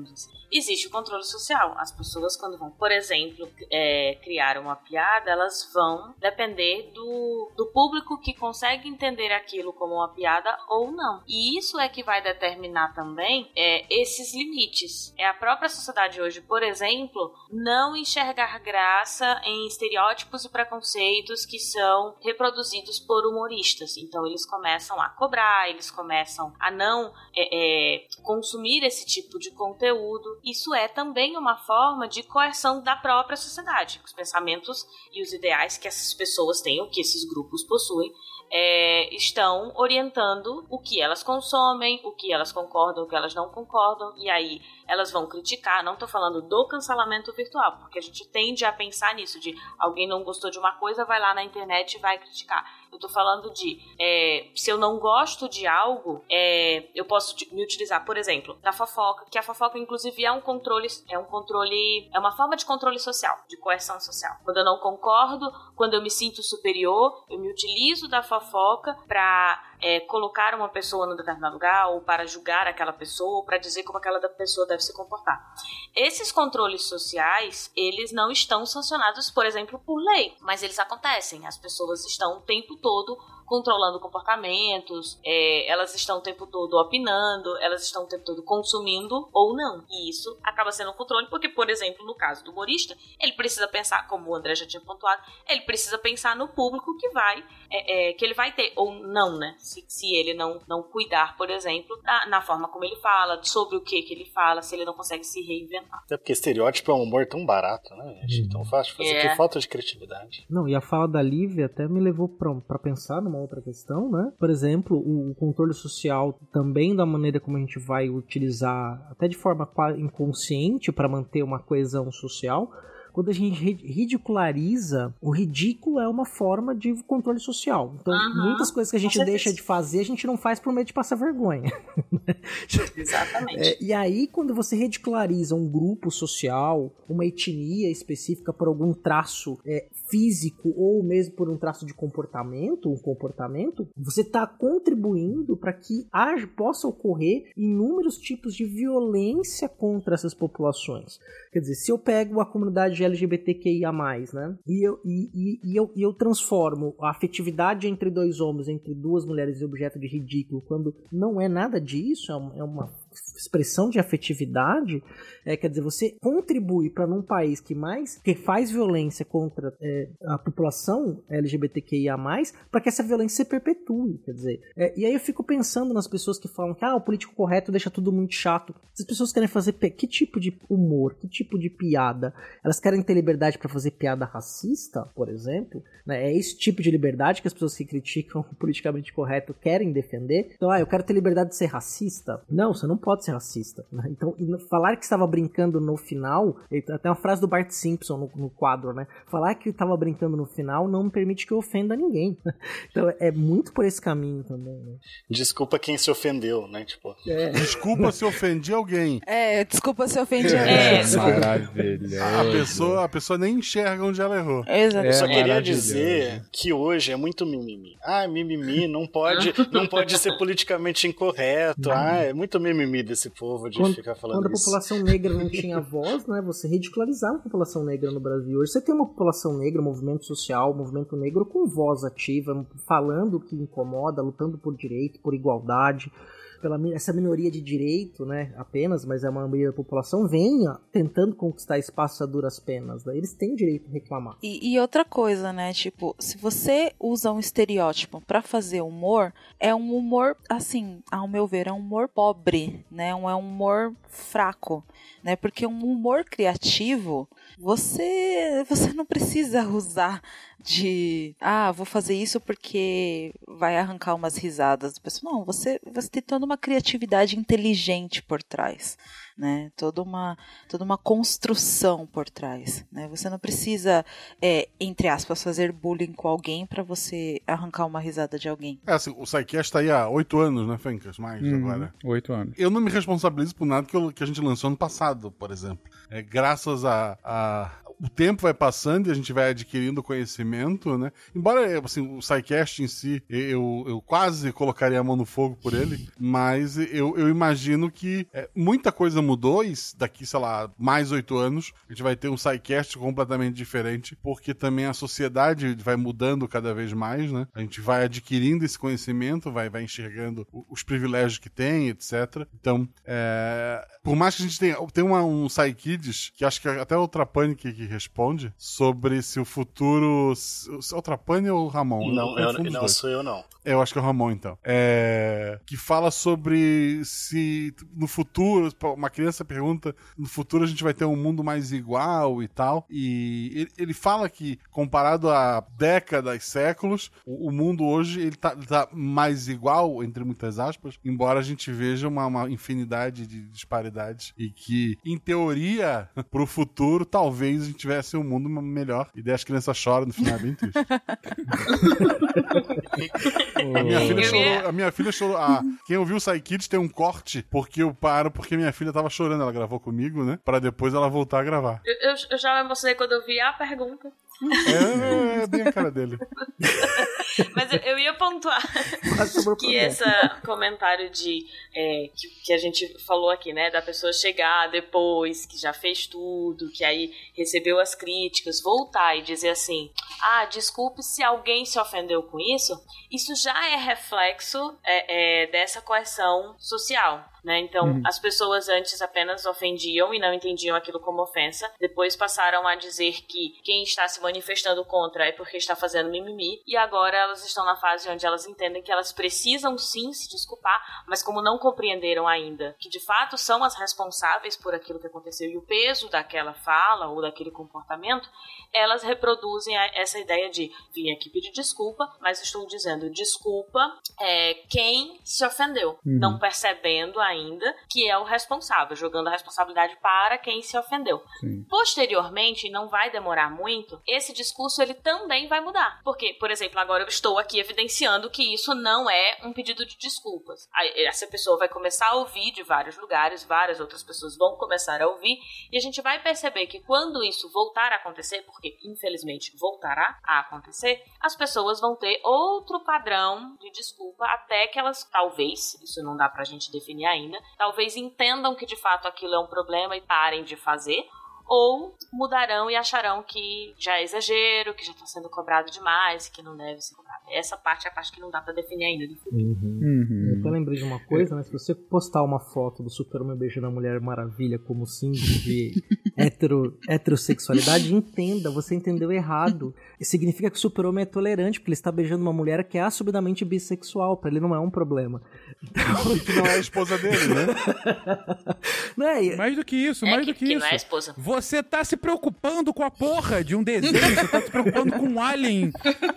existe o controle social. As pessoas, quando vão, por exemplo, é, criar uma piada, elas vão depender do, do público que consegue entender aquilo como uma piada ou não. E isso é que vai determinar também é, esses limites. É a própria sociedade hoje, por exemplo, não enxergar graça em estereótipos e preconceitos que são reproduzidos por humoristas. Então eles começam a cobrar, eles começam a não é, é, consumir esse tipo de conteúdo isso é também uma forma de coerção da própria sociedade. Os pensamentos e os ideais que essas pessoas têm, ou que esses grupos possuem, é, estão orientando o que elas consomem, o que elas concordam, o que elas não concordam, e aí elas vão criticar. Não estou falando do cancelamento virtual, porque a gente tende a pensar nisso, de alguém não gostou de uma coisa, vai lá na internet e vai criticar. Eu estou falando de é, se eu não gosto de algo, é, eu posso me utilizar, por exemplo, da fofoca, que a fofoca, inclusive, é um controle, é um controle, é uma forma de controle social, de coerção social. Quando eu não concordo, quando eu me sinto superior, eu me utilizo da fofoca para é, colocar uma pessoa num determinado lugar, ou para julgar aquela pessoa, ou para dizer como aquela pessoa deve se comportar. Esses controles sociais, eles não estão sancionados, por exemplo, por lei, mas eles acontecem. As pessoas estão o tempo todo controlando comportamentos, é, elas estão o tempo todo opinando, elas estão o tempo todo consumindo ou não. E isso acaba sendo um controle, porque, por exemplo, no caso do humorista, ele precisa pensar, como o André já tinha pontuado, ele precisa pensar no público que vai, é, é, que ele vai ter, ou não, né? Se, se ele não, não cuidar, por exemplo, na, na, forma como ele fala, sobre o que que ele fala, se ele não consegue se reinventar. Até porque estereótipo é um humor tão barato, né, gente? Tão fácil de fazer, é. que falta de criatividade. Não, e a fala da Lívia até me levou pra, pra pensar numa outra questão, né? Por exemplo, o controle social também da maneira como a gente vai utilizar, até de forma inconsciente, para manter uma coesão social quando a gente ridiculariza, o ridículo é uma forma de controle social. Então, uhum. muitas coisas que a gente deixa de fazer, a gente não faz por medo de passar vergonha. Exatamente. É, e aí, quando você ridiculariza um grupo social, uma etnia específica por algum traço é, físico ou mesmo por um traço de comportamento, um comportamento, você está contribuindo para que haja, possa ocorrer inúmeros tipos de violência contra essas populações. Quer dizer, se eu pego a comunidade LGBTQIA+, né, e eu, e, e, e, eu, e eu transformo a afetividade entre dois homens, entre duas mulheres em objeto de ridículo, quando não é nada disso, é uma é expressão de afetividade, é, quer dizer, você contribui para num país que mais que faz violência contra é, a população LGBTQIA+, para que essa violência se perpetue, quer dizer. É, e aí eu fico pensando nas pessoas que falam que ah, o político correto deixa tudo muito chato. As pessoas querem fazer que tipo de humor, que tipo de piada? Elas querem ter liberdade para fazer piada racista, por exemplo? Né? É esse tipo de liberdade que as pessoas que criticam o politicamente correto querem defender. Então, ah, eu quero ter liberdade de ser racista. Não, você não pode ser racista. Né? Então, falar que estava brincando no final, até uma frase do Bart Simpson no, no quadro, né? Falar que estava brincando no final não me permite que eu ofenda ninguém. Então, é muito por esse caminho também. Né? Desculpa quem se ofendeu, né? Tipo... É. Desculpa se ofendi alguém. É, desculpa se ofendi alguém. É, maravilha. A pessoa, a pessoa nem enxerga onde ela errou. Exato. É, eu só queria dizer que hoje é muito mimimi. Ah, mimimi não pode, não pode ser politicamente incorreto. Ah, é muito mimimi mimimi desse povo de Quando, ficar falando quando a isso. população negra não tinha voz, né, você ridicularizava a população negra no Brasil. Hoje você tem uma população negra, um movimento social, um movimento negro com voz ativa, falando o que incomoda, lutando por direito, por igualdade. Pela, essa minoria de direito, né, apenas, mas é uma maioria da população, venha tentando conquistar espaço a duras penas. Né? Eles têm direito a reclamar. E, e outra coisa, né? Tipo, se você usa um estereótipo pra fazer humor, é um humor, assim, ao meu ver, é um humor pobre, né? É um humor fraco, né? Porque um humor criativo, você, você não precisa usar de, ah, vou fazer isso porque vai arrancar umas risadas. Pessoal, Não, você, você tem toda uma criatividade inteligente por trás né? Toda uma, toda uma construção por trás, né? Você não precisa, é, entre aspas, fazer bullying com alguém para você arrancar uma risada de alguém. É, assim, o Psycast tá aí há oito anos, né, Fencas? Mais Uhum, agora. Oito anos. Eu não me responsabilizo por nada que, eu- que a gente lançou ano passado, por exemplo. É, graças a, a- O tempo vai passando e a gente vai adquirindo conhecimento, né? Embora assim, o SciCast em si, eu, eu quase colocaria a mão no fogo por ele, mas eu, eu imagino que é, muita coisa mudou e daqui, sei lá, mais oito anos, a gente vai ter um SciCast completamente diferente, porque também a sociedade vai mudando cada vez mais, né? A gente vai adquirindo esse conhecimento, vai, vai enxergando os privilégios que tem, etc. Então, é, por mais que a gente tenha tem uma, um PsyKids, que acho que até o Trapani que, que responde, sobre se o futuro. Se, é o Trapani ou o Ramon? Não, eu, os não sou eu não. Eu acho que é o Ramon, então. É, que fala sobre se no futuro, uma criança pergunta, no futuro a gente vai ter um mundo mais igual e tal. E ele, ele fala que, comparado a décadas, séculos, o, o mundo hoje ele tá, tá mais igual, entre muitas aspas, embora a gente veja uma, uma infinidade de disparidades. E que, em teoria, pro futuro, talvez a gente tivesse um mundo melhor. E daí as crianças choram no final, é bem triste. A minha filha chorou. A minha filha chorou. Ah, quem ouviu o Psy Kids tem um corte, porque eu paro porque minha filha tava chorando. Ela gravou comigo, né? Pra depois ela voltar a gravar. Eu, eu- eu já me emocionei quando eu vi a pergunta. É, é bem a cara dele. Mas eu, eu ia pontuar que esse comentário de é, que, que a gente falou aqui, né, da pessoa chegar depois que já fez tudo, que aí recebeu as críticas, voltar e dizer assim, ah, desculpe se alguém se ofendeu com isso, isso já é reflexo é, é, dessa coerção social. Né? Então, Uhum. as pessoas antes apenas ofendiam e não entendiam aquilo como ofensa. Depois passaram a dizer que quem está se manifestando contra é porque está fazendo mimimi. E agora elas estão na fase onde elas entendem que elas precisam sim se desculpar, mas como não compreenderam ainda que de fato são as responsáveis por aquilo que aconteceu e o peso daquela fala ou daquele comportamento, elas reproduzem essa ideia de vim aqui pedir desculpa, mas estou dizendo desculpa é, quem se ofendeu, Uhum. não percebendo ainda que é o responsável, jogando a responsabilidade para quem se ofendeu. Sim. Posteriormente, não vai demorar muito, esse discurso ele também vai mudar. Porque, por exemplo, agora eu estou aqui evidenciando que isso não é um pedido de desculpas. Essa pessoa vai começar a ouvir de vários lugares, várias outras pessoas vão começar a ouvir, e a gente vai perceber que quando isso voltar a acontecer, porque infelizmente voltará a acontecer, as pessoas vão ter outro padrão de desculpa até que elas, talvez, isso não dá pra gente definir ainda, talvez entendam que de fato aquilo é um problema e parem de fazer, ou mudarão e acharão que já é exagero, que já está sendo cobrado demais, que não deve ser cobrado. Essa parte é a parte que não dá pra definir ainda. Uhum. Uhum. Eu até lembrei de uma coisa, né? Se você postar uma foto do Super-Homem beijando a Mulher Maravilha como símbolo de hetero, heterossexualidade, entenda, você entendeu errado. Isso significa que o Super-Homem é tolerante, porque ele está beijando uma mulher que é assumidamente bissexual, pra ele não é um problema. E que não é a esposa dele, né? Não é? Mais do que isso, É mais que, do que, que isso. não é a esposa. Você tá se preocupando com a porra de um desenho, você tá se preocupando com um alien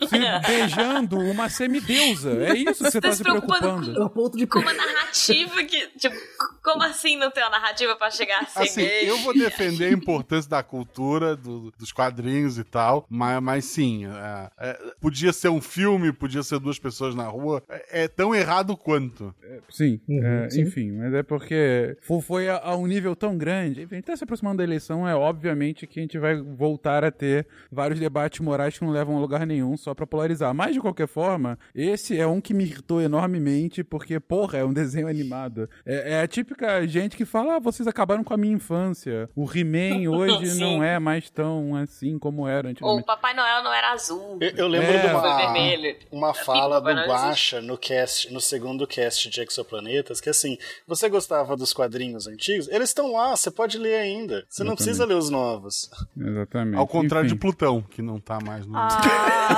se beijando uma semideusa. É isso que você tá, tá se se preocupando preocupando. É ponto de Com uma narrativa que. Tipo, como assim não tem uma narrativa pra chegar a ser Assim, gay? eu vou defender a importância da cultura, do- dos quadrinhos e tal, mas, mas sim, é, é, podia ser um filme, podia ser duas pessoas na rua, é, é tão errado quanto. Sim, Uhum, é, sim. enfim, mas é porque fo- foi a, a um nível tão grande. Enfim, tá se aproximando da eleição, é obviamente que a gente vai voltar a ter vários debates morais que não levam a lugar nenhum só pra polarizar. Mas, de qualquer forma, esse é um que me irritou enormemente, porque porque, porra, é um desenho animado. É, é a típica gente que fala, ah, vocês acabaram com a minha infância. O He-Man hoje não é mais tão assim como era Ou o antigamente. Papai Noel não era azul. Eu, eu lembro É. de uma, vermelho. uma fala do Guaxa no cast, no segundo cast de Exoplanetas, que assim, você gostava dos quadrinhos antigos? Eles estão lá, você pode ler ainda. Você não Exatamente. precisa ler os novos. Exatamente. Ao contrário Enfim. de Plutão, que não tá mais no. Ah,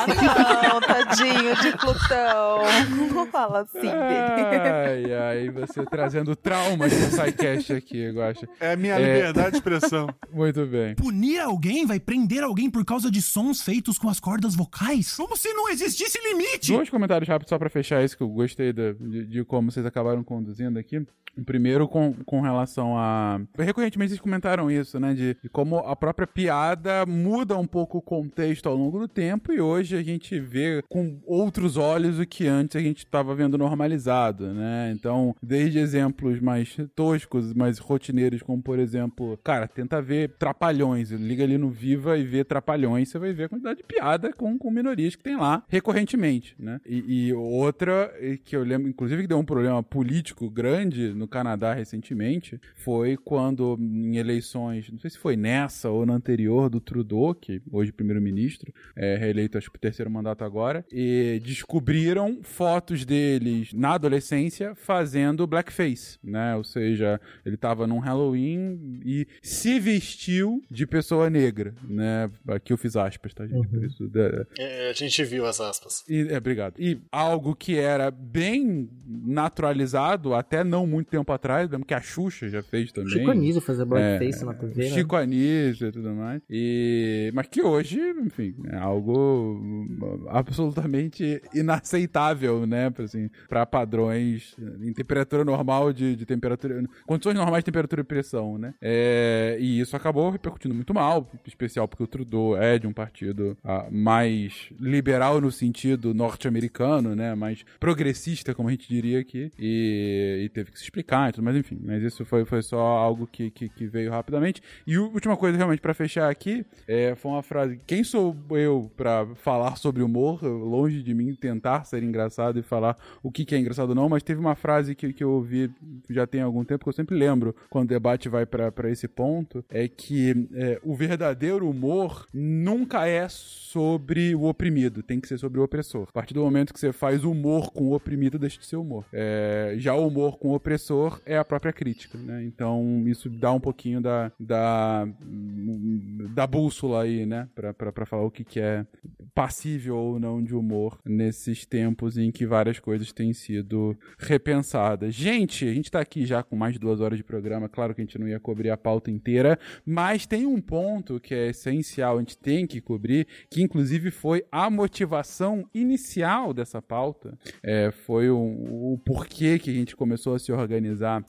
não, tadinho de Plutão. Não fala assim dele. Ai, ai, você trazendo traumas pro SciCast aqui, eu acho. É a minha É. liberdade de expressão. Muito bem. Punir alguém vai prender alguém por causa de sons feitos com as cordas vocais? Como se não existisse limite! Dois comentários rápidos só pra fechar isso, que eu gostei da- de, de como vocês acabaram conduzindo aqui. Primeiro com, com relação a. Recorrentemente vocês comentaram isso, né? De, de como a própria piada muda um pouco o contexto ao longo do tempo e hoje a gente vê com outros olhos o que antes a gente estava vendo normalizado, né? Então, desde exemplos mais toscos, mais rotineiros, como por exemplo, cara, tenta ver Trapalhões, liga ali no Viva e vê Trapalhões, você vai ver a quantidade de piada com, com minorias que tem lá recorrentemente, né? E, e outra que eu lembro, inclusive, que deu um problema político grande no Canadá recentemente, foi quando em eleições, não sei se foi nessa ou na anterior do Trudeau, que hoje primeiro-ministro, é reeleito acho que pro terceiro mandato agora, e descobriram fotos deles na fazendo blackface, né? Ou seja, ele tava num Halloween e se vestiu de pessoa negra, né? Aqui eu fiz aspas, tá, gente? Por isso, da- É, a gente viu as aspas. e, é, obrigado. E algo que era bem naturalizado até não muito tempo atrás, lembro que a Xuxa já fez também. Chico Anísio fazer blackface É, na TV, né? Chico Anísio e tudo mais. E... Mas que hoje, enfim, é algo absolutamente inaceitável, né? Assim, pra padrões em temperatura normal de, de temperatura... Condições normais de temperatura e pressão, né? É, E isso acabou repercutindo muito mal, em especial porque o Trudeau é de um partido ah, mais liberal no sentido norte-americano, né? Mais progressista, como a gente diria aqui. E, e teve que se explicar e tudo, mas enfim. Mas isso foi, foi só algo que, que, que veio rapidamente. E a última coisa, realmente, pra fechar aqui, é, foi uma frase. Quem sou eu pra falar sobre humor? Longe de mim tentar ser engraçado e falar o que, que é engraçado não, mas teve uma frase que, que eu ouvi já tem algum tempo, que eu sempre lembro quando o debate vai pra esse ponto, é que é, o verdadeiro humor nunca é sobre o oprimido, tem que ser sobre o opressor. A partir do momento que você faz humor com o oprimido, deixa de ser humor. É, já o humor com o opressor é a própria crítica, né? Então isso dá um pouquinho da, da, da bússola aí, né? Pra, pra, pra falar o que, que é passível ou não de humor nesses tempos em que várias coisas têm sido repensadas. Gente, a gente tá aqui já com mais de duas horas de programa, claro que a gente não ia cobrir a pauta inteira, mas tem um ponto que é essencial, a gente tem que cobrir, que inclusive foi a motivação inicial dessa pauta, é, foi o, o porquê que a gente começou a se organizar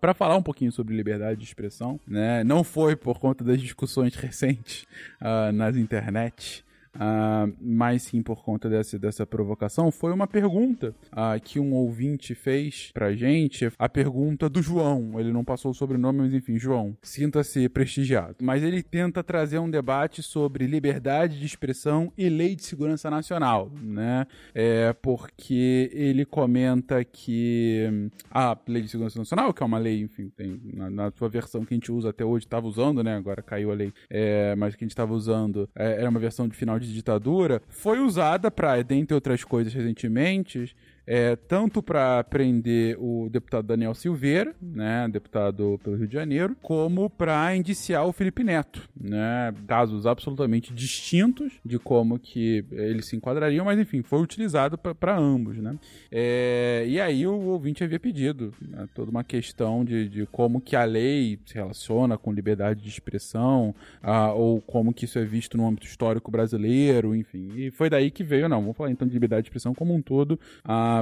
para falar um pouquinho sobre liberdade de expressão, né? Não foi por conta das discussões recentes ah, nas internet, ah, mas sim por conta dessa, dessa provocação, foi uma pergunta ah, que um ouvinte fez pra gente, a pergunta do João. Ele não passou o sobrenome, mas enfim, João, sinta-se prestigiado. Mas ele tenta trazer um debate sobre liberdade de expressão e lei de segurança nacional, né? É porque ele comenta que a lei de segurança nacional, que é uma lei, enfim, tem na, na sua versão que a gente usa até hoje, estava usando, né? Agora caiu a lei, é, mas que a gente estava usando é, era uma versão de final de ditadura, foi usada para, dentre outras coisas recentemente, é, tanto para prender o deputado Daniel Silveira, né, deputado pelo Rio de Janeiro, como para indiciar o Felipe Neto, né, casos absolutamente distintos de como que eles se enquadrariam, mas enfim, foi utilizado para ambos, né. É, e aí o ouvinte havia pedido né, toda uma questão de, de como que a lei se relaciona com liberdade de expressão, ah, ou como que isso é visto no âmbito histórico brasileiro, enfim, e foi daí que veio, não, vamos falar então de liberdade de expressão como um todo,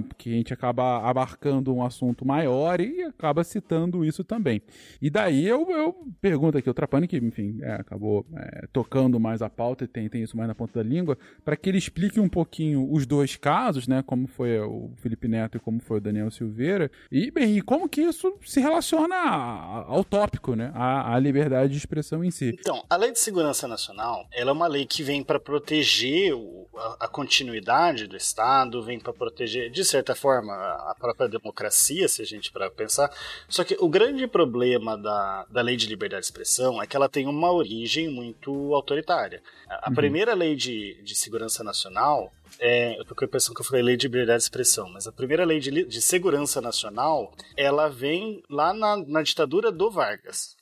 porque a gente acaba abarcando um assunto maior e acaba citando isso também. E daí eu, eu pergunto aqui, o Trapani, que enfim, é, acabou é, tocando mais a pauta e tem, tem isso mais na ponta da língua, para que ele explique um pouquinho os dois casos, né, como foi o Felipe Neto e como foi o Daniel Silveira, e bem, e como que isso se relaciona ao tópico, né, à liberdade de expressão em si. Então, a Lei de Segurança Nacional, ela é uma lei que vem para proteger o- a, a continuidade do Estado, vem para proteger, de certa forma, a própria democracia, se a gente para pensar. Só que o grande problema da, da lei de liberdade de expressão é que ela tem uma origem muito autoritária. A, a uhum. primeira lei de, de segurança nacional é, eu tô com a impressão que eu falei lei de liberdade de expressão, mas a primeira lei de, de segurança nacional, ela vem lá na, na ditadura do Vargas.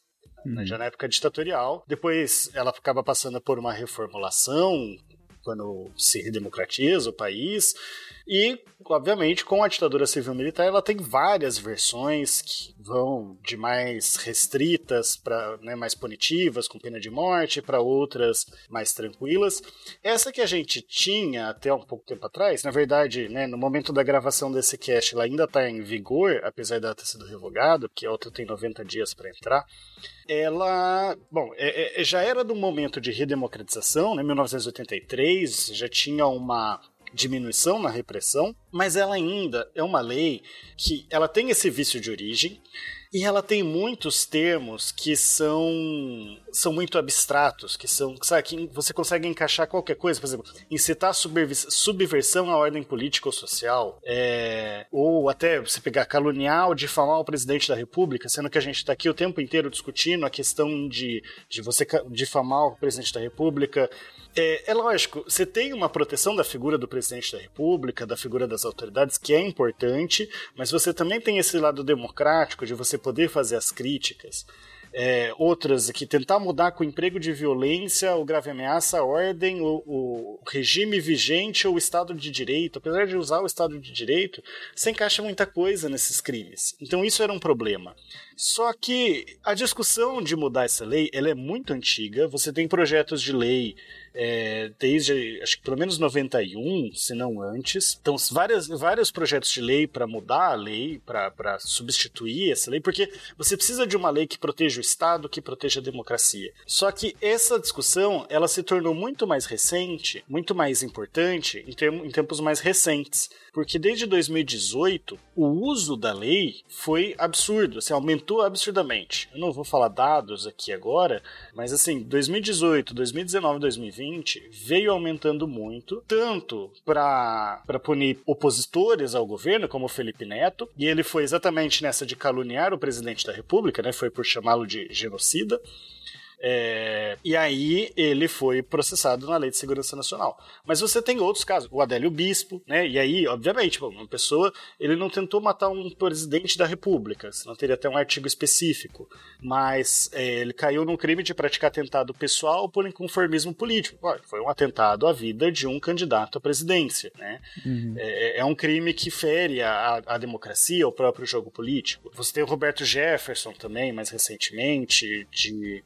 Né, já na época ditatorial. Depois ela acaba passando por uma reformulação, quando se redemocratiza o país. E, obviamente, com a ditadura civil-militar, ela tem várias versões que vão de mais restritas para né, mais punitivas, com pena de morte, para outras mais tranquilas. Essa que a gente tinha até um pouco tempo atrás, na verdade, né, no momento da gravação desse cast, ela ainda está em vigor, apesar dela ter sido revogada, porque a outra tem 90 dias para entrar ela, bom, é, é, já era do momento de redemocratização, né, 1983, já tinha uma diminuição na repressão, mas ela ainda é uma lei que ela tem esse vício de origem e ela tem muitos termos que são são muito abstratos, que são, sabe, que você consegue encaixar qualquer coisa, por exemplo, incitar subversão à ordem política ou social, é, ou até você pegar caluniar ou difamar o presidente da república, sendo que a gente está aqui o tempo inteiro discutindo a questão de, de você difamar o presidente da república, é, é, lógico, você tem uma proteção da figura do presidente da República, da figura das autoridades, que é importante, mas você também tem esse lado democrático de você poder fazer as críticas. É, outras aqui, tentar mudar com emprego de violência, o grave ameaça, a ordem, o, o, regime vigente ou o Estado de Direito. Apesar de usar o Estado de Direito, você encaixa muita coisa nesses crimes. Então isso era um problema. Só que a discussão de mudar essa lei ela é muito antiga. Você tem projetos de lei é, desde acho que pelo menos 91, se não antes. Então, várias, vários projetos de lei para mudar a lei, para substituir essa lei, porque você precisa de uma lei que proteja o Estado, que proteja a democracia. Só que essa discussão ela se tornou muito mais recente, muito mais importante em, tempos mais recentes porque desde 2018 o uso da lei foi absurdo, assim, aumentou absurdamente. Eu não vou falar dados aqui agora, mas assim, 2018, 2019, 2020 veio aumentando muito, tanto para punir opositores ao governo, como o Felipe Neto, e ele foi exatamente nessa de caluniar o presidente da República, né? Foi por chamá-lo de genocida. É, e aí ele foi processado na Lei de Segurança Nacional. Mas você tem outros casos, o Adélio Bispo, né? E aí, obviamente, uma pessoa, ele não tentou matar um presidente da República, senão teria até um artigo específico. Mas é, ele caiu num crime de praticar atentado pessoal por inconformismo político. foi um atentado à vida de um candidato à presidência, né? Uhum. É, é, um crime que fere a, a democracia, o próprio jogo político. Você tem o Roberto Jefferson também, mais recentemente, de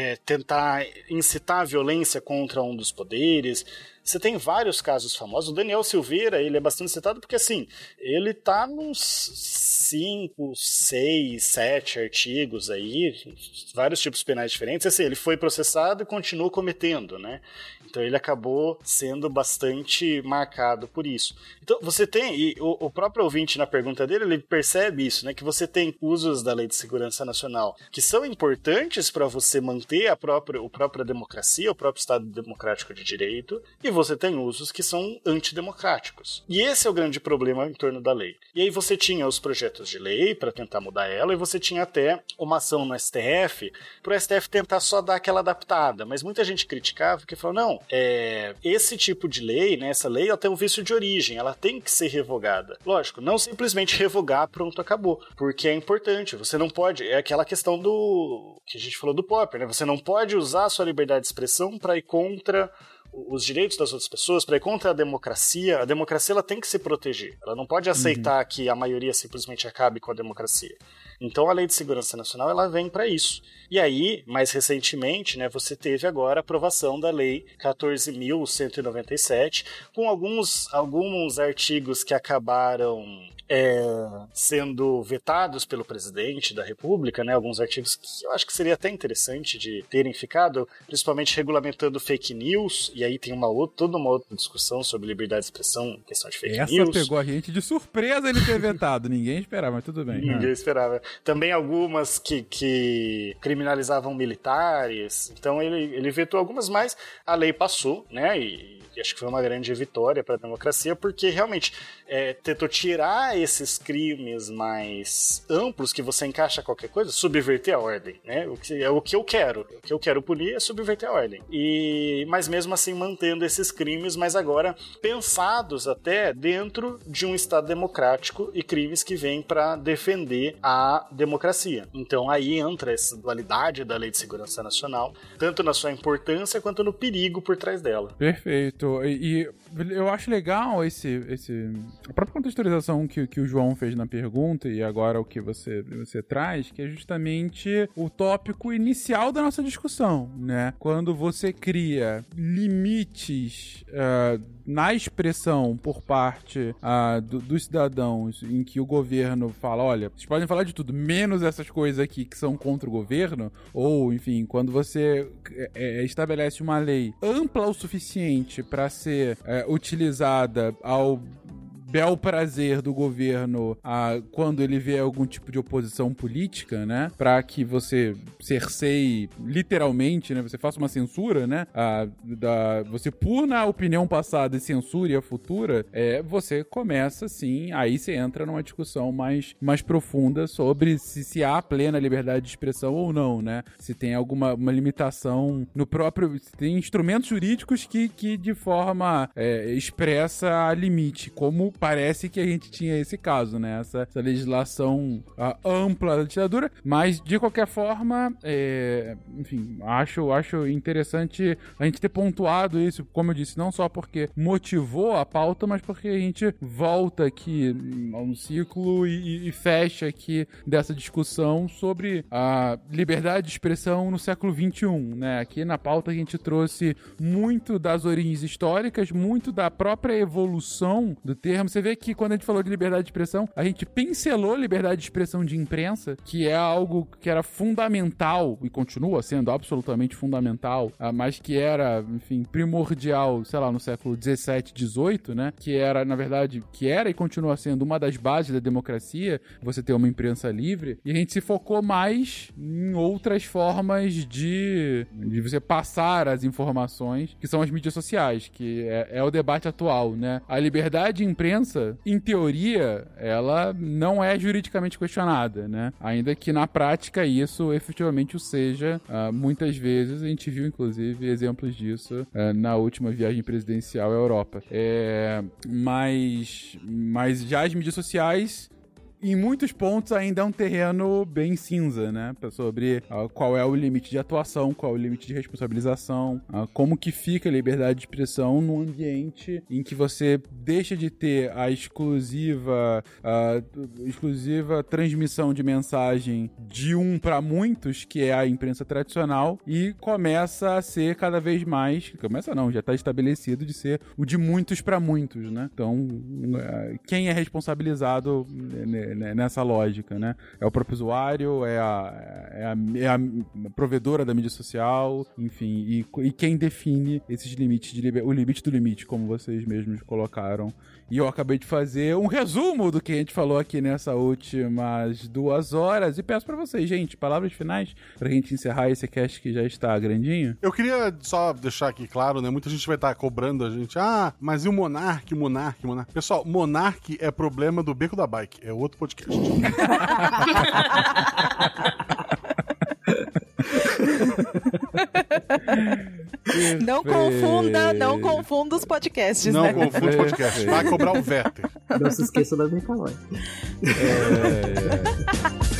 é, tentar incitar a violência contra um dos poderes. Você tem vários casos famosos. O Daniel Silveira, ele é bastante citado porque, assim, ele tá nos cinco, seis, sete artigos aí, vários tipos penais diferentes. Assim, ele foi processado e continuou cometendo, né? Então ele acabou sendo bastante marcado por isso. Então você tem, e o, o próprio ouvinte na pergunta dele, ele percebe isso, né? Que você tem usos da Lei de Segurança Nacional que são importantes para você manter a própria, a própria democracia, o próprio Estado Democrático de Direito, e você tem usos que são antidemocráticos. E esse é o grande problema em torno da lei. E aí você tinha os projetos de lei para tentar mudar ela, e você tinha até uma ação no STF para o STF tentar só dar aquela adaptada. Mas muita gente criticava que falou: não, é, esse tipo de lei, né, essa lei, ela tem um vício de origem, ela tem que ser revogada. Lógico, não simplesmente revogar, pronto, acabou. Porque é importante, você não pode. É aquela questão do. que a gente falou do Popper, né? Você não pode usar a sua liberdade de expressão para ir contra os direitos das outras pessoas, para ir contra a democracia, a democracia ela tem que se proteger. Ela não pode aceitar uhum. que a maioria simplesmente acabe com a democracia. Então a Lei de Segurança Nacional ela vem para isso. E aí, mais recentemente, né, você teve agora a aprovação da Lei 14.197, com alguns, alguns artigos que acabaram é, sendo vetados pelo presidente da República, né, alguns artigos que eu acho que seria até interessante de terem ficado, principalmente regulamentando fake news, e aí tem uma outra, toda uma outra discussão sobre liberdade de expressão, questão de fake Essa news. Essa pegou a gente de surpresa ele ter vetado, ninguém esperava, mas tudo bem. Ninguém né? esperava. também algumas que, que criminalizavam militares. Então ele, ele vetou algumas, mas a lei passou, né? E, e acho que foi uma grande vitória para a democracia, porque realmente é, tentou tirar esses crimes mais amplos que você encaixa qualquer coisa, subverter a ordem, né? O que é o que eu quero. O que eu quero punir é subverter a ordem. E mas mesmo assim mantendo esses crimes, mas agora pensados até dentro de um estado democrático e crimes que vêm para defender a democracia. Então aí entra essa dualidade da Lei de Segurança Nacional, tanto na sua importância quanto no perigo por trás dela. Perfeito. E, eu acho legal esse, esse a própria contextualização que, que o João fez na pergunta e agora o que você, você traz, que é justamente o tópico inicial da nossa discussão, né? Quando você cria limites uh, na expressão por parte uh, do, dos cidadãos em que o governo fala, olha, vocês podem falar de tudo, menos essas coisas aqui que são contra o governo, ou, enfim, quando você é, estabelece uma lei ampla o suficiente para ser utilizada ao bel prazer do governo a, quando ele vê algum tipo de oposição política, né? Para que você cerceie literalmente, né? Você faça uma censura, né? A, da, você puna a opinião passada e censure a futura, é, você começa sim, aí você entra numa discussão mais, mais profunda sobre se, se há plena liberdade de expressão ou não, né? Se tem alguma uma limitação no próprio. Se tem instrumentos jurídicos que, que de forma é, expressa limite, como parece que a gente tinha esse caso, né? Essa, essa legislação uh, ampla da ditadura, mas de qualquer forma, é, enfim, acho, acho interessante a gente ter pontuado isso, como eu disse, não só porque motivou a pauta, mas porque a gente volta aqui a um ciclo e, e fecha aqui dessa discussão sobre a liberdade de expressão no século XXI, né? Aqui na pauta a gente trouxe muito das origens históricas, muito da própria evolução do termo você vê que quando a gente falou de liberdade de expressão, a gente pincelou liberdade de expressão de imprensa, que é algo que era fundamental e continua sendo absolutamente fundamental, ah, mas que era, enfim, primordial, sei lá, no século 17, 18, né? Que era, na verdade, que era e continua sendo uma das bases da democracia, você ter uma imprensa livre. E a gente se focou mais em outras formas de, de você passar as informações, que são as mídias sociais, que é, é o debate atual, né? A liberdade de imprensa em teoria, ela não é juridicamente questionada, né? Ainda que na prática isso efetivamente o seja. Uh, muitas vezes a gente viu, inclusive, exemplos disso uh, na última viagem presidencial à Europa. É, mas, mas já as mídias sociais em muitos pontos ainda é um terreno bem cinza, né? Sobre uh, qual é o limite de atuação, qual é o limite de responsabilização, uh, como que fica a liberdade de expressão num ambiente em que você deixa de ter a exclusiva, uh, exclusiva transmissão de mensagem de um para muitos, que é a imprensa tradicional, e começa a ser cada vez mais, começa não, já está estabelecido de ser o de muitos para muitos, né? Então, quem é responsabilizado né, né, nessa lógica, né? É o próprio usuário, é a, é a, é a provedora da mídia social, enfim, e, e quem define esses limites, de o limite do limite, como vocês mesmos colocaram. E eu acabei de fazer um resumo do que a gente falou aqui nessas últimas duas horas. E peço para vocês, gente, palavras finais pra gente encerrar esse cast que já está grandinho. Eu queria só deixar aqui claro, né? Muita gente vai estar cobrando a gente. Ah, mas e o Monark, Monark, Monark? Pessoal, Monark é problema do Beco da Bike. É outro podcast. não confunda, não confunda os podcasts, não né? Não confunda os podcasts. Vai cobrar o Vetter. Não se esqueça da minha calói. É...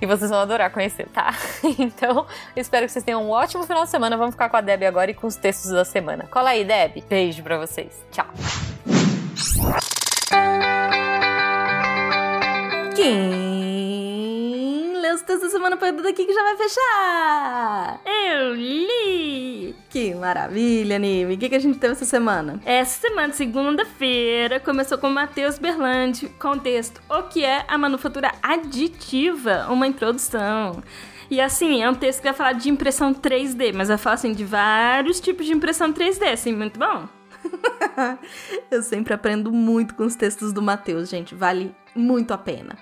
e vocês vão adorar conhecer, tá? então, espero que vocês tenham um ótimo final de semana. Vamos ficar com a Deb agora e com os textos da semana. Cola aí, Deb. Beijo pra vocês. Tchau. Quem textos da semana foi daqui que já vai fechar? Eu li! Que maravilha, Nive. O que, que a gente teve essa semana? Essa semana, segunda-feira, começou com Matheus Berlandi com o texto O que é a manufatura aditiva? Uma introdução. E assim, é um texto que vai falar de impressão 3D, mas vai falar assim de vários tipos de impressão 3D, assim, muito bom. Eu sempre aprendo muito com os textos do Matheus, gente. Vale muito a pena.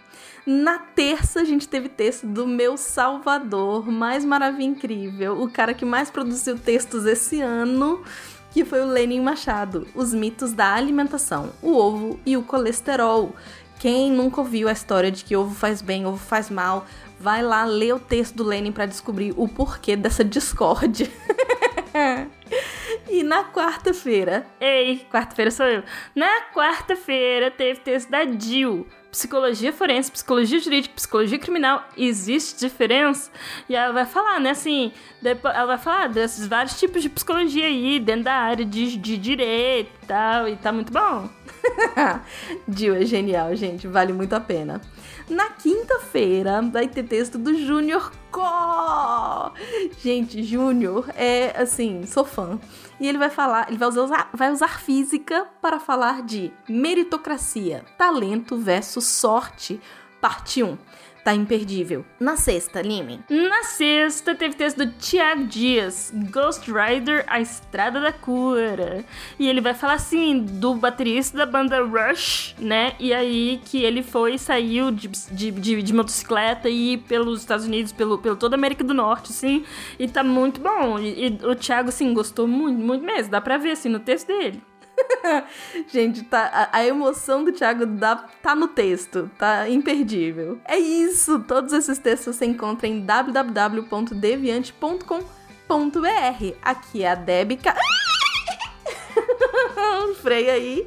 Na terça, a gente teve texto do meu salvador, mais maravilha incrível, o cara que mais produziu textos esse ano, que foi o Lenin Machado, Os mitos da alimentação, o ovo e o colesterol. Quem nunca ouviu a história de que ovo faz bem, ovo faz mal, vai lá ler o texto do Lenin para descobrir o porquê dessa discórdia. E na quarta-feira. Ei, quarta-feira sou eu. Na quarta-feira teve texto da Dil. Psicologia forense, psicologia jurídica, psicologia criminal, existe diferença? E ela vai falar, né, assim, ela vai falar desses vários tipos de psicologia aí, dentro da área de, de direito e tal, e tá muito bom. Dil é genial, gente, vale muito a pena. Na quinta-feira vai ter texto do Júnior Co. Gente, Júnior é assim, sou fã. E ele vai falar, ele vai usar, vai usar física para falar de meritocracia, talento versus sorte, parte 1 tá imperdível. Na sexta, Lime. Na sexta teve texto do Tiago Dias, Ghost Rider, A Estrada da Cura. E ele vai falar assim do baterista da banda Rush, né? E aí que ele foi saiu de, de, de, de motocicleta e pelos Estados Unidos, pelo, pelo toda a América do Norte, assim. E tá muito bom. E, e o Thiago, assim, gostou muito, muito mesmo. Dá pra ver, assim, no texto dele. Gente, tá, a, a, emoção do Thiago dá, tá no texto, tá imperdível. É isso! Todos esses textos você encontra em www.deviante.com.br. Aqui é a Debica. Freia aí.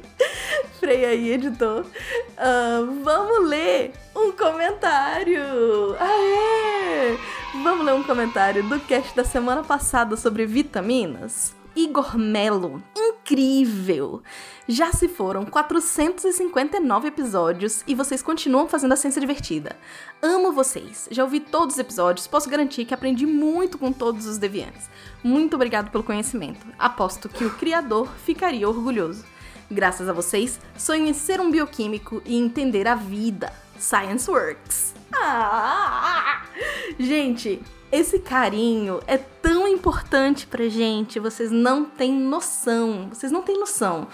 Freia aí, editor. Uh, vamos ler um comentário. Aê! Vamos ler um comentário do cast da semana passada sobre vitaminas? Igor Melo. Incrível! Já se foram 459 episódios e vocês continuam fazendo a ciência divertida. Amo vocês. Já ouvi todos os episódios, posso garantir que aprendi muito com todos os deviantes. Muito obrigado pelo conhecimento. Aposto que o criador ficaria orgulhoso. Graças a vocês, sonho em ser um bioquímico e entender a vida. Science Works. Ah! Gente, esse carinho é tão importante pra gente, vocês não têm noção. Vocês não têm noção.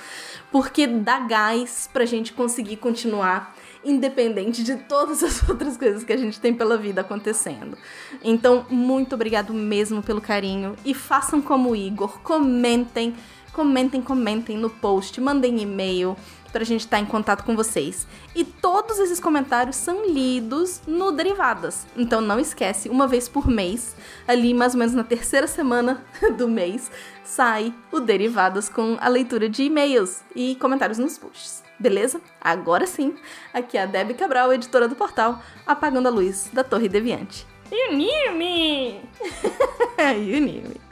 Porque dá gás pra gente conseguir continuar independente de todas as outras coisas que a gente tem pela vida acontecendo. Então, muito obrigado mesmo pelo carinho e façam como o Igor, comentem, comentem, comentem no post, mandem e-mail, para a gente estar tá em contato com vocês. E todos esses comentários são lidos no Derivadas. Então não esquece, uma vez por mês, ali mais ou menos na terceira semana do mês, sai o Derivadas com a leitura de e-mails e comentários nos posts. Beleza? Agora sim, aqui é a Debbie Cabral, editora do portal Apagando a Luz da Torre Deviante. Unime! Unime!